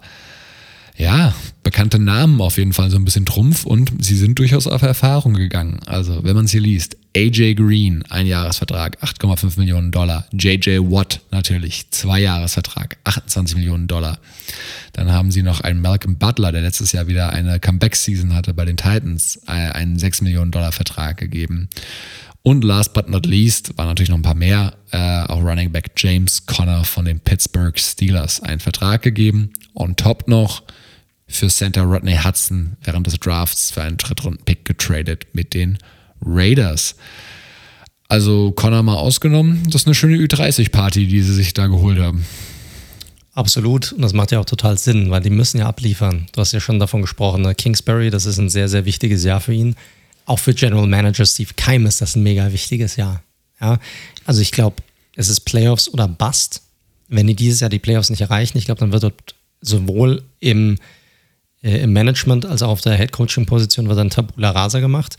ja, bekannte Namen auf jeden Fall so ein bisschen Trumpf und sie sind durchaus auf Erfahrung gegangen. Also, wenn man es hier liest, AJ Green, ein Jahresvertrag, 8,5 Millionen Dollar. JJ Watt natürlich, zwei Jahresvertrag, 28 Millionen Dollar. Dann haben sie noch einen Malcolm Butler, der letztes Jahr wieder eine Comeback-Season hatte bei den Titans, äh, einen 6 Millionen Dollar Vertrag gegeben. Und last but not least waren natürlich noch ein paar mehr, äh, auch Running Back James Conner von den Pittsburgh Steelers einen Vertrag gegeben. On top noch für Center Rodney Hudson während des Drafts für einen Drittrunden-Pick getradet mit den Raiders. Also Connor mal ausgenommen, das ist eine schöne Ü30-Party, die sie sich da geholt haben. Absolut. Und das macht ja auch total Sinn, weil die müssen ja abliefern. Du hast ja schon davon gesprochen. Ne? Kingsbury, das ist ein sehr, sehr wichtiges Jahr für ihn. Auch für General Manager Steve Keim ist das ein mega wichtiges Jahr. Ja? Also ich glaube, es ist Playoffs oder Bust. Wenn die dieses Jahr die Playoffs nicht erreichen, ich glaube, dann wird dort sowohl im im Management als auch auf der Head-Coaching-Position wird dann Tabula Rasa gemacht.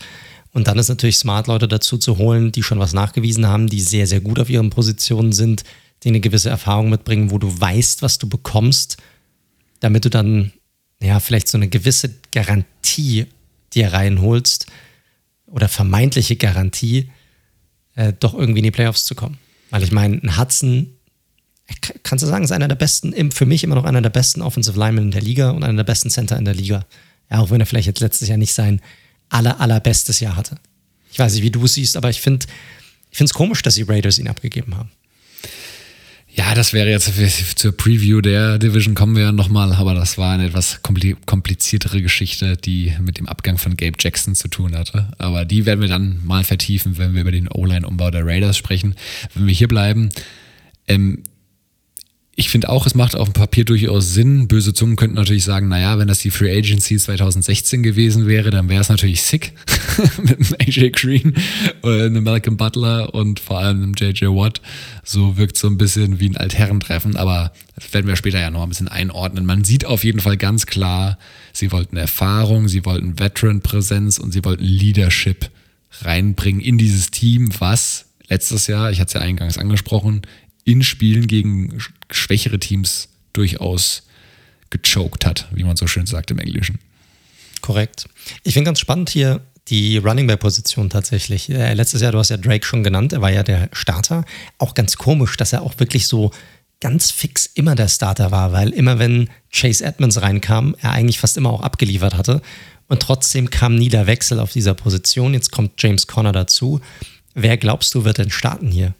Und dann ist natürlich smart, Leute dazu zu holen, die schon was nachgewiesen haben, die sehr, sehr gut auf ihren Positionen sind, die eine gewisse Erfahrung mitbringen, wo du weißt, was du bekommst, damit du dann ja vielleicht so eine gewisse Garantie dir reinholst oder vermeintliche Garantie, äh, doch irgendwie in die Playoffs zu kommen. Weil ich meine, ein Hudson kannst du sagen, ist einer der besten, für mich immer noch einer der besten Offensive Linemen in der Liga und einer der besten Center in der Liga. Ja, auch wenn er vielleicht jetzt letztes Jahr nicht sein aller, allerbestes Jahr hatte. Ich weiß nicht, wie du es siehst, aber ich finde ich es komisch, dass die Raiders ihn abgegeben haben. Ja, das wäre jetzt zur Preview der Division kommen wir ja nochmal, aber das war eine etwas kompliziertere Geschichte, die mit dem Abgang von Gabe Jackson zu tun hatte. Aber die werden wir dann mal vertiefen, wenn wir über den O-Line-Umbau der Raiders sprechen. Wenn wir hier bleiben, ähm, ich finde auch, es macht auf dem Papier durchaus Sinn. Böse Zungen könnten natürlich sagen, naja, wenn das die Free Agency 2016 gewesen wäre, dann wäre es natürlich sick mit einem AJ Green, oder einem Malcolm Butler und vor allem einem JJ Watt. So wirkt so ein bisschen wie ein Altherrentreffen, aber das werden wir später ja noch ein bisschen einordnen. Man sieht auf jeden Fall ganz klar, sie wollten Erfahrung, sie wollten Veteran-Präsenz und sie wollten Leadership reinbringen in dieses Team, was letztes Jahr, ich hatte es ja eingangs angesprochen, in Spielen gegen schwächere Teams durchaus gechoked hat, wie man so schön sagt im Englischen. Korrekt. Ich finde ganz spannend hier die Running Back Position tatsächlich. Äh, letztes Jahr, du hast ja Drake schon genannt, er war ja der Starter. Auch ganz komisch, dass er auch wirklich so ganz fix immer der Starter war, weil immer wenn Chase Edmonds reinkam, er eigentlich fast immer auch abgeliefert hatte. Und trotzdem kam nie der Wechsel auf dieser Position. Jetzt kommt James Conner dazu. Wer glaubst du, wird denn starten hier?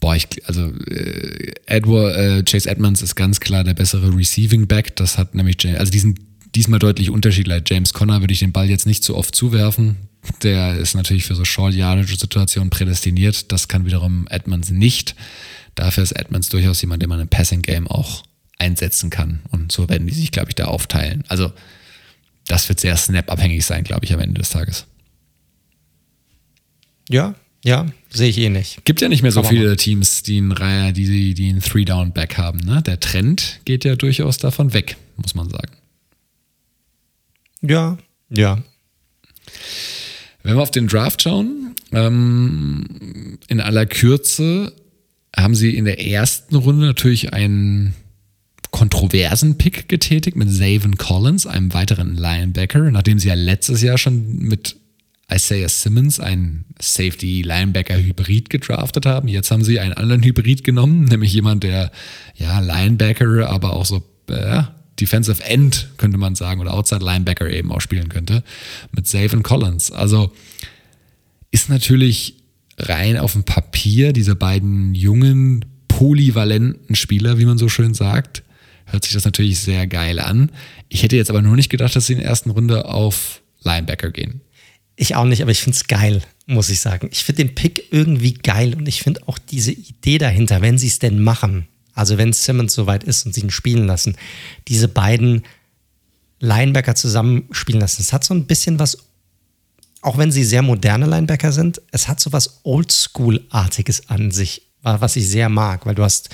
Boah, ich, also äh, Edward, äh, Chase Edmonds ist ganz klar der bessere Receiving Back. Das hat nämlich, James, also diesen diesmal deutlich unterschiedlich. James Conner würde ich den Ball jetzt nicht so oft zuwerfen. Der ist natürlich für so Short-Yardage-Situationen prädestiniert. Das kann wiederum Edmonds nicht. Dafür ist Edmonds durchaus jemand, den man im Passing-Game auch einsetzen kann. Und so werden die sich, glaube ich, da aufteilen. Also, das wird sehr snap-abhängig sein, glaube ich, am Ende des Tages. Ja, ja, sehe ich eh nicht. Gibt ja nicht mehr so Aber viele Teams, die einen, die, die einen Three-Down-Back haben. Ne? Der Trend geht ja durchaus davon weg, muss man sagen. Ja, ja. Wenn wir auf den Draft schauen, ähm, in aller Kürze haben sie in der ersten Runde natürlich einen kontroversen Pick getätigt mit Zaven Collins, einem weiteren Linebacker, nachdem sie ja letztes Jahr schon mit Isaiah Simmons, einen Safety-Linebacker-Hybrid gedraftet haben. Jetzt haben sie einen anderen Hybrid genommen, nämlich jemand, der ja Linebacker, aber auch so äh, Defensive End, könnte man sagen, oder Outside Linebacker eben auch spielen könnte, mit Savin Collins. Also ist natürlich rein auf dem Papier diese beiden jungen, polyvalenten Spieler, wie man so schön sagt, hört sich das natürlich sehr geil an. Ich hätte jetzt aber nur nicht gedacht, dass sie in der ersten Runde auf Linebacker gehen. Ich auch nicht, aber ich finde es geil, muss ich sagen. Ich finde den Pick irgendwie geil und ich finde auch diese Idee dahinter, wenn sie es denn machen, also wenn Simmons soweit ist und sie ihn spielen lassen, diese beiden Linebacker zusammenspielen lassen. Es hat so ein bisschen was, auch wenn sie sehr moderne Linebacker sind, es hat so was Oldschool-artiges an sich, was ich sehr mag, weil du hast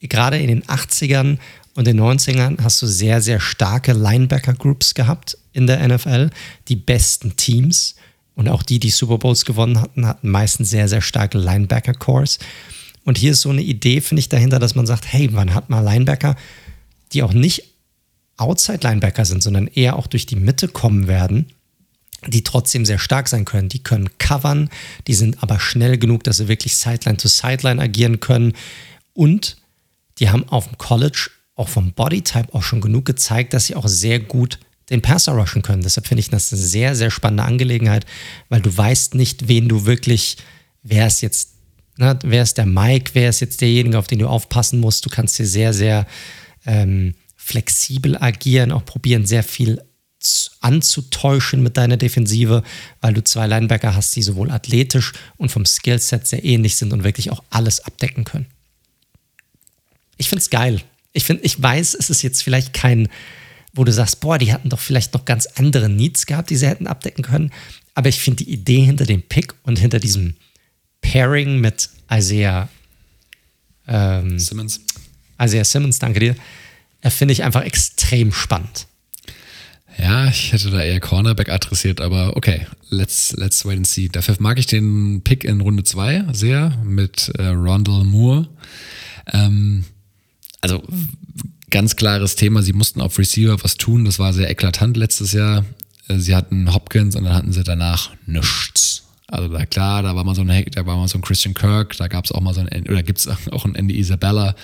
gerade in den 80ern und in den 90ern hast du sehr, sehr starke Linebacker-Groups gehabt in der NFL. Die besten Teams und auch die, die Super Bowls gewonnen hatten, hatten meistens sehr, sehr starke Linebacker-Cores. Und hier ist so eine Idee, finde ich, dahinter, dass man sagt, hey, man hat mal Linebacker, die auch nicht Outside-Linebacker sind, sondern eher auch durch die Mitte kommen werden, die trotzdem sehr stark sein können. Die können covern, die sind aber schnell genug, dass sie wirklich Sideline to Sideline agieren können. Und die haben auf dem College auch vom Bodytype auch schon genug gezeigt, dass sie auch sehr gut den Passer rushen können. Deshalb finde ich das eine sehr, sehr spannende Angelegenheit, weil du weißt nicht, wen du wirklich, wer ist jetzt, ne, wer ist der Mike, wer ist jetzt derjenige, auf den du aufpassen musst. Du kannst hier sehr, sehr ähm, flexibel agieren, auch probieren, sehr viel anzutäuschen mit deiner Defensive, weil du zwei Linebacker hast, die sowohl athletisch und vom Skillset sehr ähnlich sind und wirklich auch alles abdecken können. Ich finde es geil ich finde, ich weiß, es ist jetzt vielleicht kein, wo du sagst, boah, die hatten doch vielleicht noch ganz andere Needs gehabt, die sie hätten abdecken können. Aber ich finde die Idee hinter dem Pick und hinter diesem Pairing mit Isaiah ähm, Simmons. Isaiah Simmons, danke dir, äh, finde ich einfach extrem spannend. Ja, ich hätte da eher Cornerback adressiert, aber okay, let's, let's wait and see. Dafür mag ich den Pick in Runde 2 sehr mit äh, Rondell Moore. Ähm, also ganz klares Thema, sie mussten auf Receiver was tun, das war sehr eklatant letztes Jahr. Äh, sie hatten Hopkins und dann hatten sie danach nichts. Also da klar, da war mal so ein da war mal so ein Christian Kirk, da gab es auch mal so ein oder gibt es auch ein Andy Isabella.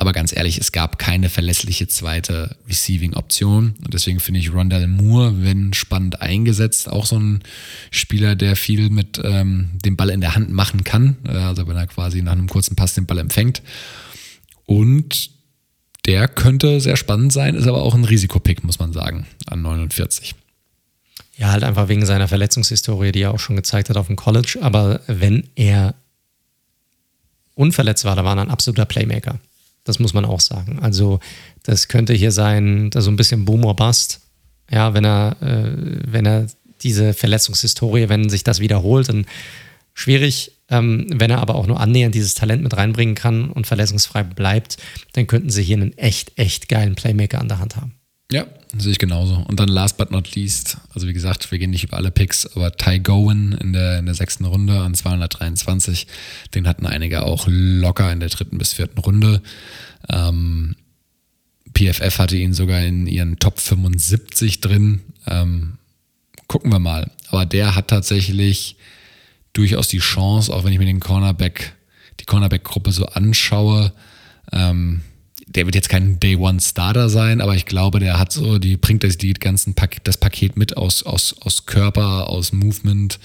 Aber ganz ehrlich, es gab keine verlässliche zweite Receiving-Option. Und deswegen finde ich Rondell Moore, wenn spannend eingesetzt, auch so ein Spieler, der viel mit ähm, dem Ball in der Hand machen kann. Äh, also wenn er quasi nach einem kurzen Pass den Ball empfängt. Und der könnte sehr spannend sein, ist aber auch ein Risikopick, muss man sagen, an 49. Ja, halt einfach wegen seiner Verletzungshistorie, die er auch schon gezeigt hat auf dem College. Aber wenn er unverletzt war, da war er ein absoluter Playmaker. Das muss man auch sagen. Also, das könnte hier sein, so ein bisschen Boom or Bust. Ja, wenn er, äh, wenn er diese Verletzungshistorie, wenn sich das wiederholt, dann schwierig. Ähm, wenn er aber auch nur annähernd dieses Talent mit reinbringen kann und verletzungsfrei bleibt, dann könnten sie hier einen echt, echt geilen Playmaker an der Hand haben. Ja, sehe ich genauso. Und dann last but not least, also wie gesagt, wir gehen nicht über alle Picks, aber Ty Gowen in der, in der sechsten Runde an 223, den hatten einige auch locker in der dritten bis vierten Runde. Ähm, PFF hatte ihn sogar in ihren Top 75 drin. Ähm, gucken wir mal. Aber der hat tatsächlich durchaus die Chance, auch wenn ich mir den Cornerback, die Cornerback-Gruppe so anschaue, ähm, der wird jetzt kein Day One Starter sein, aber ich glaube, der hat so, die bringt das, die ganzen Pak das Paket mit aus, aus, aus Körper, aus Movement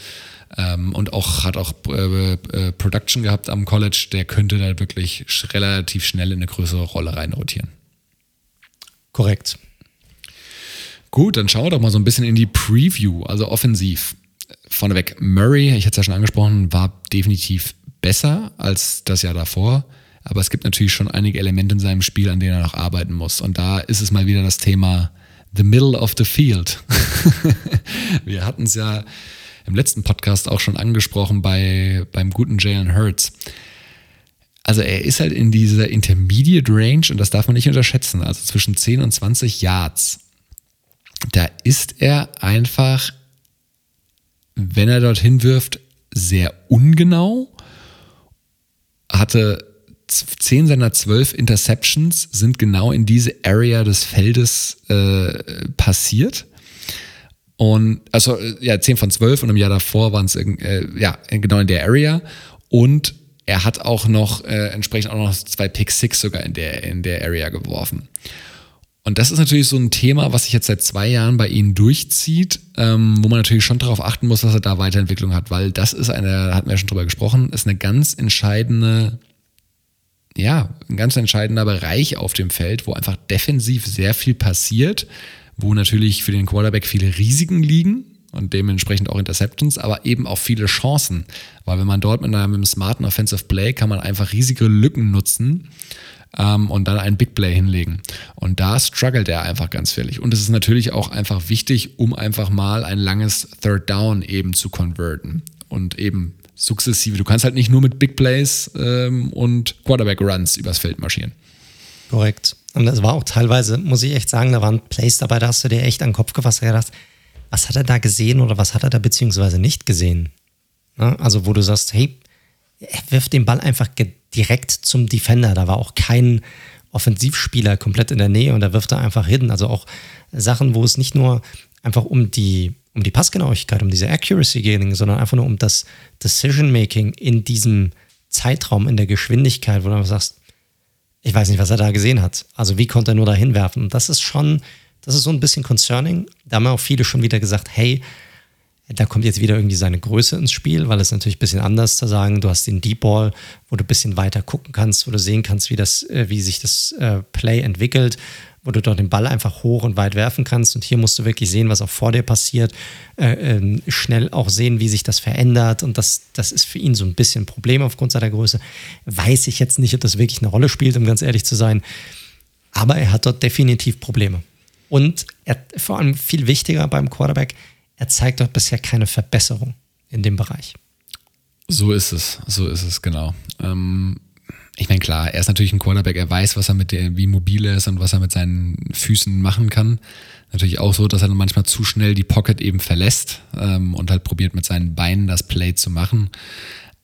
ähm, und auch hat auch äh, äh, Production gehabt am College. Der könnte da wirklich relativ schnell in eine größere Rolle reinrotieren. Korrekt. Gut, dann schauen wir doch mal so ein bisschen in die Preview, also offensiv vorneweg, Murray, ich hatte es ja schon angesprochen, war definitiv besser als das Jahr davor. Aber es gibt natürlich schon einige Elemente in seinem Spiel, an denen er noch arbeiten muss. Und da ist es mal wieder das Thema The Middle of the Field. Wir hatten es ja im letzten Podcast auch schon angesprochen bei, beim guten Jalen Hurts. Also er ist halt in dieser Intermediate Range und das darf man nicht unterschätzen, also zwischen 10 und 20 Yards. Da ist er einfach wenn er dorthin wirft, sehr ungenau. Hatte zehn seiner zwölf Interceptions sind genau in diese Area des Feldes äh, passiert. Und also ja, zehn von zwölf und im Jahr davor waren es äh, ja genau in der Area. Und er hat auch noch äh, entsprechend auch noch zwei Pick Six sogar in der in der Area geworfen. Und das ist natürlich so ein Thema, was sich jetzt seit zwei Jahren bei ihnen durchzieht, ähm, wo man natürlich schon darauf achten muss, dass er da Weiterentwicklung hat, weil das ist eine, da hatten wir ja schon drüber gesprochen, ist eine ganz entscheidende, ja, ein ganz entscheidender Bereich auf dem Feld, wo einfach defensiv sehr viel passiert, wo natürlich für den Quarterback viele Risiken liegen und dementsprechend auch Interceptions, aber eben auch viele Chancen, weil wenn man dort mit einem, smarten Offensive Play kann man einfach riesige Lücken nutzen ähm, und dann einen Big Play hinlegen. Und da struggelt er einfach ganz fällig. Und es ist natürlich auch einfach wichtig, um einfach mal ein langes Third Down eben zu converten und eben sukzessive. Du kannst halt nicht nur mit Big Plays ähm, und Quarterback Runs übers Feld marschieren. Korrekt. Und das war auch teilweise, muss ich echt sagen, da waren Plays dabei, da hast du dir echt an den Kopf gefasst und gedacht, was hat er da gesehen oder was hat er da beziehungsweise nicht gesehen? Ja, also wo du sagst, hey, er wirft den Ball einfach direkt zum Defender. Da war auch kein Offensivspieler komplett in der Nähe und da wirft er einfach hin. Also auch Sachen, wo es nicht nur einfach um die, um die Passgenauigkeit, um diese Accuracy ging, sondern einfach nur um das Decision-Making in diesem Zeitraum, in der Geschwindigkeit, wo du sagst, ich weiß nicht, was er da gesehen hat. Also wie konnte er nur da hinwerfen? Und das ist schon, das ist so ein bisschen concerning. Da haben auch viele schon wieder gesagt, hey, da kommt jetzt wieder irgendwie seine Größe ins Spiel, weil es natürlich ein bisschen anders zu sagen, du hast den Deep Ball, wo du ein bisschen weiter gucken kannst, wo du sehen kannst, wie, das, äh, wie sich das äh, Play entwickelt, wo du dort den Ball einfach hoch und weit werfen kannst. Und hier musst du wirklich sehen, was auch vor dir passiert, äh, ähm, schnell auch sehen, wie sich das verändert. Und das, das ist für ihn so ein bisschen ein Problem aufgrund seiner Größe. Weiß ich jetzt nicht, ob das wirklich eine Rolle spielt, um ganz ehrlich zu sein. Aber er hat dort definitiv Probleme. Und er, vor allem viel wichtiger beim Quarterback, er zeigt dort bisher keine Verbesserung in dem Bereich. So ist es, so ist es, genau. Ähm, ich meine, klar, er ist natürlich ein Quarterback, er weiß, was er mit der, wie mobil er ist und was er mit seinen Füßen machen kann. Natürlich auch so, dass er dann manchmal zu schnell die Pocket eben verlässt ähm, und halt probiert mit seinen Beinen das Play zu machen.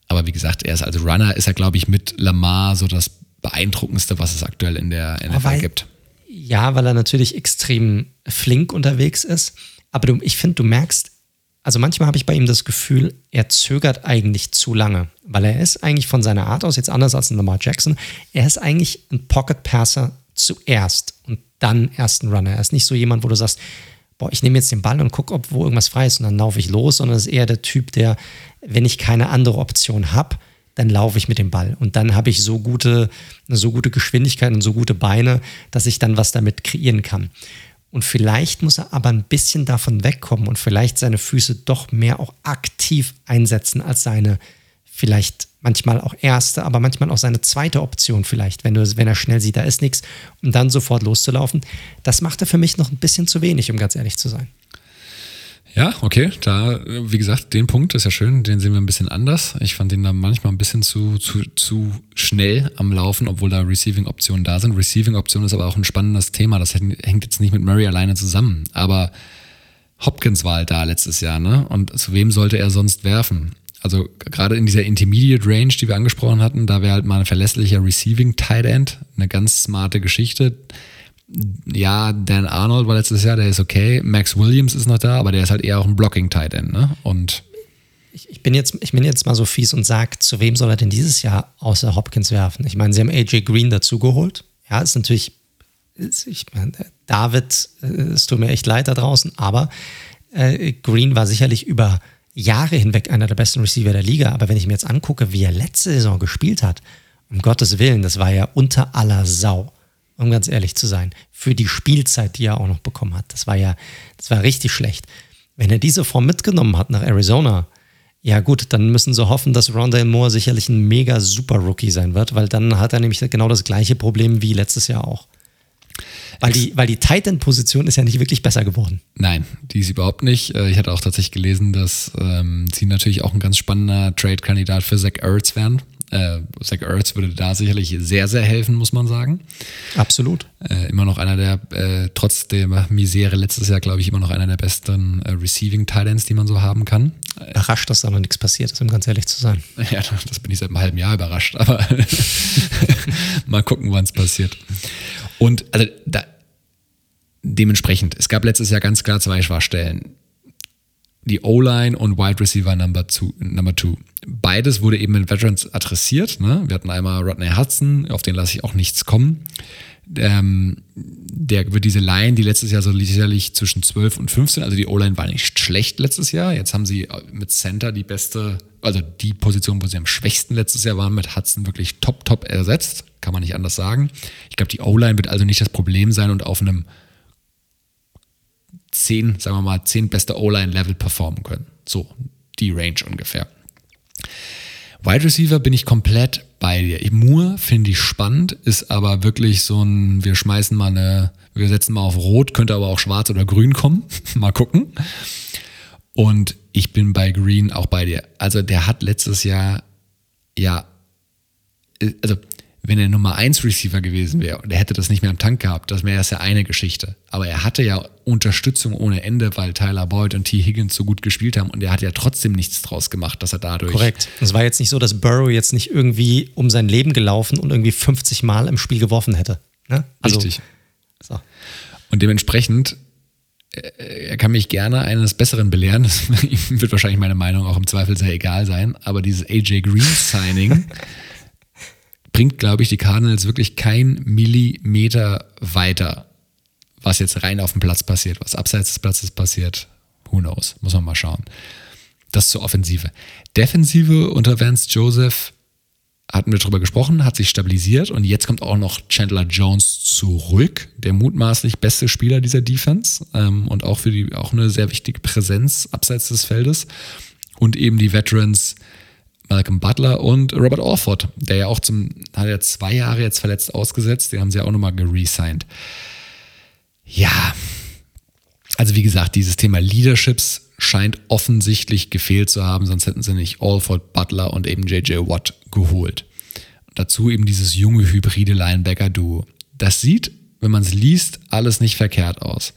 Aber wie gesagt, er ist als Runner, ist er, glaube ich, mit Lamar so das beeindruckendste, was es aktuell in der NFL gibt. Ja, weil er natürlich extrem flink unterwegs ist. Aber du, ich finde, du merkst, also manchmal habe ich bei ihm das Gefühl, er zögert eigentlich zu lange, weil er ist eigentlich von seiner Art aus jetzt anders als ein Lamar Jackson. Er ist eigentlich ein Pocket Passer zuerst und dann erst ein Runner. Er ist nicht so jemand, wo du sagst, boah, ich nehme jetzt den Ball und gucke, ob wo irgendwas frei ist und dann laufe ich los, sondern ist eher der Typ, der, wenn ich keine andere Option habe, dann laufe ich mit dem Ball. Und dann habe ich so gute, so gute Geschwindigkeit und so gute Beine, dass ich dann was damit kreieren kann. Und vielleicht muss er aber ein bisschen davon wegkommen und vielleicht seine Füße doch mehr auch aktiv einsetzen als seine vielleicht manchmal auch erste, aber manchmal auch seine zweite Option vielleicht, wenn, du, wenn er schnell sieht, da ist nichts, um dann sofort loszulaufen. Das macht er für mich noch ein bisschen zu wenig, um ganz ehrlich zu sein. Ja, okay, da, wie gesagt, den Punkt ist ja schön, den sehen wir ein bisschen anders. Ich fand den da manchmal ein bisschen zu, zu, zu schnell am Laufen, obwohl da Receiving-Optionen da sind. Receiving-Option ist aber auch ein spannendes Thema, das hängt jetzt nicht mit Murray alleine zusammen, aber Hopkins war halt da letztes Jahr, ne? Und zu wem sollte er sonst werfen? Also gerade in dieser Intermediate Range, die wir angesprochen hatten, da wäre halt mal ein verlässlicher Receiving Tight End eine ganz smarte Geschichte ja, Dan Arnold war letztes Jahr, der ist okay. Max Williams ist noch da, aber der ist halt eher auch ein Blocking-Tight End, ne? Und ich, ich, bin jetzt, ich bin jetzt mal so fies und sage, zu wem soll er denn dieses Jahr außer Hopkins werfen? Ich meine, sie haben AJ Green dazugeholt. Ja, ist natürlich, ich meine, David, äh, es tut mir echt leid da draußen, aber äh, Green war sicherlich über Jahre hinweg einer der besten Receiver der Liga. Aber wenn ich mir jetzt angucke, wie er letzte Saison gespielt hat, um Gottes Willen, das war ja unter aller Sau um ganz ehrlich zu sein, für die Spielzeit, die er auch noch bekommen hat. Das war ja, das war richtig schlecht. Wenn er diese Form mitgenommen hat nach Arizona, ja gut, dann müssen sie hoffen, dass Rondale Moore sicherlich ein mega super Rookie sein wird, weil dann hat er nämlich genau das gleiche Problem wie letztes Jahr auch. Weil die, weil die Titan-Position ist ja nicht wirklich besser geworden. Nein, die ist überhaupt nicht. Äh, ich hatte auch tatsächlich gelesen, dass ähm, sie natürlich auch ein ganz spannender Trade-Kandidat für Zach Ertz wären. Äh, Zach Ertz würde da sicherlich sehr, sehr helfen, muss man sagen. Absolut. Äh, immer noch einer der, äh, trotz der Misere letztes Jahr, glaube ich, immer noch einer der besten äh, Receiving Titans, die man so haben kann. Überrascht, dass da noch nichts passiert ist, um ganz ehrlich zu sein. Ja, das bin ich seit einem halben Jahr überrascht, aber mal gucken, wann es passiert. Und also da, dementsprechend, es gab letztes Jahr ganz klar zwei Schwachstellen die O-Line und Wide Receiver Number two, Number. Beides wurde eben mit Veterans adressiert. Ne? Wir hatten einmal Rodney Hudson, auf den lasse ich auch nichts kommen. ähm, der wird diese Line, die letztes Jahr so sicherlich zwischen 12 und 15, also die O-Line war nicht schlecht letztes Jahr. Jetzt haben sie mit Center die beste, also die Position, wo sie am schwächsten letztes Jahr waren, mit Hudson wirklich top, top ersetzt. Kann man nicht anders sagen. Ich glaube, die O-Line wird also nicht das Problem sein und auf einem 10, sagen wir mal, 10 beste O-Line-Level performen können. So, die Range ungefähr. Wide Receiver bin ich komplett bei dir. Moore finde ich spannend, ist aber wirklich so ein, wir schmeißen mal eine, wir setzen mal auf Rot, könnte aber auch schwarz oder grün kommen. mal gucken. Und ich bin bei Green auch bei dir. Also der hat letztes Jahr, ja, also wenn er Nummer 1 Receiver gewesen wäre und er hätte das nicht mehr im Tank gehabt, das wäre das ja eine Geschichte. Aber er hatte ja Unterstützung ohne Ende, weil Tyler Boyd und T. Higgins so gut gespielt haben und er hat ja trotzdem nichts draus gemacht, dass er dadurch. Korrekt. Es war jetzt nicht so, dass Burrow jetzt nicht irgendwie um sein Leben gelaufen und irgendwie 50 Mal im Spiel geworfen hätte. Ne? Also, Richtig. So. Und dementsprechend äh, er kann mich gerne eines Besseren belehren. Das wird wahrscheinlich meine Meinung auch im Zweifel sehr egal sein. Aber dieses AJ Green Signing bringt, glaube ich, die Cardinals wirklich kein Millimeter weiter, was jetzt rein auf dem Platz passiert, was abseits des Platzes passiert. Who knows? Muss man mal schauen. Das zur Offensive. Defensive unter Vance Joseph hatten wir drüber gesprochen, hat sich stabilisiert und jetzt kommt auch noch Chandler Jones zurück, der mutmaßlich beste Spieler dieser Defense ähm, und auch für die auch eine sehr wichtige Präsenz abseits des Feldes und eben die Veterans Malcolm Butler und Robert Orford, der ja auch zum, hat ja zwei Jahre jetzt verletzt ausgesetzt, den haben sie ja auch nochmal geresigned. Ja, also wie gesagt, dieses Thema Leaderships scheint offensichtlich gefehlt zu haben, sonst hätten sie nicht Alford, Butler und eben JJ Watt geholt. Dazu eben dieses junge hybride Linebacker-Duo. Das sieht, wenn man es liest, alles nicht verkehrt aus.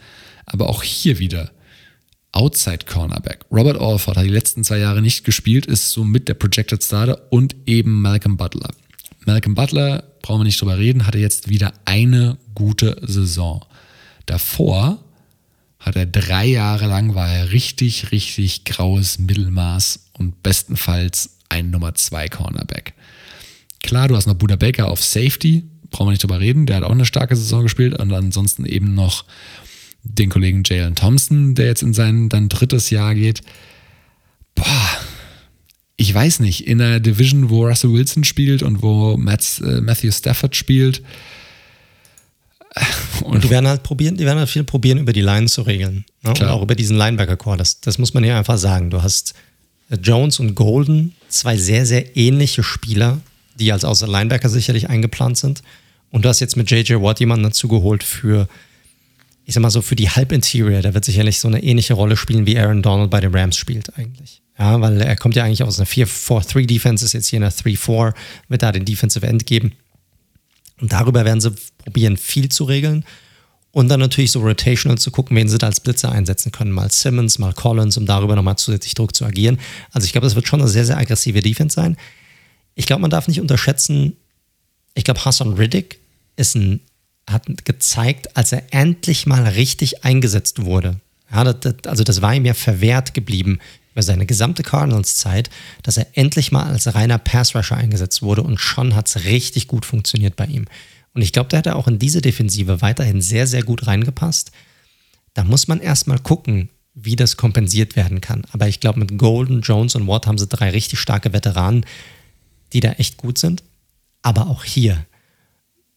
Aber auch hier wieder, Outside Cornerback. Robert Alford hat die letzten zwei Jahre nicht gespielt, ist somit der Projected Starter und eben Malcolm Butler. Malcolm Butler, brauchen wir nicht drüber reden, hatte jetzt wieder eine gute Saison. Davor hat er drei Jahre lang, war er richtig, richtig graues Mittelmaß und bestenfalls ein Nummer zwei Cornerback. Klar, du hast noch Buda Baker auf Safety, brauchen wir nicht drüber reden, der hat auch eine starke Saison gespielt und ansonsten eben noch den Kollegen Jalen Thompson, der jetzt in sein dann drittes Jahr geht. Boah, ich weiß nicht, in einer Division, wo Russell Wilson spielt und wo Matt, äh, Matthew Stafford spielt. Und die werden halt probieren, die werden halt viel probieren, über die Line zu regeln. Ne? Und auch über diesen Linebacker-Core. Das, das muss man hier einfach sagen. Du hast äh, Jones und Golden, zwei sehr, sehr ähnliche Spieler, die als außer Linebacker sicherlich eingeplant sind. Und du hast jetzt mit JJ Watt jemanden dazu geholt für ich sag mal so, für die Halb-Interior, der wird sicherlich so eine ähnliche Rolle spielen, wie Aaron Donald bei den Rams spielt eigentlich. Ja, weil er kommt ja eigentlich aus einer 4-4-3-Defense, ist jetzt hier in einer 3-4, wird da den Defensive End geben. Und darüber werden sie probieren, viel zu regeln. Und dann natürlich so rotational zu gucken, wen sie da als Blitzer einsetzen können. Mal Simmons, mal Collins, um darüber nochmal zusätzlich Druck zu agieren. Also ich glaube, das wird schon eine sehr, sehr aggressive Defense sein. Ich glaube, man darf nicht unterschätzen, ich glaube, Hassan Riddick ist ein hat gezeigt, als er endlich mal richtig eingesetzt wurde. Ja, das, das, also das war ihm ja verwehrt geblieben über seine gesamte Cardinals-Zeit, dass er endlich mal als reiner Pass-Rusher eingesetzt wurde und schon hat es richtig gut funktioniert bei ihm. Und ich glaube, der hat auch in diese Defensive weiterhin sehr, sehr gut reingepasst. Da muss man erstmal gucken, wie das kompensiert werden kann. Aber ich glaube, mit Golden, Jones und Watt haben sie drei richtig starke Veteranen, die da echt gut sind. Aber auch hier,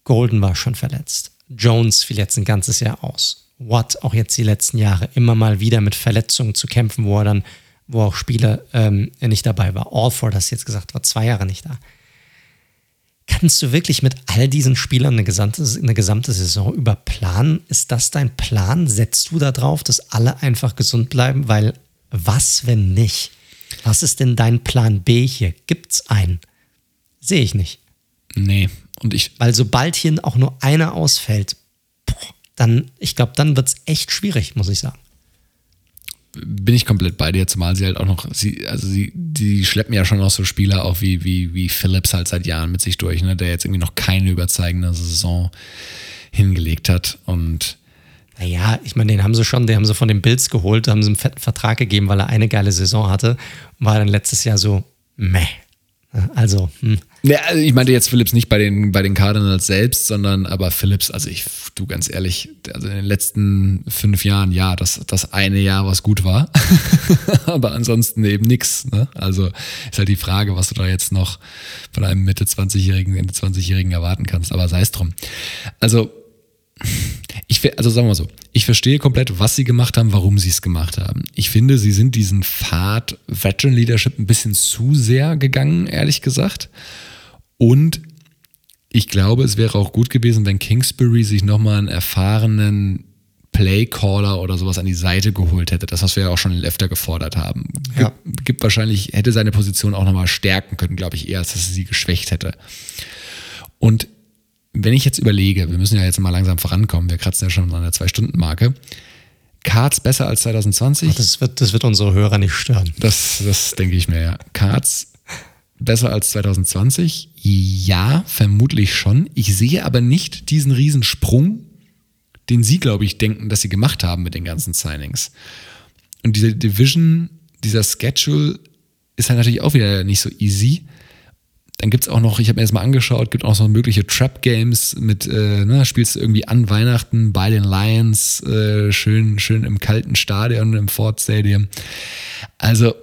Golden war schon verletzt. Jones fiel jetzt ein ganzes Jahr aus. Watt auch jetzt die letzten Jahre immer mal wieder mit Verletzungen zu kämpfen, wo er dann, wo auch Spieler ähm, nicht dabei war. Alford, hast du jetzt gesagt, war zwei Jahre nicht da. Kannst du wirklich mit all diesen Spielern eine gesamte, eine gesamte Saison über planen? Ist das dein Plan? Setzt du darauf, dass alle einfach gesund bleiben? Weil was, wenn nicht? Was ist denn dein Plan B hier? Gibt's einen? Sehe ich nicht. Nee, und ich. Weil sobald hier auch nur einer ausfällt, dann, ich glaube, dann wird es echt schwierig, muss ich sagen. Bin ich komplett bei dir, zumal sie halt auch noch, sie, also sie, die schleppen ja schon noch so Spieler auch wie, wie, wie Phillips halt seit Jahren mit sich durch, ne, der jetzt irgendwie noch keine überzeugende Saison hingelegt hat. Und naja, ich meine, den haben sie schon, den haben sie von den Bills geholt, haben sie einen fetten Vertrag gegeben, weil er eine geile Saison hatte. Und war dann letztes Jahr so, meh. Also, hm. Ja, also ich meinte jetzt Phillips nicht bei den, bei den Cardinals selbst, sondern aber Phillips, also ich, du ganz ehrlich, also in den letzten fünf Jahren, ja, das, das eine Jahr, was gut war, aber ansonsten eben nix. Ne? Also ist halt die Frage, was du da jetzt noch von einem Mitte 20-Jährigen, Ende 20-Jährigen erwarten kannst, aber sei es drum. Also ich, also sagen wir so, ich verstehe komplett, was sie gemacht haben, warum sie es gemacht haben. Ich finde, sie sind diesen Pfad Veteran Leadership ein bisschen zu sehr gegangen, ehrlich gesagt. Und ich glaube, es wäre auch gut gewesen, wenn Kingsbury sich nochmal einen erfahrenen Playcaller oder sowas an die Seite geholt hätte. Das, was wir ja auch schon öfter gefordert haben. Ja. Gibt, gibt wahrscheinlich, hätte seine Position auch nochmal stärken können, glaube ich, eher, als dass er sie geschwächt hätte. Und wenn ich jetzt überlege, wir müssen ja jetzt mal langsam vorankommen, wir kratzen ja schon an der Zwei-Stunden-Marke. Cards besser als 2020? Ach, das, wird, das wird unsere Hörer nicht stören. Das, das denke ich mir, ja. Cards besser als 2020? Ja, vermutlich schon. Ich sehe aber nicht diesen Riesensprung, den Sie, glaube ich, denken, dass Sie gemacht haben mit den ganzen Signings. Und diese Division, dieser Schedule ist halt natürlich auch wieder nicht so easy. Dann gibt es auch noch, ich habe mir das mal angeschaut, gibt auch noch mögliche Trap-Games mit, äh, ne, spielst du irgendwie an Weihnachten bei den Lions, äh, schön, schön im kalten Stadion, im Ford Stadium. Also,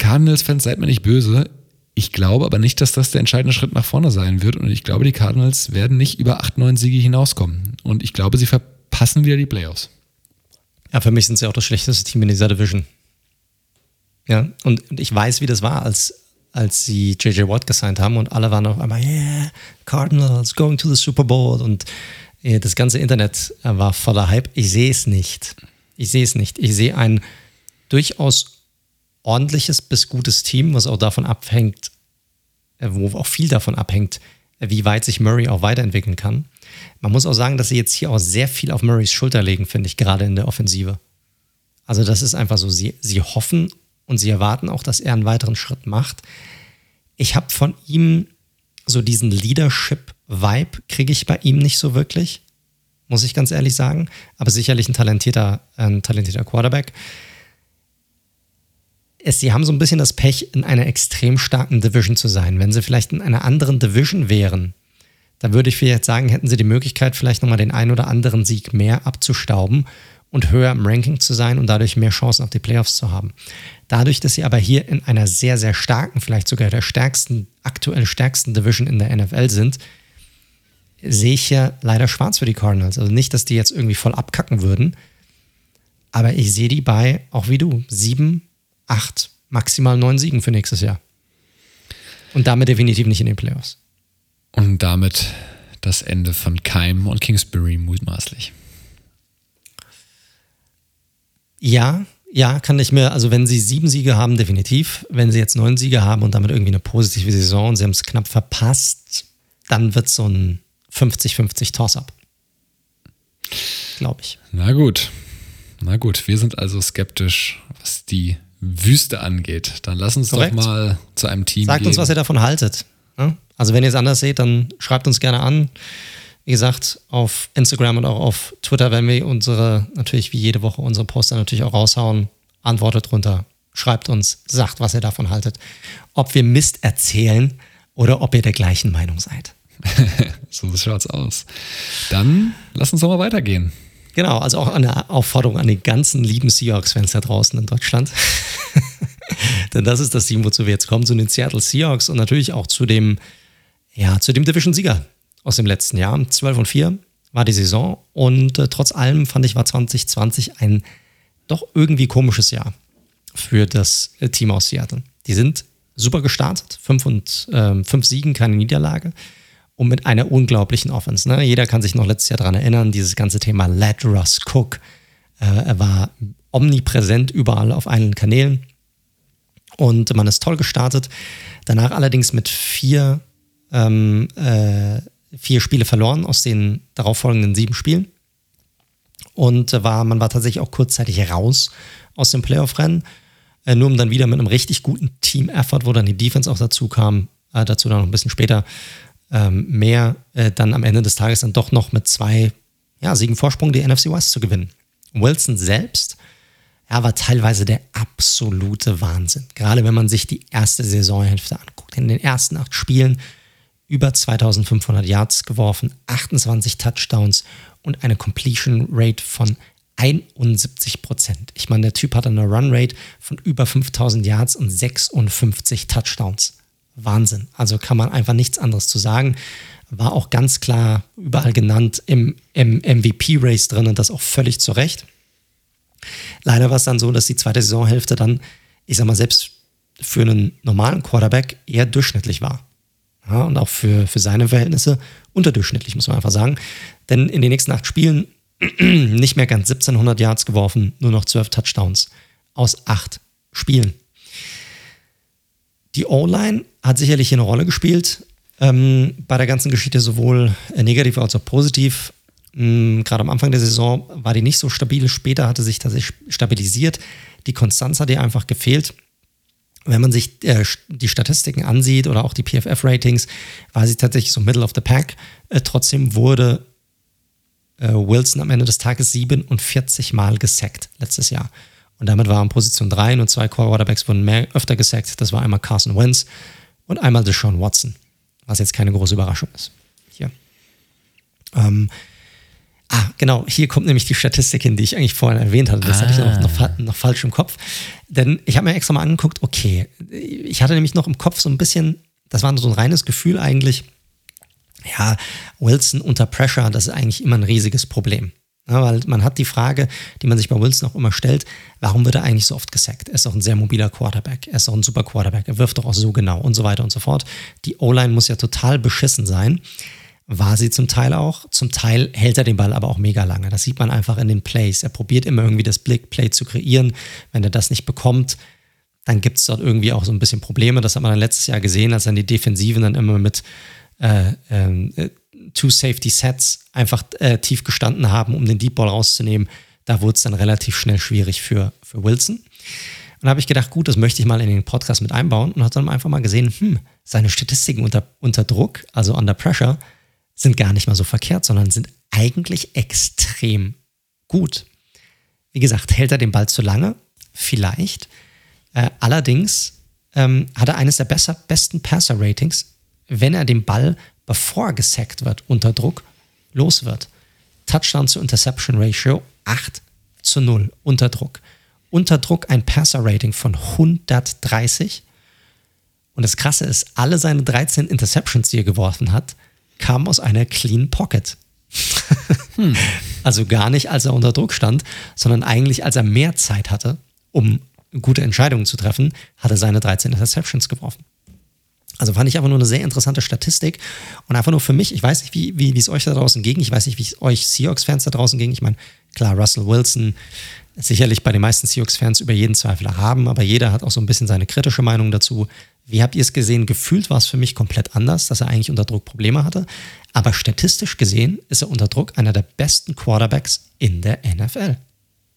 Cardinals-Fans, seid mir nicht böse. Ich glaube aber nicht, dass das der entscheidende Schritt nach vorne sein wird. Und ich glaube, die Cardinals werden nicht über 8, 9 Siege hinauskommen. Und ich glaube, sie verpassen wieder die Playoffs. Ja, für mich sind sie auch das schlechteste Team in dieser Division. Ja, und, und ich weiß, wie das war, als als sie JJ Watt gesigned haben und alle waren auf einmal, yeah, Cardinals going to the Super Bowl und äh, das ganze Internet äh, war voller Hype. Ich sehe es nicht. Ich sehe es nicht. Ich sehe ein durchaus ordentliches bis gutes Team, was auch davon abhängt, äh, wo auch viel davon abhängt, wie weit sich Murray auch weiterentwickeln kann. Man muss auch sagen, dass sie jetzt hier auch sehr viel auf Murrays Schulter legen, finde ich, gerade in der Offensive. Also das ist einfach so, sie, sie hoffen und sie erwarten auch, dass er einen weiteren Schritt macht. Ich habe von ihm so diesen Leadership-Vibe, kriege ich bei ihm nicht so wirklich, muss ich ganz ehrlich sagen. Aber sicherlich ein talentierter, ein talentierter Quarterback. Es, sie haben so ein bisschen das Pech, in einer extrem starken Division zu sein. Wenn sie vielleicht in einer anderen Division wären, dann würde ich vielleicht sagen, hätten sie die Möglichkeit, vielleicht nochmal den einen oder anderen Sieg mehr abzustauben und höher im Ranking zu sein und dadurch mehr Chancen auf die Playoffs zu haben. Dadurch, dass sie aber hier in einer sehr, sehr starken, vielleicht sogar der stärksten, aktuell stärksten Division in der NFL sind, sehe ich ja leider schwarz für die Cardinals. Also nicht, dass die jetzt irgendwie voll abkacken würden, aber ich sehe die bei, auch wie du, sieben, acht, maximal neun Siegen für nächstes Jahr. Und damit definitiv nicht in den Playoffs. Und damit das Ende von Keim und Kingsbury mutmaßlich. Ja, ja, kann ich mir, also wenn sie sieben Siege haben, definitiv. Wenn sie jetzt neun Siege haben und damit irgendwie eine positive Saison und sie haben es knapp verpasst, dann wird es so ein 50-50 Toss-up. Glaube ich. Na gut. Na gut, wir sind also skeptisch, was die Wüste angeht. Dann lass uns Korrekt. doch mal zu einem Team Sagt gehen. uns, was ihr davon haltet. Also wenn ihr es anders seht, dann schreibt uns gerne an. Wie gesagt, auf Instagram und auch auf Twitter werden wir unsere, natürlich wie jede Woche unsere Poster natürlich auch raushauen. Antwortet drunter, schreibt uns, sagt, was ihr davon haltet. Ob wir Mist erzählen oder ob ihr der gleichen Meinung seid. so schaut's aus. Dann lass uns doch mal weitergehen. Genau, also auch eine Aufforderung an die ganzen lieben Seahawks-Fans da draußen in Deutschland. Denn das ist das Team, wozu wir jetzt kommen, zu den Seattle Seahawks und natürlich auch zu dem, ja, zu dem Division-Sieger aus dem letzten Jahr. 12 und 4 war die Saison und äh, trotz allem fand ich, war 2020 ein doch irgendwie komisches Jahr für das äh, Team aus Seattle. Die sind super gestartet, fünf, und, äh, fünf Siegen, keine Niederlage und mit einer unglaublichen Offense. Ne? Jeder kann sich noch letztes Jahr daran erinnern, dieses ganze Thema Let Russ Cook. Äh, er war omnipräsent überall auf allen Kanälen und man ist toll gestartet. Danach allerdings mit vier ähm, äh, vier Spiele verloren aus den darauffolgenden sieben Spielen. Und war, man war tatsächlich auch kurzzeitig raus aus dem Playoff-Rennen, äh, nur um dann wieder mit einem richtig guten Team-Effort, wo dann die Defense auch dazu kam, äh, dazu dann noch ein bisschen später ähm, mehr, äh, dann am Ende des Tages dann doch noch mit zwei ja, Siegen Vorsprung die NFC West zu gewinnen. Wilson selbst ja, war teilweise der absolute Wahnsinn. Gerade wenn man sich die erste Saisonhälfte anguckt in den ersten acht Spielen über 2500 Yards geworfen, 28 Touchdowns und eine Completion Rate von 71 Prozent. Ich meine, der Typ hatte eine Run Rate von über 5000 Yards und 56 Touchdowns. Wahnsinn. Also kann man einfach nichts anderes zu sagen. War auch ganz klar überall genannt im, im MVP-Race drin und das auch völlig zu Recht. Leider war es dann so, dass die zweite Saisonhälfte dann, ich sag mal, selbst für einen normalen Quarterback eher durchschnittlich war. Ja, und auch für, für seine Verhältnisse unterdurchschnittlich, muss man einfach sagen. Denn in den nächsten acht Spielen nicht mehr ganz 1700 Yards geworfen, nur noch 12 Touchdowns aus acht Spielen. Die O-Line hat sicherlich eine Rolle gespielt ähm, bei der ganzen Geschichte, sowohl negativ als auch positiv. Ähm, Gerade am Anfang der Saison war die nicht so stabil, später hatte sich tatsächlich stabilisiert. Die Konstanz hat ihr einfach gefehlt. Wenn man sich äh, die Statistiken ansieht oder auch die PFF-Ratings, war sie tatsächlich so Middle of the Pack. Äh, trotzdem wurde äh, Wilson am Ende des Tages 47 Mal gesackt letztes Jahr. Und damit war in Position 3 und zwei Quarterbacks wurden mehr, öfter gesackt. Das war einmal Carson Wentz und einmal Deshaun Watson, was jetzt keine große Überraschung ist. Hier. Ähm, ah, genau, hier kommt nämlich die Statistik hin, die ich eigentlich vorhin erwähnt hatte. Das ah. hatte ich noch, noch, noch, falsch im Kopf. Denn ich habe mir extra mal angeguckt, okay, ich hatte nämlich noch im Kopf so ein bisschen, das war so ein reines Gefühl eigentlich, ja, Wilson unter Pressure, das ist eigentlich immer ein riesiges Problem. Ja, weil man hat die Frage, die man sich bei Wilson auch immer stellt, warum wird er eigentlich so oft gesackt? Er ist doch ein sehr mobiler Quarterback, er ist doch ein super Quarterback, er wirft doch auch so genau und so weiter und so fort. Die O-Line muss ja total beschissen sein. War sie zum Teil auch. Zum Teil hält er den Ball aber auch mega lange. Das sieht man einfach in den Plays. Er probiert immer irgendwie das Blick-Play zu kreieren. Wenn er das nicht bekommt, dann gibt es dort irgendwie auch so ein bisschen Probleme. Das hat man dann letztes Jahr gesehen, als dann die Defensiven dann immer mit äh, äh, Two Safety Sets einfach äh, tief gestanden haben, um den Deep Ball rauszunehmen. Da wurde es dann relativ schnell schwierig für, für Wilson. Und da habe ich gedacht, gut, das möchte ich mal in den Podcast mit einbauen und habe dann einfach mal gesehen, hm, seine Statistiken unter, unter Druck, also under pressure, sind gar nicht mal so verkehrt, sondern sind eigentlich extrem gut. Wie gesagt, hält er den Ball zu lange? Vielleicht. Äh, allerdings ähm, hat er eines der besser, besten Passer-Ratings, wenn er den Ball bevor er gesackt wird, unter Druck, los wird. Touchdown zu Interception Ratio 8 zu 0 unter Druck. Unter Druck ein Passer-Rating von 130. Und das Krasse ist, alle seine 13 Interceptions, die er geworfen hat, kamen aus einer Clean Pocket. hm. Also gar nicht, als er unter Druck stand, sondern eigentlich, als er mehr Zeit hatte, um gute Entscheidungen zu treffen, hat er seine 13 Interceptions geworfen. Also fand ich einfach nur eine sehr interessante Statistik und einfach nur für mich, ich weiß nicht, wie, wie, es euch da draußen ging, ich weiß nicht, wie es euch Seahawks-Fans da draußen ging. Ich meine, klar, Russell Wilson sicherlich bei den meisten Seahawks-Fans über jeden Zweifel haben, aber jeder hat auch so ein bisschen seine kritische Meinung dazu. Wie habt ihr es gesehen? Gefühlt war es für mich komplett anders, dass er eigentlich unter Druck Probleme hatte. Aber statistisch gesehen ist er unter Druck einer der besten Quarterbacks in der NFL.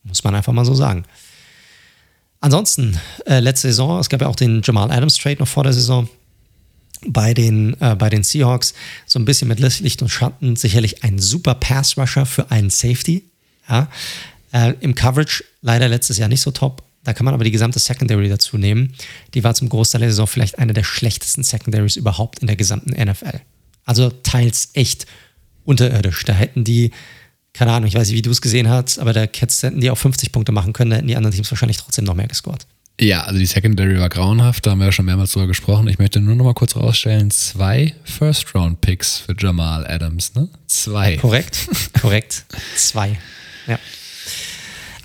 Muss man einfach mal so sagen. Ansonsten, äh, letzte Saison, es gab ja auch den Jamal Adams Trade noch vor der Saison bei den, äh, bei den Seahawks so ein bisschen mit Licht und Schatten sicherlich ein super Pass-Rusher für einen Safety. Ja. Äh, Im Coverage leider letztes Jahr nicht so top. Da kann man aber die gesamte Secondary dazu nehmen. Die war zum Großteil der Saison vielleicht eine der schlechtesten Secondaries überhaupt in der gesamten NFL. Also teils echt unterirdisch. Da hätten die, keine Ahnung, ich weiß nicht, wie du es gesehen hast, aber da hätten die auch 50 Punkte machen können, da hätten die anderen Teams wahrscheinlich trotzdem noch mehr gescored. Ja, also die Secondary war grauenhaft, da haben wir ja schon mehrmals drüber gesprochen. Ich möchte nur noch mal kurz rausstellen, zwei First-Round-Picks für Jamal Adams, ne? Zwei. Korrekt, korrekt. Zwei. Ja.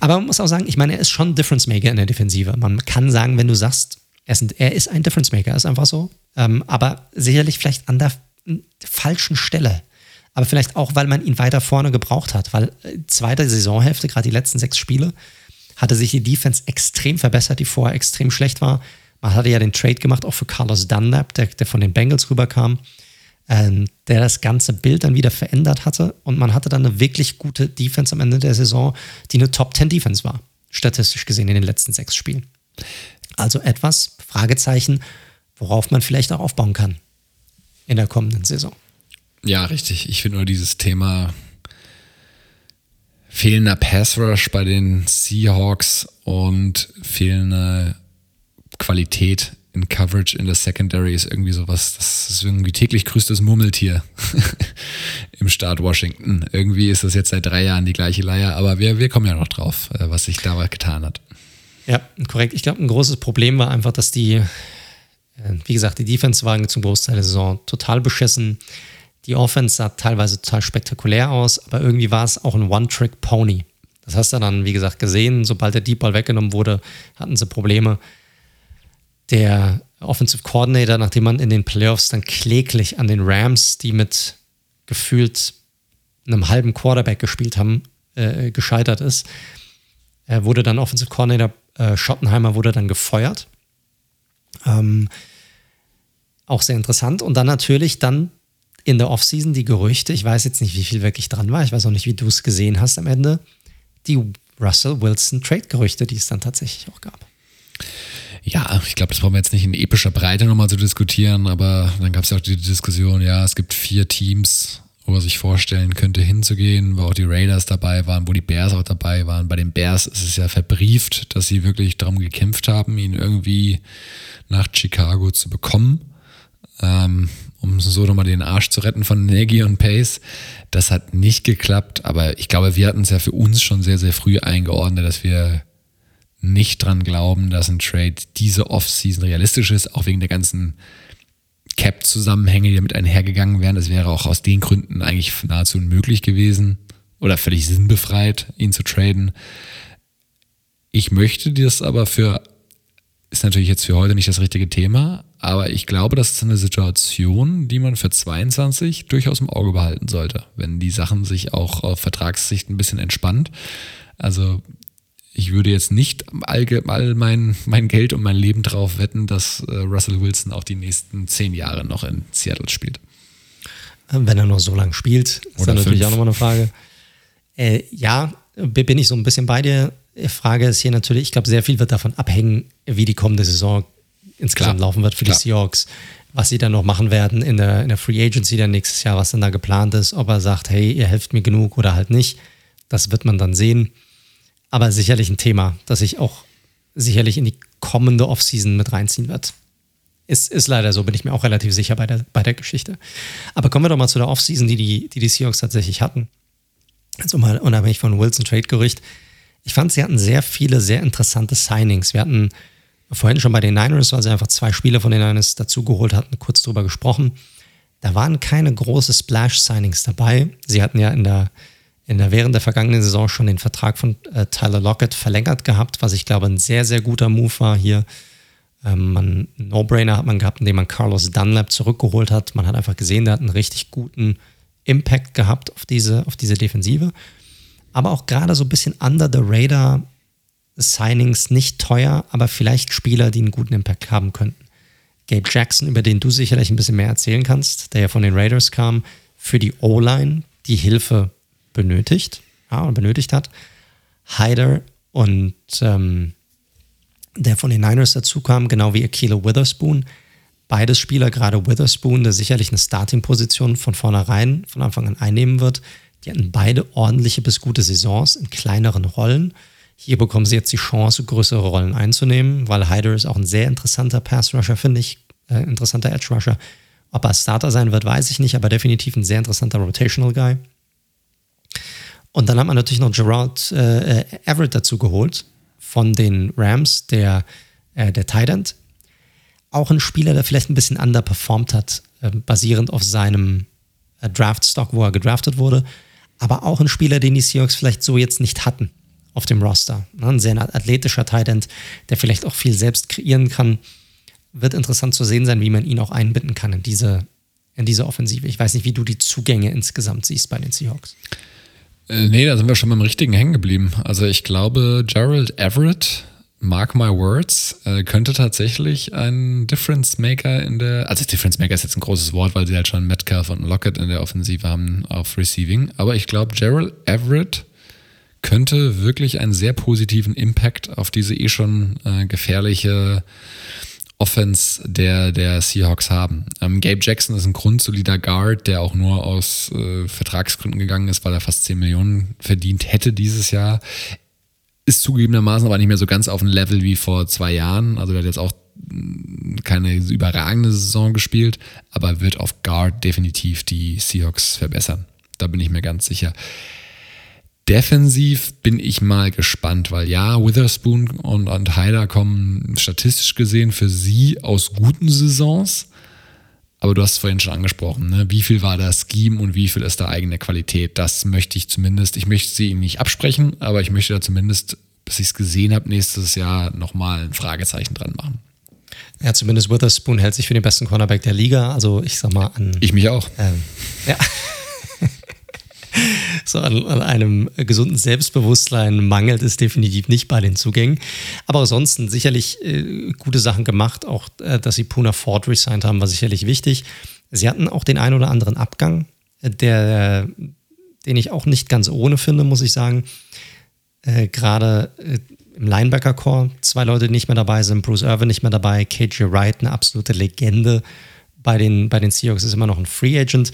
Aber man muss auch sagen, ich meine, er ist schon Difference Maker in der Defensive. Man kann sagen, wenn du sagst, er ist ein, er ist ein Difference Maker, ist einfach so. Ähm, aber sicherlich vielleicht an der falschen Stelle. Aber vielleicht auch, weil man ihn weiter vorne gebraucht hat, weil äh, zweite Saisonhälfte, gerade die letzten sechs Spiele, hatte sich die Defense extrem verbessert, die vorher extrem schlecht war. Man hatte ja den Trade gemacht, auch für Carlos Dunlap, der, der von den Bengals rüberkam, ähm, der das ganze Bild dann wieder verändert hatte. Und man hatte dann eine wirklich gute Defense am Ende der Saison, die eine Top 10 Defense war, statistisch gesehen in den letzten sechs Spielen. Also etwas, Fragezeichen, worauf man vielleicht auch aufbauen kann in der kommenden Saison. Ja, richtig. Ich finde nur dieses Thema fehlender Pass Rush bei den Seahawks und fehlende Qualität in Coverage in der Secondary ist irgendwie sowas, das ist irgendwie täglich grüßtes Murmeltier im Staat Washington. Irgendwie ist das jetzt seit drei Jahren die gleiche Leier, aber wir, wir kommen ja noch drauf, äh, was sich da getan hat. Ja, korrekt. Ich glaube, ein großes Problem war einfach, dass die, äh, wie gesagt, die Defense war zum Großteil der Saison total beschissen. Die Offense sah teilweise total spektakulär aus, aber irgendwie war es auch ein One-Trick-Pony. Das hast du dann, wie gesagt, gesehen. Sobald der Deep Ball weggenommen wurde, hatten sie Probleme. Der Offensive Coordinator, nachdem man in den Playoffs dann kläglich an den Rams, die mit gefühlt einem halben Quarterback gespielt haben, äh, gescheitert ist, er wurde dann Offensive Coordinator äh, Schottenheimer wurde dann gefeuert. Ähm, auch sehr interessant. Und dann natürlich dann in der Offseason die Gerüchte, ich weiß jetzt nicht, wie viel wirklich dran war, ich weiß auch nicht, wie du es gesehen hast am Ende, die Russell Wilson Trade-Gerüchte, die es dann tatsächlich auch gab. Ja, ich glaube, das brauchen wir jetzt nicht in epischer Breite nochmal zu diskutieren, aber dann gab es ja auch die Diskussion, ja, es gibt vier Teams, wo man sich vorstellen könnte, hinzugehen, wo auch die Raiders dabei waren, wo die Bears auch dabei waren. Bei den Bears ist es ja verbrieft, dass sie wirklich darum gekämpft haben, ihn irgendwie nach Chicago zu bekommen. Ähm, um so nochmal den Arsch zu retten von Nagy und Pace. Das hat nicht geklappt, aber ich glaube, wir hatten es ja für uns schon sehr, sehr früh eingeordnet, dass wir nicht dran glauben, dass ein Trade diese Offseason realistisch ist, auch wegen der ganzen Cap-Zusammenhänge, die damit einhergegangen wären. Es wäre auch aus den Gründen eigentlich nahezu unmöglich gewesen oder völlig sinnbefreit, ihn zu traden. Ich möchte das aber für, ist natürlich jetzt für heute nicht das richtige Thema, aber ich glaube, das ist eine Situation, die man für 22 durchaus im Auge behalten sollte, wenn die Sachen sich auch auf Vertragssicht ein bisschen entspannt. Also ich würde jetzt nicht all, mein, mein Geld und mein Leben drauf wetten, dass äh, Russell Wilson auch die nächsten zehn Jahre noch in Seattle spielt. Wenn er noch so lange spielt, ist Oder dann natürlich auch nochmal eine Frage. Äh, ja, bin ich so ein bisschen bei dir. Die Frage ist hier natürlich, ich glaube, sehr viel wird davon abhängen, wie die kommende Saison insgesamt Klar. laufen wird für Klar. die Seahawks, was sie dann noch machen werden in der, in der Free Agency dann nächstes Jahr, was dann da geplant ist, ob er sagt, hey, ihr helft mir genug oder halt nicht. Das wird man dann sehen. Aber sicherlich ein Thema, das sich auch sicherlich in die kommende Offseason mit reinziehen wird. Ist, ist leider so, bin ich mir auch relativ sicher bei der, bei der Geschichte. Aber kommen wir doch mal zu der Offseason, die die, die, die Seahawks tatsächlich hatten. Also mal unabhängig von Wilson Trade-Gerücht. Ich fand, sie hatten sehr viele sehr interessante Signings. Wir hatten vorhin schon bei den Niners, weil sie einfach zwei Spiele von den Niners dazugeholt hatten, kurz drüber gesprochen. Da waren keine große Splash-Signings dabei. Sie hatten ja in der, in der während der vergangenen Saison schon den Vertrag von äh, Tyler Lockett verlängert gehabt, was ich glaube ein sehr, sehr guter Move war hier. Ähm, No-Brainer hat man gehabt, indem man Carlos Dunlap zurückgeholt hat. Man hat einfach gesehen, der hat einen richtig guten Impact gehabt auf diese, auf diese Defensive. Aber auch gerade so ein bisschen under the radar Signings nicht teuer, aber vielleicht Spieler, die einen guten Impact haben könnten. Gabe Jackson, über den du sicherlich ein bisschen mehr erzählen kannst, der ja von den Raiders kam, für die O-Line, die Hilfe benötigt, ja, benötigt hat. Hyder und ähm, der von den Niners dazu kam, genau wie Akilo Witherspoon. Beides Spieler, gerade Witherspoon, der sicherlich eine Starting-Position von vornherein, von Anfang an einnehmen wird. Die hatten beide ordentliche bis gute Saisons in kleineren Rollen. Hier bekommen sie jetzt die Chance, größere Rollen einzunehmen, weil Hyder ist auch ein sehr interessanter Pass-Rusher, finde ich. Äh, interessanter Edge-Rusher. Ob er Starter sein wird, weiß ich nicht, aber definitiv ein sehr interessanter Rotational Guy. Und dann hat man natürlich noch Gerard äh, Everett dazu geholt von den Rams, der, äh, der Tight End. Auch ein Spieler, der vielleicht ein bisschen underperformed hat, äh, basierend auf seinem äh, Draft-Stock, wo er gedraftet wurde. Aber auch ein Spieler, den die Seahawks vielleicht so jetzt nicht hatten auf dem Roster. Ne, ein sehr athletischer Tight der vielleicht auch viel selbst kreieren kann. Wird interessant zu sehen sein, wie man ihn auch einbinden kann in diese, in diese Offensive. Ich weiß nicht, wie du die Zugänge insgesamt siehst bei den Seahawks. Äh, nee, da sind wir schon beim richtigen hängen geblieben. Also ich glaube, Gerald Everett, mark my words, äh, könnte tatsächlich ein Difference Maker in der, also Difference Maker ist jetzt ein großes Wort, weil sie halt schon Metcalf und Lockett in der Offensive haben auf Receiving. Aber ich glaube, Gerald Everett könnte wirklich einen sehr positiven Impact auf diese eh schon äh, gefährliche Offense der, der Seahawks haben. Ähm, Gabe Jackson ist ein grundsolider Guard, der auch nur aus äh, Vertragsgründen gegangen ist, weil er fast 10 Millionen verdient hätte dieses Jahr. Ist zugegebenermaßen aber nicht mehr so ganz auf dem Level wie vor zwei Jahren. Also der hat jetzt auch keine überragende Saison gespielt, aber wird auf Guard definitiv die Seahawks verbessern. Da bin ich mir ganz sicher. Defensiv bin ich mal gespannt, weil ja, Witherspoon und, und Hyder kommen statistisch gesehen für sie aus guten Saisons. Aber du hast es vorhin schon angesprochen, ne? wie viel war das Scheme und wie viel ist da eigene Qualität? Das möchte ich zumindest, ich möchte sie ihm nicht absprechen, aber ich möchte da zumindest, bis ich es gesehen habe, nächstes Jahr nochmal ein Fragezeichen dran machen. Ja, zumindest Witherspoon hält sich für den besten Cornerback der Liga. Also ich sag mal an. Ich mich auch. Ähm, ja. so an, an, einem gesunden Selbstbewusstsein mangelt es definitiv nicht bei den Zugängen. Aber ansonsten sicherlich äh, gute Sachen gemacht. Auch, äh, dass sie Puna Ford resigned haben, war sicherlich wichtig. Sie hatten auch den einen oder anderen Abgang, äh, der, den ich auch nicht ganz ohne finde, muss ich sagen. Äh, Gerade äh, im Linebacker-Core zwei Leute, die nicht mehr dabei sind. Bruce Irvin nicht mehr dabei. KJ Wright, eine absolute Legende bei den, bei den Seahawks, ist immer noch ein Free Agent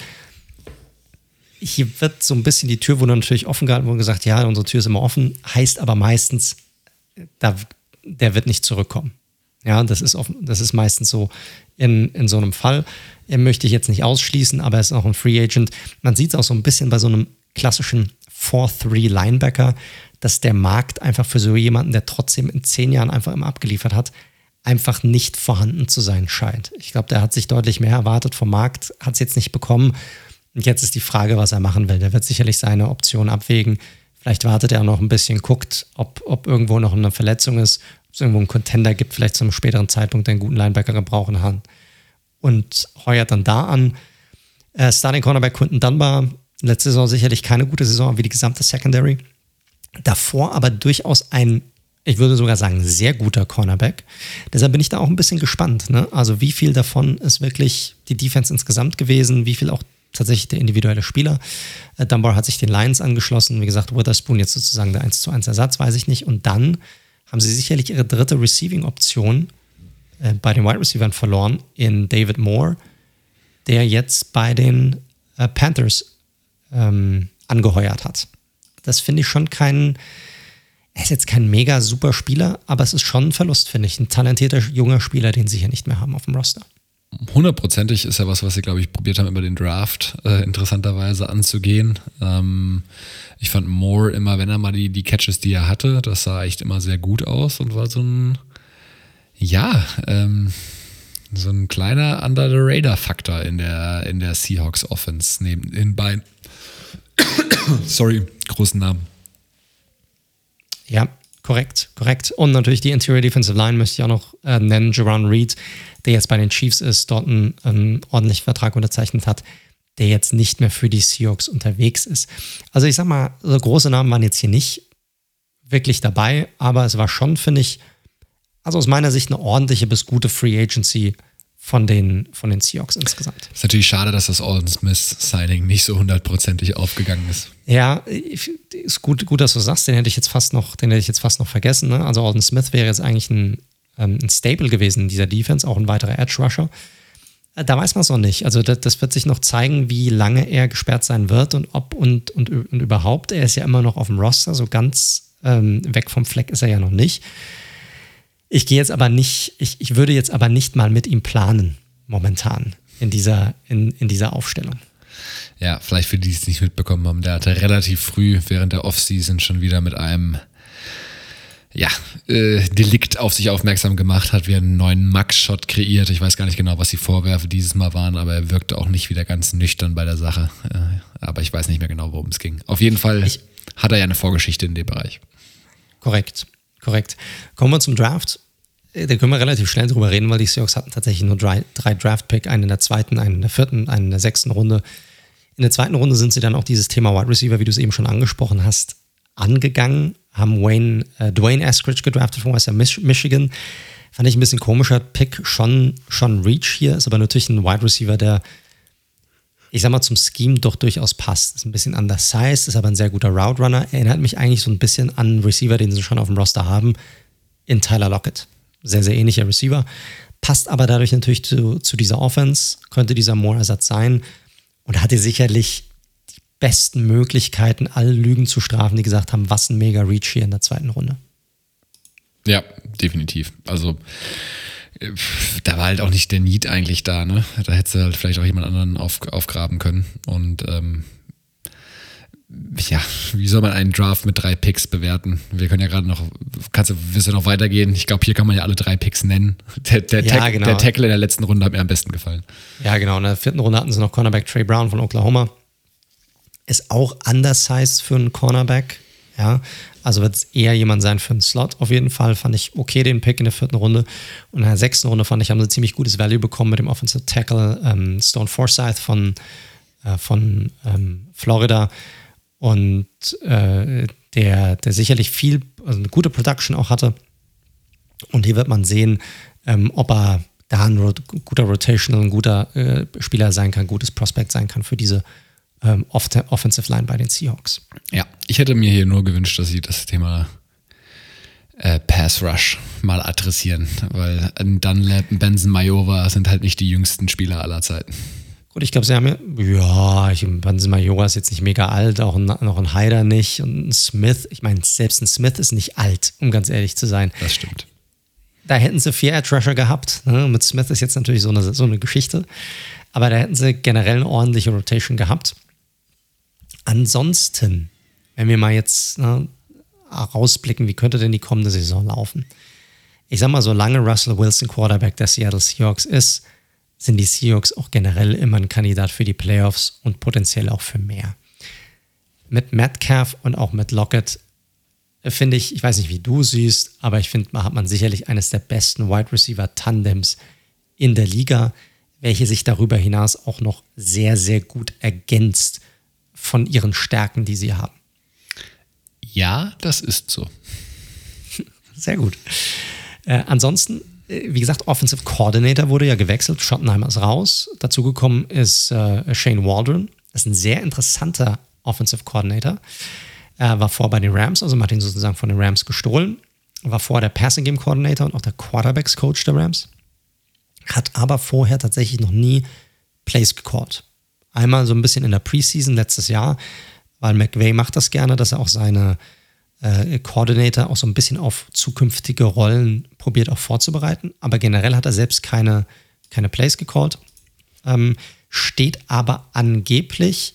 hier wird so ein bisschen die Tür wurde natürlich offen gehalten und gesagt, ja, unsere Tür ist immer offen, heißt aber meistens, da, der wird nicht zurückkommen. Ja, das ist, offen, das ist meistens so in, in so einem Fall. Er möchte ich jetzt nicht ausschließen, aber er ist auch ein Free Agent. Man sieht es auch so ein bisschen bei so einem klassischen 4-3 Linebacker, dass der Markt einfach für so jemanden, der trotzdem in zehn Jahren einfach immer abgeliefert hat, einfach nicht vorhanden zu sein scheint. Ich glaube, der hat sich deutlich mehr erwartet vom Markt, hat es jetzt nicht bekommen und jetzt ist die Frage, was er machen will. Der wird sicherlich seine Option abwägen. Vielleicht wartet er noch ein bisschen, guckt, ob, ob irgendwo noch eine Verletzung ist, ob es irgendwo einen Contender gibt, vielleicht zu einem späteren Zeitpunkt, einen guten Linebacker gebrauchen kann. Und heuert dann da an. Äh, Starting Cornerback Quinton Dunbar, letzte Saison sicherlich keine gute Saison wie die gesamte Secondary. Davor aber durchaus ein, ich würde sogar sagen, sehr guter Cornerback. Deshalb bin ich da auch ein bisschen gespannt. Ne? Also wie viel davon ist wirklich die Defense insgesamt gewesen, wie viel auch tatsächlich der individuelle Spieler. Äh, Dunbar hat sich den Lions angeschlossen. Wie gesagt, Witherspoon jetzt sozusagen der 1 zu 1 Ersatz, weiß ich nicht. Und dann haben sie sicherlich ihre dritte Receiving-Option äh, bei den Wide Receivers verloren in David Moore, der jetzt bei den äh, Panthers ähm, angeheuert hat. Das finde ich schon kein, er ist jetzt kein mega super Spieler, aber es ist schon ein Verlust, finde ich. Ein talentierter junger Spieler, den sie hier nicht mehr haben auf dem Roster hundertprozentig ist ja was, was sie, glaube ich, probiert haben, über den Draft äh, interessanterweise anzugehen. Ähm, ich fand Moore immer, wenn er mal die, die Catches, die er hatte, das sah echt immer sehr gut aus und war so ein, ja, ähm, so ein kleiner Under the Radar Faktor in der, in der Seahawks Offense neben den beiden, sorry, großen Namen. Ja, korrekt, korrekt. Und natürlich die Interior Defensive Line möchte ich auch noch äh, nennen, Jerron Reed der jetzt bei den Chiefs ist, dort einen, einen ordentlichen Vertrag unterzeichnet hat, der jetzt nicht mehr für die Seahawks unterwegs ist. Also ich sag mal, so große Namen waren jetzt hier nicht wirklich dabei, aber es war schon, finde ich, also aus meiner Sicht eine ordentliche bis gute Free Agency von den, von den Seahawks insgesamt. Ist natürlich schade, dass das Alden Smith-Signing nicht so hundertprozentig aufgegangen ist. Ja, ist gut, gut, dass du sagst, den hätte ich jetzt fast noch, den hätte ich jetzt fast noch vergessen. Ne? Also Alden Smith wäre jetzt eigentlich ein ähm, ein Staple gewesen in dieser Defense, auch ein weiterer Edge Rusher. Äh, da weiß man es noch nicht. Also das, das, wird sich noch zeigen, wie lange er gesperrt sein wird und ob und, und, und überhaupt. Er ist ja immer noch auf dem Roster, so ganz ähm, weg vom Fleck ist er ja noch nicht. Ich gehe jetzt aber nicht, ich, ich würde jetzt aber nicht mal mit ihm planen, momentan, in dieser, in, in dieser Aufstellung. Ja, vielleicht für die, die es nicht mitbekommen haben, der hatte relativ früh während der Offseason schon wieder mit einem ja, äh, Delikt auf sich aufmerksam gemacht hat, wie einen neuen Max-Shot kreiert. Ich weiß gar nicht genau, was die Vorwürfe dieses Mal waren, aber er wirkte auch nicht wieder ganz nüchtern bei der Sache. Äh, aber ich weiß nicht mehr genau, worum es ging. Auf jeden Fall ich, hat er ja eine Vorgeschichte in dem Bereich. Korrekt, korrekt. Kommen wir zum Draft. Äh, da können wir relativ schnell drüber reden, weil die Seahawks hatten tatsächlich nur drei, drei Draft-Pick, einen in der zweiten, einen in der vierten, einen in der sechsten Runde. In der zweiten Runde sind sie dann auch dieses Thema Wide Receiver, wie du es eben schon angesprochen hast, angegangen haben Wayne, äh, Dwayne Eskridge gedraftet von Western Michigan. Fand ich ein bisschen komischer Pick, schon, schon Reach hier, ist aber natürlich ein Wide Receiver, der, ich sag mal, zum Scheme doch durchaus passt. Ist ein bisschen undersized, ist aber ein sehr guter Route Runner. Erinnert mich eigentlich so ein bisschen an einen Receiver, den sie schon auf dem Roster haben, in Tyler Lockett. Sehr, sehr ähnlicher Receiver. Passt aber dadurch natürlich zu, zu dieser Offense, könnte dieser Moore-Ersatz sein und hatte sicherlich besten Möglichkeiten, alle Lügen zu strafen, die gesagt haben, was ein mega Reach hier in der zweiten Runde. Ja, definitiv. Also da war halt auch nicht der Need eigentlich da, ne? Da hättest du halt vielleicht auch jemand anderen auf, aufgraben können. Und ähm, ja, wie soll man einen Draft mit drei Picks bewerten? Wir können ja gerade noch, kannst du, willst du noch weitergehen? Ich glaube, hier kann man ja alle drei Picks nennen. Der, der, ja, Tack, genau. der Tackle in der letzten Runde hat mir am besten gefallen. Ja, genau. In der vierten Runde hatten sie noch Cornerback Trey Brown von Oklahoma. Ist auch undersized für einen Cornerback. Ja, also wird es eher jemand sein für einen Slot. Auf jeden Fall fand ich okay den Pick in der vierten Runde. Und in der sechsten Runde fand ich, haben sie ziemlich gutes Value bekommen mit dem Offensive Tackle ähm, Stone Forsyth von, äh, von ähm, Florida. Und äh, der, der sicherlich viel, also eine gute Production auch hatte. Und hier wird man sehen, ähm, ob er da ein guter Rotational, ein guter äh, Spieler sein kann, gutes Prospect sein kann für diese ähm, Offensive Line bei den Seahawks. Ja, ich hätte mir hier nur gewünscht, dass sie das Thema äh, Pass Rush mal adressieren, weil Dunlap und Benson Majova sind halt nicht die jüngsten Spieler aller Zeiten. Gut, ich glaube, sie haben ja, ja, ich, Benson Majova ist jetzt nicht mega alt, auch ein, noch ein Hyder nicht und ein Smith, ich meine, selbst ein Smith ist nicht alt, um ganz ehrlich zu sein. Das stimmt. Da hätten sie vier Edge Rusher gehabt. Ne? Mit Smith ist jetzt natürlich so eine, so eine Geschichte. Aber da hätten sie generell eine ordentliche Rotation gehabt. Ansonsten, wenn wir mal jetzt ne, rausblicken, wie könnte denn die kommende Saison laufen? Ich sag mal, solange Russell Wilson Quarterback der Seattle Seahawks ist, sind die Seahawks auch generell immer ein Kandidat für die Playoffs und potenziell auch für mehr. Mit Metcalf und auch mit Lockett finde ich, ich weiß nicht, wie du siehst, aber ich finde, man hat man sicherlich eines der besten Wide Receiver Tandems in der Liga, welche sich darüber hinaus auch noch sehr, sehr gut ergänzt von ihren Stärken, die sie haben. Ja, das ist so. Sehr gut. Äh, ansonsten, äh, wie gesagt, Offensive Coordinator wurde ja gewechselt. Schottenheimer ist raus. Dazu gekommen ist äh, Shane Waldron. Das ist ein sehr interessanter Offensive Coordinator. Er war vor bei den Rams, also man hat ihn sozusagen von den Rams gestohlen. War vorher der Passing Game Coordinator und auch der Quarterbacks Coach der Rams. Hat aber vorher tatsächlich noch nie Plays gecallt. Einmal so ein bisschen in der Preseason letztes Jahr, weil McVay macht das gerne, dass er auch seine äh, Coordinator auch so ein bisschen auf zukünftige Rollen probiert auch vorzubereiten. Aber generell hat er selbst keine, keine Plays gecallt. Ähm, steht aber angeblich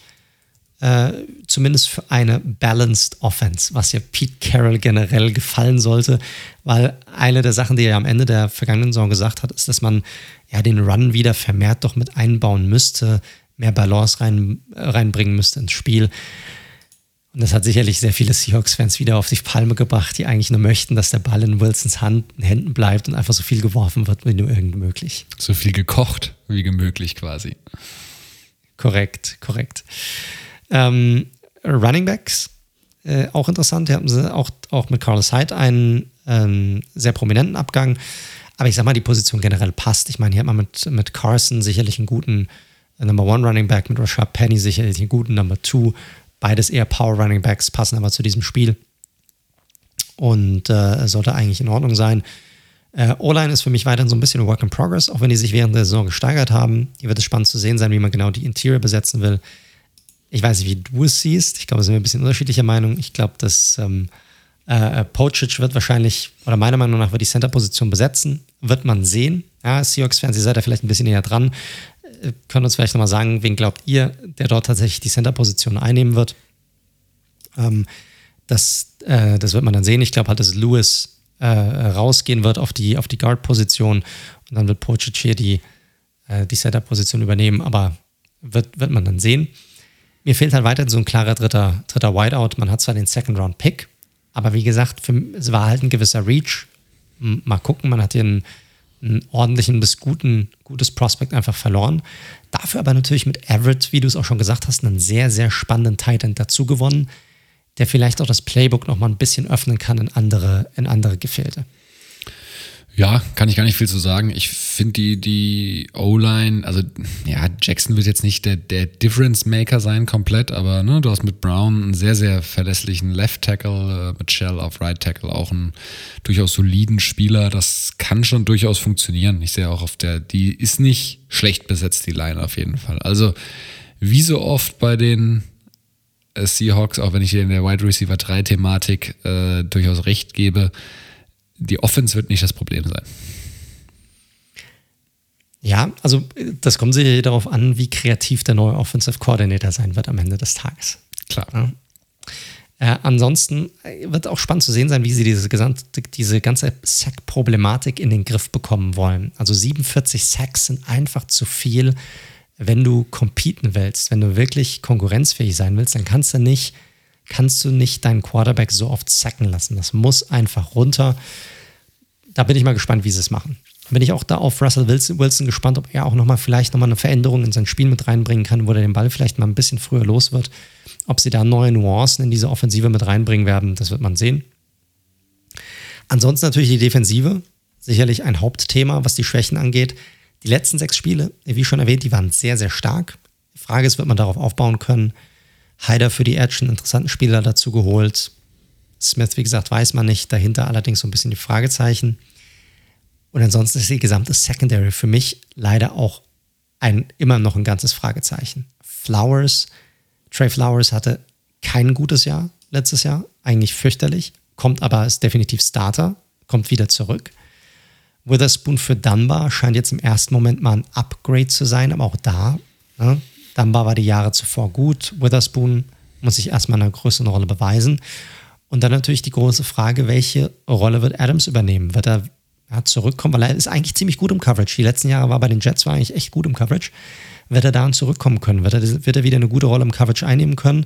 äh, zumindest für eine Balanced Offense, was ja Pete Carroll generell gefallen sollte, weil eine der Sachen, die er am Ende der vergangenen Saison gesagt hat, ist, dass man ja den Run wieder vermehrt doch mit einbauen müsste, mehr Balance rein, reinbringen müsste ins Spiel. Und das hat sicherlich sehr viele Seahawks-Fans wieder auf die Palme gebracht, die eigentlich nur möchten, dass der Ball in Wilsons Hand, Händen bleibt und einfach so viel geworfen wird, wie nur irgend möglich. So viel gekocht wie möglich quasi. Korrekt, korrekt. Ähm, Running Backs, äh, auch interessant. Hier haben sie auch, auch mit Carlos Hyde einen ähm, sehr prominenten Abgang. Aber ich sag mal, die Position generell passt. Ich meine, hier hat man mit, mit Carson sicherlich einen guten Number One Running Back mit Rashad Penny sicherlich einen guten Number Two. Beides eher Power Running Backs passen aber zu diesem Spiel. Und äh, sollte eigentlich in Ordnung sein. Äh, O-Line ist für mich weiterhin so ein bisschen ein Work in Progress, auch wenn die sich während der Saison gesteigert haben. Hier wird es spannend zu sehen sein, wie man genau die Interior besetzen will. Ich weiß nicht, wie du es siehst. Ich glaube, es sind wir ein bisschen unterschiedlicher Meinung. Ich glaube, dass ähm, äh, Pocic wird wahrscheinlich, oder meiner Meinung nach, wird die Center-Position besetzen. Wird man sehen. Ja, Seahawks-Fans, ihr seid da vielleicht ein bisschen näher dran können uns vielleicht nochmal sagen, wen glaubt ihr, der dort tatsächlich die Center-Position einnehmen wird? Ähm, das, äh, das wird man dann sehen. Ich glaube halt, dass Lewis äh, rausgehen wird auf die, auf die Guard-Position und dann wird Pocic hier die, äh, die Center-Position übernehmen, aber wird, wird man dann sehen. Mir fehlt halt weiterhin so ein klarer dritter, dritter Wideout. Man hat zwar den Second-Round-Pick, aber wie gesagt, für, es war halt ein gewisser Reach. Mal gucken, man hat hier einen einen ordentlichen bis guten, gutes Prospect einfach verloren. Dafür aber natürlich mit Everett, wie du es auch schon gesagt hast, einen sehr, sehr spannenden Titan dazu gewonnen, der vielleicht auch das Playbook noch mal ein bisschen öffnen kann in andere, in andere Gefilde. Ja, kann ich gar nicht viel zu sagen. Ich finde die, die O-Line, also ja, Jackson wird jetzt nicht der, der Difference Maker sein komplett, aber ne, du hast mit Brown einen sehr, sehr verlässlichen Left Tackle, äh, mit Shell auf Right Tackle auch einen durchaus soliden Spieler. Das kann schon durchaus funktionieren. Ich sehe auch auf der, die ist nicht schlecht besetzt, die Line auf jeden Fall. Also, wie so oft bei den äh, Seahawks, auch wenn ich hier in der Wide Receiver 3 Thematik äh, durchaus recht gebe, die Offense wird nicht das Problem sein. Ja, also das kommt sicher darauf an, wie kreativ der neue Offensive Coordinator sein wird am Ende des Tages. Klar. Ja. Äh, ansonsten wird auch spannend zu sehen sein, wie sie diese, gesamte, diese ganze Sack-Problematik in den Griff bekommen wollen. Also 47 Sacks sind einfach zu viel, wenn du competen willst, wenn du wirklich konkurrenzfähig sein willst, dann kannst du nicht, kannst du nicht deinen Quarterback so oft sacken lassen. Das muss einfach runter. Da bin ich mal gespannt, wie sie es machen bin ich auch da auf Russell Wilson, gespannt, ob er auch nochmal vielleicht nochmal eine Veränderung in sein Spiel mit reinbringen kann, wo er den Ball vielleicht mal ein bisschen früher los wird. Ob sie da neue Nuancen in diese Offensive mit reinbringen werden, das wird man sehen. Ansonsten natürlich die Defensive, sicherlich ein Hauptthema, was die Schwächen angeht. Die letzten sechs Spiele, wie schon erwähnt, die waren sehr, sehr stark. Die Frage ist, wird man darauf aufbauen können? Heider für die Edge, einen interessanten Spieler dazu geholt. Smith, wie gesagt, weiß man nicht. Dahinter allerdings so ein bisschen die Fragezeichen. Und ansonsten ist die gesamte Secondary für mich leider auch ein, immer noch ein ganzes Fragezeichen. Flowers, Trey Flowers hatte kein gutes Jahr letztes Jahr, eigentlich fürchterlich, kommt aber ist definitiv Starter, kommt wieder zurück. Witherspoon für Dunbar scheint jetzt im ersten Moment mal ein Upgrade zu sein, aber auch da, ne, Dunbar war die Jahre zuvor gut, Witherspoon muss sich erstmal in einer größeren Rolle beweisen. Und dann natürlich die große Frage, welche Rolle wird Adams übernehmen? Wird er ja, zurückkommen, weil er ist eigentlich ziemlich gut im Coverage. Die letzten Jahre war bei den Jets war eigentlich echt gut im Coverage. Wird er da zurückkommen können? Wird er, wird er wieder eine gute Rolle im Coverage einnehmen können?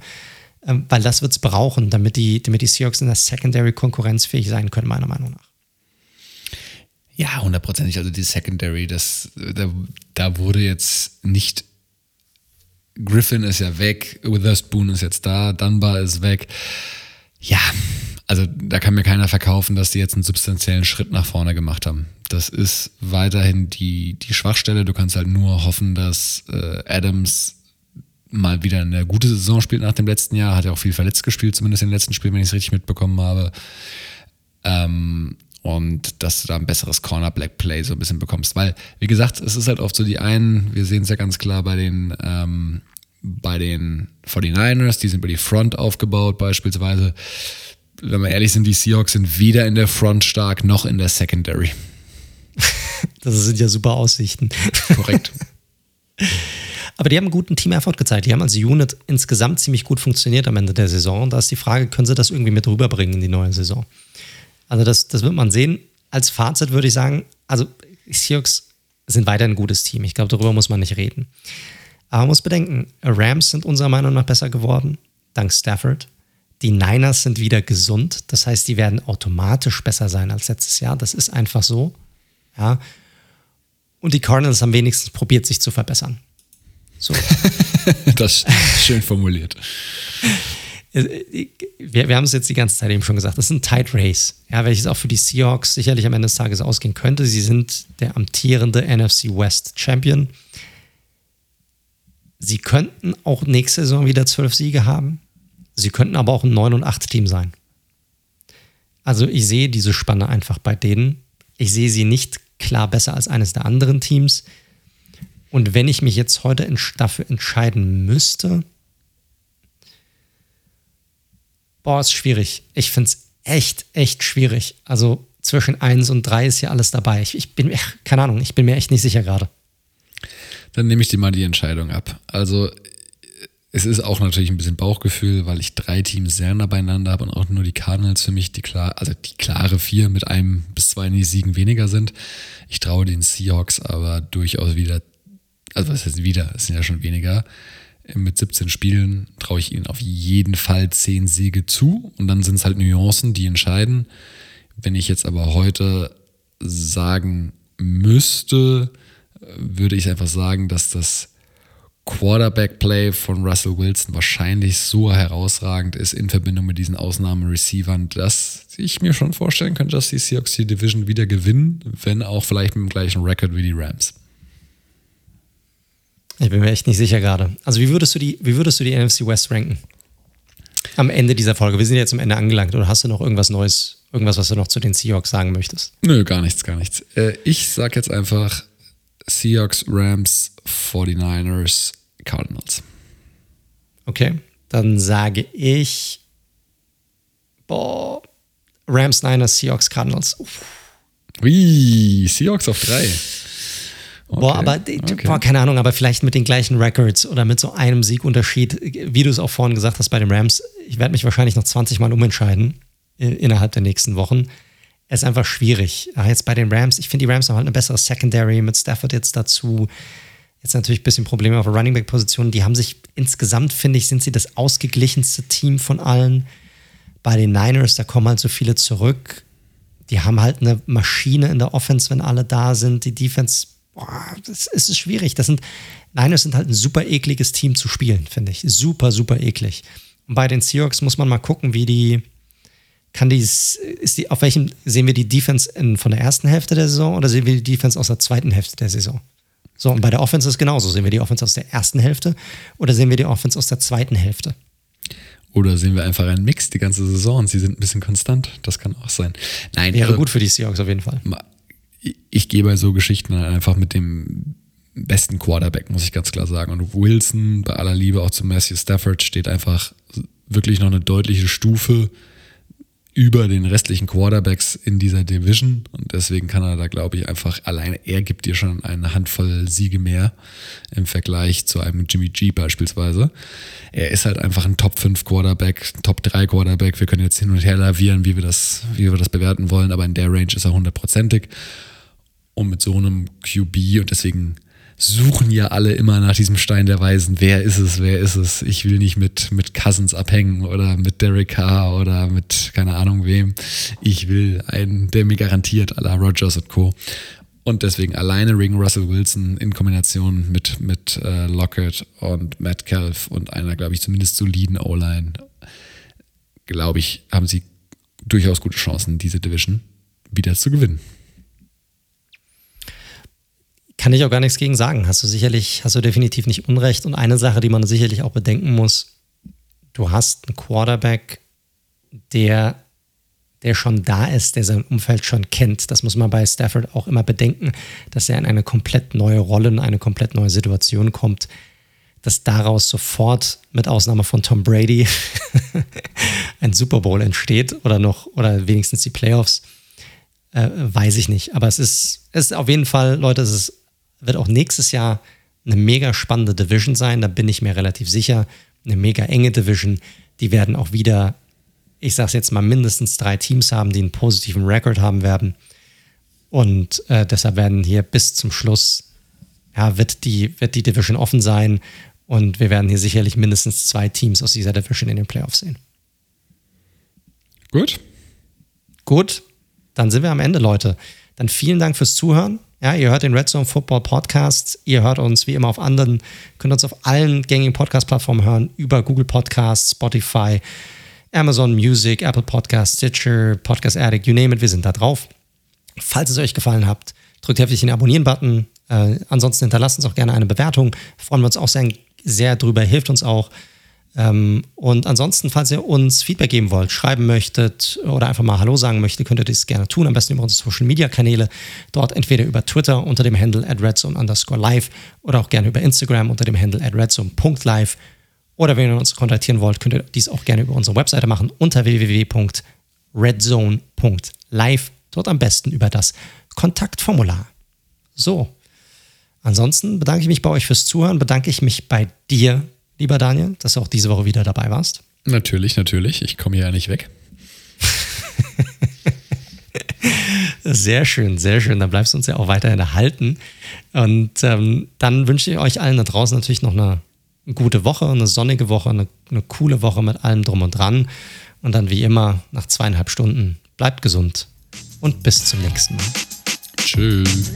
Ähm, weil das wird es brauchen, damit die, damit die Seahawks in der Secondary konkurrenzfähig sein können, meiner Meinung nach. Ja, hundertprozentig. Also die Secondary, das, da, da wurde jetzt nicht Griffin ist ja weg, Witherspoon ist jetzt da, Dunbar ist weg. Ja, also da kann mir keiner verkaufen, dass die jetzt einen substanziellen Schritt nach vorne gemacht haben. Das ist weiterhin die, die Schwachstelle. Du kannst halt nur hoffen, dass äh, Adams mal wieder eine gute Saison spielt nach dem letzten Jahr. Hat ja auch viel verletzt gespielt, zumindest in den letzten Spielen, wenn ich es richtig mitbekommen habe. Ähm, und dass du da ein besseres Corner-Black-Play so ein bisschen bekommst. Weil, wie gesagt, es ist halt oft so die einen, wir sehen es ja ganz klar bei den, ähm, bei den 49ers, die sind über die Front aufgebaut beispielsweise wenn wir ehrlich sind, die Seahawks sind weder in der Front stark noch in der Secondary. Das sind ja super Aussichten. Korrekt. Aber die haben einen guten Team-Effort gezeigt. Die haben als Unit insgesamt ziemlich gut funktioniert am Ende der Saison. Und da ist die Frage, können sie das irgendwie mit rüberbringen in die neue Saison? Also das, das wird man sehen. Als Fazit würde ich sagen, also Seahawks sind weiter ein gutes Team. Ich glaube, darüber muss man nicht reden. Aber man muss bedenken, Rams sind unserer Meinung nach besser geworden, dank Stafford. Die Niners sind wieder gesund. Das heißt, die werden automatisch besser sein als letztes Jahr. Das ist einfach so. Ja. Und die Cardinals haben wenigstens probiert, sich zu verbessern. So. das schön formuliert. Wir, wir haben es jetzt die ganze Zeit eben schon gesagt. Das ist ein Tight Race, ja, welches auch für die Seahawks sicherlich am Ende des Tages ausgehen könnte. Sie sind der amtierende NFC West Champion. Sie könnten auch nächste Saison wieder zwölf Siege haben. Sie könnten aber auch ein 9 und 8 Team sein. Also ich sehe diese Spanne einfach bei denen. Ich sehe sie nicht klar besser als eines der anderen Teams. Und wenn ich mich jetzt heute dafür entscheiden müsste, boah, ist schwierig. Ich finde es echt, echt schwierig. Also zwischen 1 und 3 ist ja alles dabei. Ich, ich bin, keine Ahnung, ich bin mir echt nicht sicher gerade. Dann nehme ich dir mal die Entscheidung ab. Also es ist auch natürlich ein bisschen Bauchgefühl, weil ich drei Teams sehr nah beieinander habe und auch nur die Cardinals für mich die klar, also die klare vier mit einem bis zwei Siegen weniger sind. Ich traue den Seahawks aber durchaus wieder, also was heißt wieder, es sind ja schon weniger. Mit 17 Spielen traue ich ihnen auf jeden Fall zehn Siege zu und dann sind es halt Nuancen, die entscheiden. Wenn ich jetzt aber heute sagen müsste, würde ich einfach sagen, dass das Quarterback-Play von Russell Wilson wahrscheinlich so herausragend ist in Verbindung mit diesen Ausnahmereceivern, dass ich mir schon vorstellen könnte, dass die Seahawks die Division wieder gewinnen, wenn auch vielleicht mit dem gleichen Rekord wie die Rams. Ich bin mir echt nicht sicher gerade. Also wie würdest du die, wie würdest du die NFC West ranken? Am Ende dieser Folge. Wir sind jetzt am Ende angelangt. Oder hast du noch irgendwas Neues, irgendwas, was du noch zu den Seahawks sagen möchtest? Nö, gar nichts, gar nichts. Äh, ich sag jetzt einfach Seahawks, Rams, 49ers, Cardinals. Okay, dann sage ich boah, Rams, Niners, Seahawks, Cardinals. Uff. Ui, Seahawks auf drei. Okay. Boah, aber okay. boah, keine Ahnung, aber vielleicht mit den gleichen Records oder mit so einem Siegunterschied, wie du es auch vorhin gesagt hast bei den Rams. Ich werde mich wahrscheinlich noch 20 Mal umentscheiden innerhalb der nächsten Wochen. Es ist einfach schwierig. Jetzt bei den Rams, ich finde die Rams haben halt eine bessere Secondary mit Stafford jetzt dazu. Jetzt natürlich ein bisschen Probleme auf der Running Back Position. Die haben sich insgesamt, finde ich, sind sie das ausgeglichenste Team von allen. Bei den Niners, da kommen halt so viele zurück. Die haben halt eine Maschine in der Offense, wenn alle da sind. Die Defense, boah, das ist schwierig. Das sind, Niners sind halt ein super ekliges Team zu spielen, finde ich. Super, super eklig. Und bei den Seahawks muss man mal gucken, wie die, kann die, ist die, auf welchem sehen wir die Defense in, von der ersten Hälfte der Saison oder sehen wir die Defense aus der zweiten Hälfte der Saison? So, und bei der Offense ist es genauso. Sehen wir die Offense aus der ersten Hälfte oder sehen wir die Offense aus der zweiten Hälfte? Oder sehen wir einfach einen Mix die ganze Saison und sie sind ein bisschen konstant. Das kann auch sein. Nein, Wäre also, gut für die Seahawks auf jeden Fall. Ich gehe bei so Geschichten einfach mit dem besten Quarterback, muss ich ganz klar sagen. Und Wilson, bei aller Liebe auch zu Matthew Stafford, steht einfach wirklich noch eine deutliche Stufe über den restlichen Quarterbacks in dieser Division. Und deswegen kann er da, glaube ich, einfach alleine, er gibt dir schon eine Handvoll Siege mehr im Vergleich zu einem Jimmy G beispielsweise. Er ist halt einfach ein Top 5 Quarterback, Top 3 Quarterback. Wir können jetzt hin und her lavieren, wie wir das, wie wir das bewerten wollen, aber in der Range ist er hundertprozentig. Und mit so einem QB und deswegen suchen ja alle immer nach diesem Stein der Weisen. Wer ist es? Wer ist es? Ich will nicht mit, mit Cousins abhängen oder mit Derek Carr oder mit keine Ahnung wem. Ich will einen, der mir garantiert, à la Rogers und Co. Und deswegen alleine Ring Russell Wilson in Kombination mit, mit äh, Lockett und Metcalf und einer, glaube ich, zumindest soliden O-Line, glaube ich, haben sie durchaus gute Chancen, diese Division wieder zu gewinnen. Kann ich auch gar nichts gegen sagen. Hast du sicherlich, hast du definitiv nicht Unrecht. Und eine Sache, die man sicherlich auch bedenken muss, du hast einen Quarterback, der, der schon da ist, der sein Umfeld schon kennt. Das muss man bei Stafford auch immer bedenken, dass er in eine komplett neue Rolle, in eine komplett neue Situation kommt, dass daraus sofort, mit Ausnahme von Tom Brady, ein Super Bowl entsteht oder noch, oder wenigstens die Playoffs, äh, weiß ich nicht. Aber es ist, es ist auf jeden Fall, Leute, es ist wird auch nächstes Jahr eine mega spannende Division sein, da bin ich mir relativ sicher. Eine mega enge Division. Die werden auch wieder, ich sage es jetzt mal, mindestens drei Teams haben, die einen positiven Rekord haben werden. Und äh, deshalb werden hier bis zum Schluss, ja, wird die, wird die Division offen sein. Und wir werden hier sicherlich mindestens zwei Teams aus dieser Division in den Playoffs sehen. Gut. Gut, dann sind wir am Ende, Leute. Dann vielen Dank fürs Zuhören. Ja, ihr hört den Red Zone Football Podcast. Ihr hört uns wie immer auf anderen, könnt uns auf allen gängigen Podcast-Plattformen hören, über Google Podcasts, Spotify, Amazon Music, Apple Podcasts, Stitcher, Podcast Addict, you name it, wir sind da drauf. Falls es euch gefallen hat, drückt heftig den Abonnieren-Button. Äh, ansonsten hinterlasst uns auch gerne eine Bewertung. Freuen wir uns auch sehr, sehr drüber, hilft uns auch. Ähm, und ansonsten, falls ihr uns Feedback geben wollt, schreiben möchtet oder einfach mal Hallo sagen möchtet, könnt ihr das gerne tun. Am besten über unsere Social Media Kanäle. Dort entweder über Twitter unter dem Handle at redzone underscore live oder auch gerne über Instagram unter dem Handle at redzone.live. Oder wenn ihr uns kontaktieren wollt, könnt ihr dies auch gerne über unsere Webseite machen unter www.redzone.live. Dort am besten über das Kontaktformular. So. Ansonsten bedanke ich mich bei euch fürs Zuhören, bedanke ich mich bei dir lieber Daniel, dass du auch diese Woche wieder dabei warst. Natürlich, natürlich. Ich komme hier ja nicht weg. sehr schön, sehr schön. Dann bleibst du uns ja auch weiterhin erhalten. Und ähm, dann wünsche ich euch allen da draußen natürlich noch eine gute Woche, eine sonnige Woche, eine, eine coole Woche mit allem drum und dran. Und dann wie immer nach zweieinhalb Stunden bleibt gesund und bis zum nächsten Mal. Tschüss.